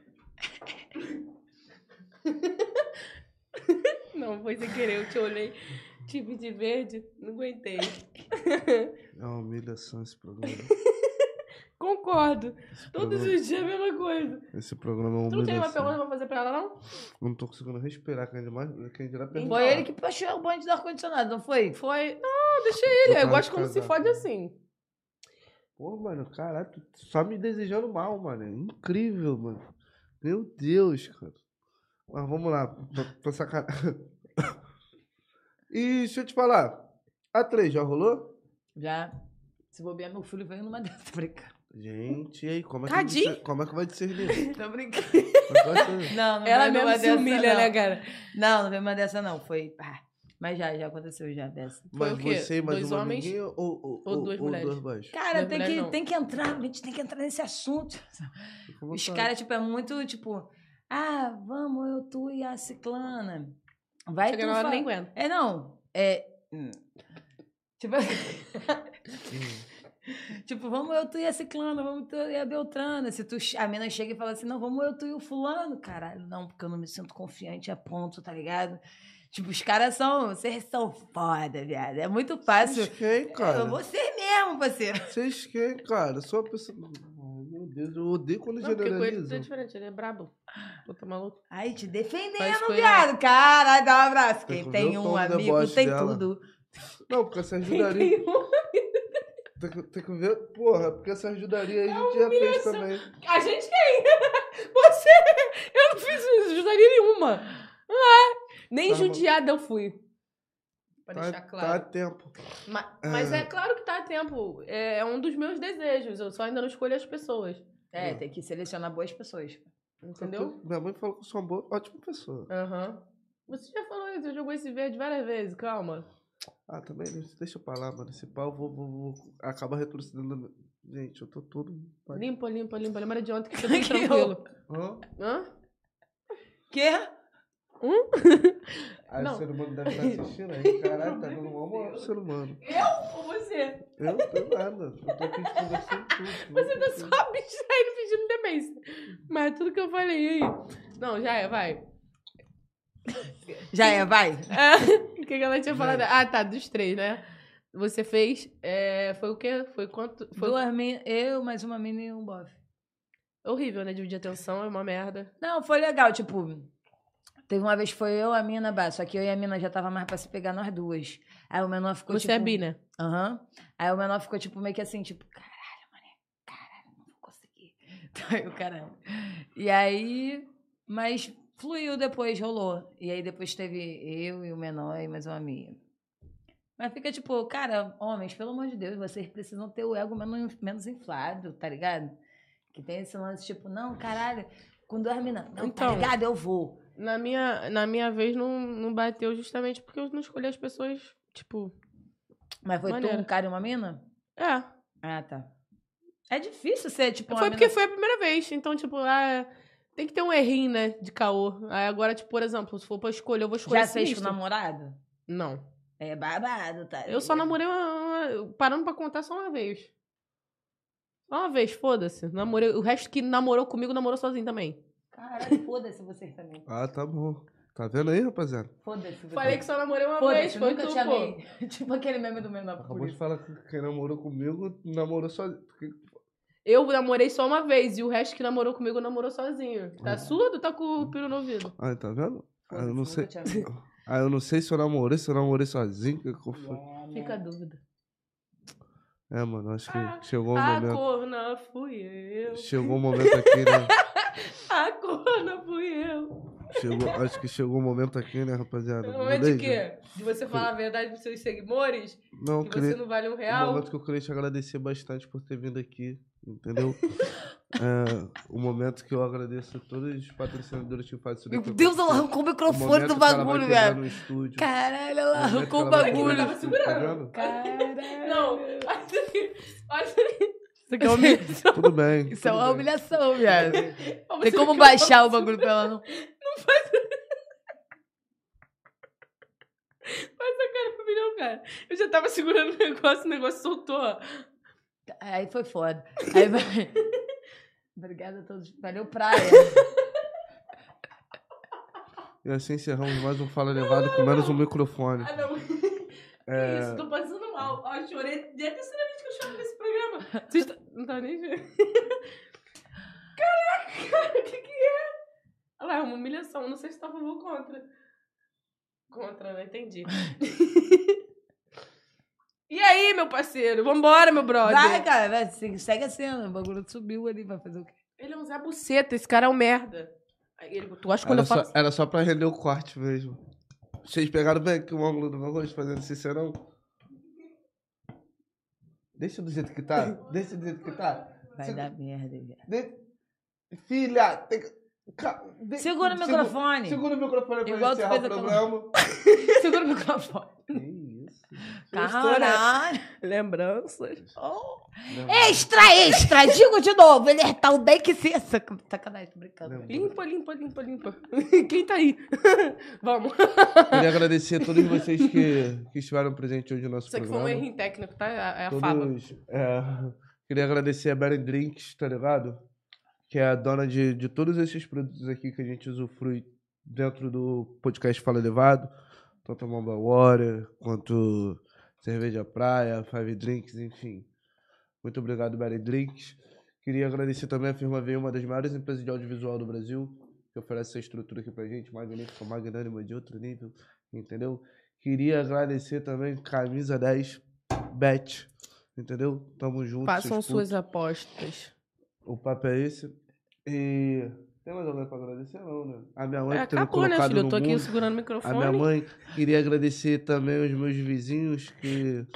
Não, foi sem querer, eu te olhei. Tive de verde, não aguentei. É uma humilhação esse programa. Concordo. Esse Todos programa, os dias é a mesma coisa. esse programa é uma Tu não tem humilhação. pergunta pra fazer pra ela, não? Eu não tô conseguindo respirar, quem dirá, quem dirá perguntar. Foi ele que puxou o bonde do ar-condicionado, não foi? Foi. Não, deixa ele. Eu pra gosto quando se fode assim. Pô, mano, caralho, tu só me desejando mal, mano. É incrível, mano. Meu Deus, cara. Mas vamos lá, tô, tô sacanagem. E deixa eu te falar, a 3 já rolou? Já. Se bobear, meu filho veio numa dessa, brincando. Gente, e aí, como é que, discer- como é que vai discernir? Tô brincando. É vai? Não, não Ela mesmo numa se dessa, humilha, não. né, cara? Não, não veio uma dessa, não. Foi. ah, mas já, já aconteceu já dessa. Mas o quê? você e mais Dois uma homens amiguinha ou, ou, ou duas mulheres? duas? Cara, tem mulher que, não. tem que entrar, a gente tem que entrar nesse assunto. Os caras, tipo, é muito, tipo, ah, vamos, eu, tu e a ciclana. Vai Chega tu na hora fa- nem aguenta. É, não. É. hum. Tipo, tipo, vamos eu, tu e a ciclana, vamos tu e a Beltrana. Se tu, a mina chega e fala assim, não, vamos eu, tu e o fulano. Caralho, não, porque eu não me sinto confiante a ponto, tá ligado? Tipo, os caras são, vocês são foda, viado. É muito fácil. Vocês quem, cara? Eu vou ser mesmo, parceiro. Vocês quem, cara? Eu Sou uma pessoa... Ai, meu Deus, eu odeio quando Não, porque com ele tudo é diferente, ele é brabo. Pô, tá maluco? Aí, te defendendo, viado. Caralho, dá um abraço. Tem Quem que tem o um amigo tem dela. tudo. Não, porque essa ajudaria... Tem que, tem que ver... Porra, porque essa ajudaria aí a gente já fez também. A gente quem? Você! Eu não fiz judaria nenhuma. Ah, nem Tá judiada eu fui. Pra Tá, deixar tá a claro. tempo. Ma- Mas, é claro que tá a tempo. É um dos meus desejos. Eu só ainda não escolho as pessoas. É, tem que selecionar boas pessoas. Entendeu? Minha mãe falou que eu sou uma boa, ótima pessoa. Aham. Você já falou isso, já jogou esse verde várias vezes, calma. Ah, também, deixa eu falar, mano. Esse pau, vou, vou, vou... Acaba retrocedendo... Gente, eu tô todo... Limpa, limpa, limpa. Lembra de ontem que você foi Que tranquilo. Hã? Hã? Quê? Aí Não. o ser humano deve estar assistindo aí. Caralho, tá dando uma moral pro ser humano. Ou você? Eu não tenho nada. Eu tô aqui conversando tudo. Você tá só abstraindo pedindo demência. Mas tudo que eu falei aí. Não, já é, vai. Já é, vai. Ah, O que, que ela tinha falado? Ah, tá, dos três, né? Você fez. é, foi o quê? Foi quanto? Foi Duas min- eu, mais uma mina e um bofe. horrível, né? Dividir atenção, é uma merda. Não, foi legal, tipo... Teve uma vez que foi eu, a mina, bah, só que eu e a mina já tava mais pra se pegar nós duas. Aí o menor ficou, Você tipo... é bi, né? Aham. Aí o menor ficou, tipo, meio que assim, tipo, caralho, mané, caralho, não vou conseguir. Aí o caralho. E aí, mas fluiu depois, rolou. E aí depois teve eu e o menor e mais uma amiga. Mas fica tipo, cara, homens, pelo amor de Deus, vocês precisam ter o ego menos, menos inflado, tá ligado? Que tem esse lance, tipo, não, caralho, com duas minas, não, tá Então. ligado? Eu vou. Na minha, na minha vez não, não bateu justamente porque eu não escolhi as pessoas, tipo. Mas foi tu, Maneiro. um cara e uma mina? É. Ah, tá. É difícil ser, tipo, Foi mina- porque foi a primeira vez. Então, tipo, ah, tem que ter um errinho, né? De caô. Aí agora, tipo, por exemplo, se for pra escolher, eu vou escolher Já fez com sinistro. namorado? Não. É babado, tá? Eu só namorei uma, uma- Parando pra contar só uma vez. Só uma vez, foda-se. Namorei. O resto que namorou comigo, namorou sozinho também. Caralho, foda-se vocês também. Ah, tá bom. Tá vendo aí, rapaziada? Foda-se vocês. Falei que só namorei uma vez, Foda-se, foi nunca tu, te pô. amei. tipo aquele meme do menor Acabou de falar que quem namorou comigo namorou só. Eu namorei só uma vez e o resto que namorou comigo namorou sozinho. Tá surdo? Tá com o piro no ouvido. Ah, tá vendo? Ah, eu não sei. Ah, eu não sei se eu namorei, se eu namorei sozinho. que eu. Fica a dúvida. É, mano, acho que Ah, chegou um A momento. corna fui eu. Chegou um momento aqui, né? A corna fui eu. Chegou, acho que chegou um momento aqui, né, rapaziada? No momento de quê? De você falar a verdade pros seus seguidores? Não, Que queria, você não vale um real? momento que eu queria te agradecer bastante por ter vindo aqui, entendeu? é, o momento que eu agradeço a todos os patrocinadores que fazem isso Meu Deus, ela arrancou o O microfone momento do que ela vai bagulho, velho. no estúdio. Caralho, ela O arrancou o ela bagulho. no Tava tá segurando. Caralho. Não, olha. Isso aqui é humilhação. Tudo bem. Isso é tudo uma bem. humilhação, viado. Tem como baixar o bagulho pra ela não. Faz a cara pra mim, não, cara. Eu já tava segurando o negócio, o negócio soltou. Aí foi foda. Aí vai. Obrigada a todos. Valeu, praia. E assim encerramos mais um Fala Levado com menos um microfone. Ah, não. É, Que isso, tô passando mal. Ó, eu chorei. É a terceira vez que eu choro nesse programa. Vocês tão- Não tá nem vendo. Caraca, cara, o que que é? Olha lá, é uma humilhação. Não sei se tá a favor ou contra. Contra, não entendi. e aí, meu parceiro? Vambora, meu brother. Vai, cara, vai, segue a cena. O bagulho subiu ali, vai fazer o quê? Ele é um Zé Buceta, esse cara é um merda. Aí ele- Tu acha que quando Era eu falo só, era só pra render o corte mesmo. Vocês pegaram bem aqui o ângulo do meu rosto fazendo sincerão? Deixa do jeito que tá. Deixa do jeito que tá. Vai Se- dar merda, viado. de- Filha, tem que- ca- de- Segura o microfone. Segura o microfone pra Igual encerrar o programa. Segura o microfone. Que isso? Caralho. Lembranças. Extra, extra! Digo de novo, ele é tal bem que se... Sacanagem, tô brincando. Lembra. Limpa, limpa, limpa, limpa. Quem tá aí? Vamos. Queria agradecer a todos vocês que, que estiveram presentes hoje no nosso Isso aqui foi programa. um errinho técnico, tá? É a fala. Todos, é, queria agradecer a Beren Drinks, tá ligado? Que é a dona de, de todos esses produtos aqui que a gente usufrui dentro do podcast Fala Elevado. Tanto a Mamba Water, quanto Cerveja Praia, Five Drinks, enfim. Muito obrigado, Beren Drinks. Queria agradecer também a firma V, uma das maiores empresas de audiovisual do Brasil, que oferece essa estrutura aqui pra gente, magnífica, magnânima de outro nível, entendeu? Queria agradecer também Camisa 10, Bet, entendeu? Tamo junto. Façam suas apostas. O papo é esse. E. Tem mais alguém pra agradecer, não, né? A minha mãe É, me acabou, né, filho? Eu tô aqui mundo. segurando o A microfone. minha mãe. Queria agradecer também os meus vizinhos que.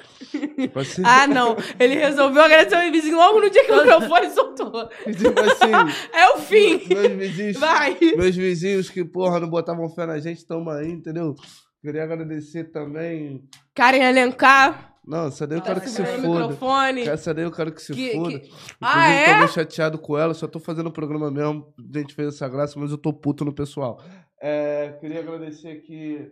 tipo assim. Ah, não. Ele resolveu agradecer o vizinho logo no dia que o microfone soltou. tipo assim. É o fim. meus vizinhos. Vai. Meus vizinhos que, porra, não botavam fé na gente, tamo aí, entendeu? Queria agradecer também. Karen Alencar. Não, essa daí eu Tá quero que se foda. microfone. Essa daí eu quero que se Que- foda. que- Inclusive, Ah, é? tô meio chateado com ela, só tô fazendo o programa mesmo. A gente fez essa graça, mas eu tô puto no pessoal. É, queria agradecer aqui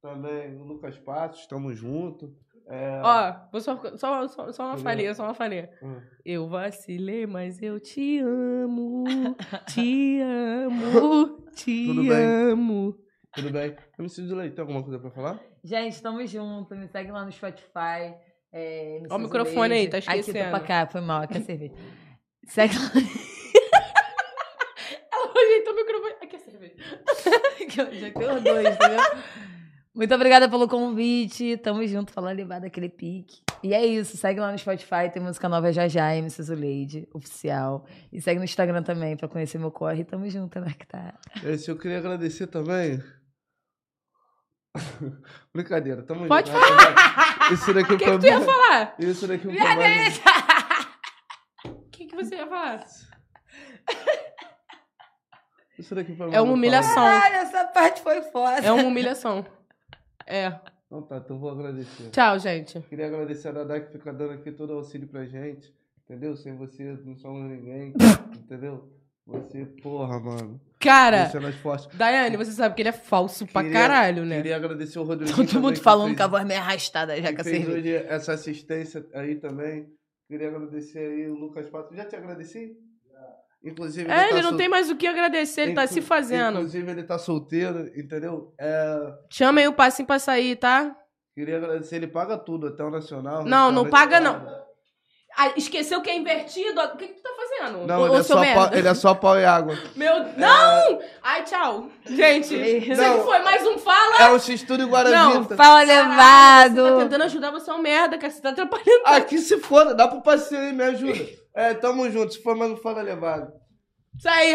também o Lucas Passos, tamo junto. É, Ó, vou só, só, só, só uma falha, só uma falha. hum, Eu vacilei, mas eu te amo. Te amo. Te Tudo bem. amo. tudo bem? MC Dilei, tem alguma coisa pra falar? Gente, tamo junto. Me segue lá no Spotify. É, Ó o microfone aí, tá Aqui, tô esquecendo. pra cá. Foi mal, aqui é cerveja. Segue lá. Ela ajeitou o microfone. Aqui é cerveja. que eu já tenho os dois, entendeu? Muito obrigada pelo convite. Tamo junto, falando levado aquele pique. E é isso, segue lá no Spotify, tem música nova já já, MC Zuleide, oficial. E segue no Instagram também pra conhecer meu corre. Tamo junto, né, que tá. Esse eu queria agradecer também. Brincadeira, tamo Pode junto. falar! Isso daqui O que, foi que tu ia falar? Isso daqui foi Viado, mais- O que, que você ia falar? Isso daqui foi É mais uma um humilhação. Caralho, essa parte foi foda. É uma humilhação. É. Então tá, então vou agradecer. Tchau, gente. Queria agradecer a Dadá que fica dando aqui todo o auxílio pra gente. Entendeu? Sem você não somos ninguém. entendeu? Você, porra, mano. Cara, é fortes. Daiane, você sabe que ele é falso pra Queria- caralho, né? Queria agradecer o Rodrigo. Todo mundo falando com a voz meio arrastada já que com a fez hoje essa assistência aí também. Queria agradecer aí o Lucas Pato. Já te agradeci? Inclusive, É, ele tá não sol- tem mais o que agradecer, ele tá Inclu- se fazendo. Inclusive, ele tá solteiro, entendeu? É, Chama aí o passinho pra sair, tá? queria agradecer, ele paga tudo, até o Nacional. Não, não restaurante paga, paga. Ah, esqueceu que é invertido? O que, que tu tá fazendo? Não, ele, é só ele é só pau e água. Meu... Não! Ai, tchau. Gente, isso Não. foi mais um Fala. É o X-Tudo e Guaravita. Fala, Você tá levado. tentando ajudar, você é um merda, cara. Você tá atrapalhando. Aqui se foda, dá pro passeio aí, me ajuda. É, tamo junto, se for mais não fala levado. Isso aí,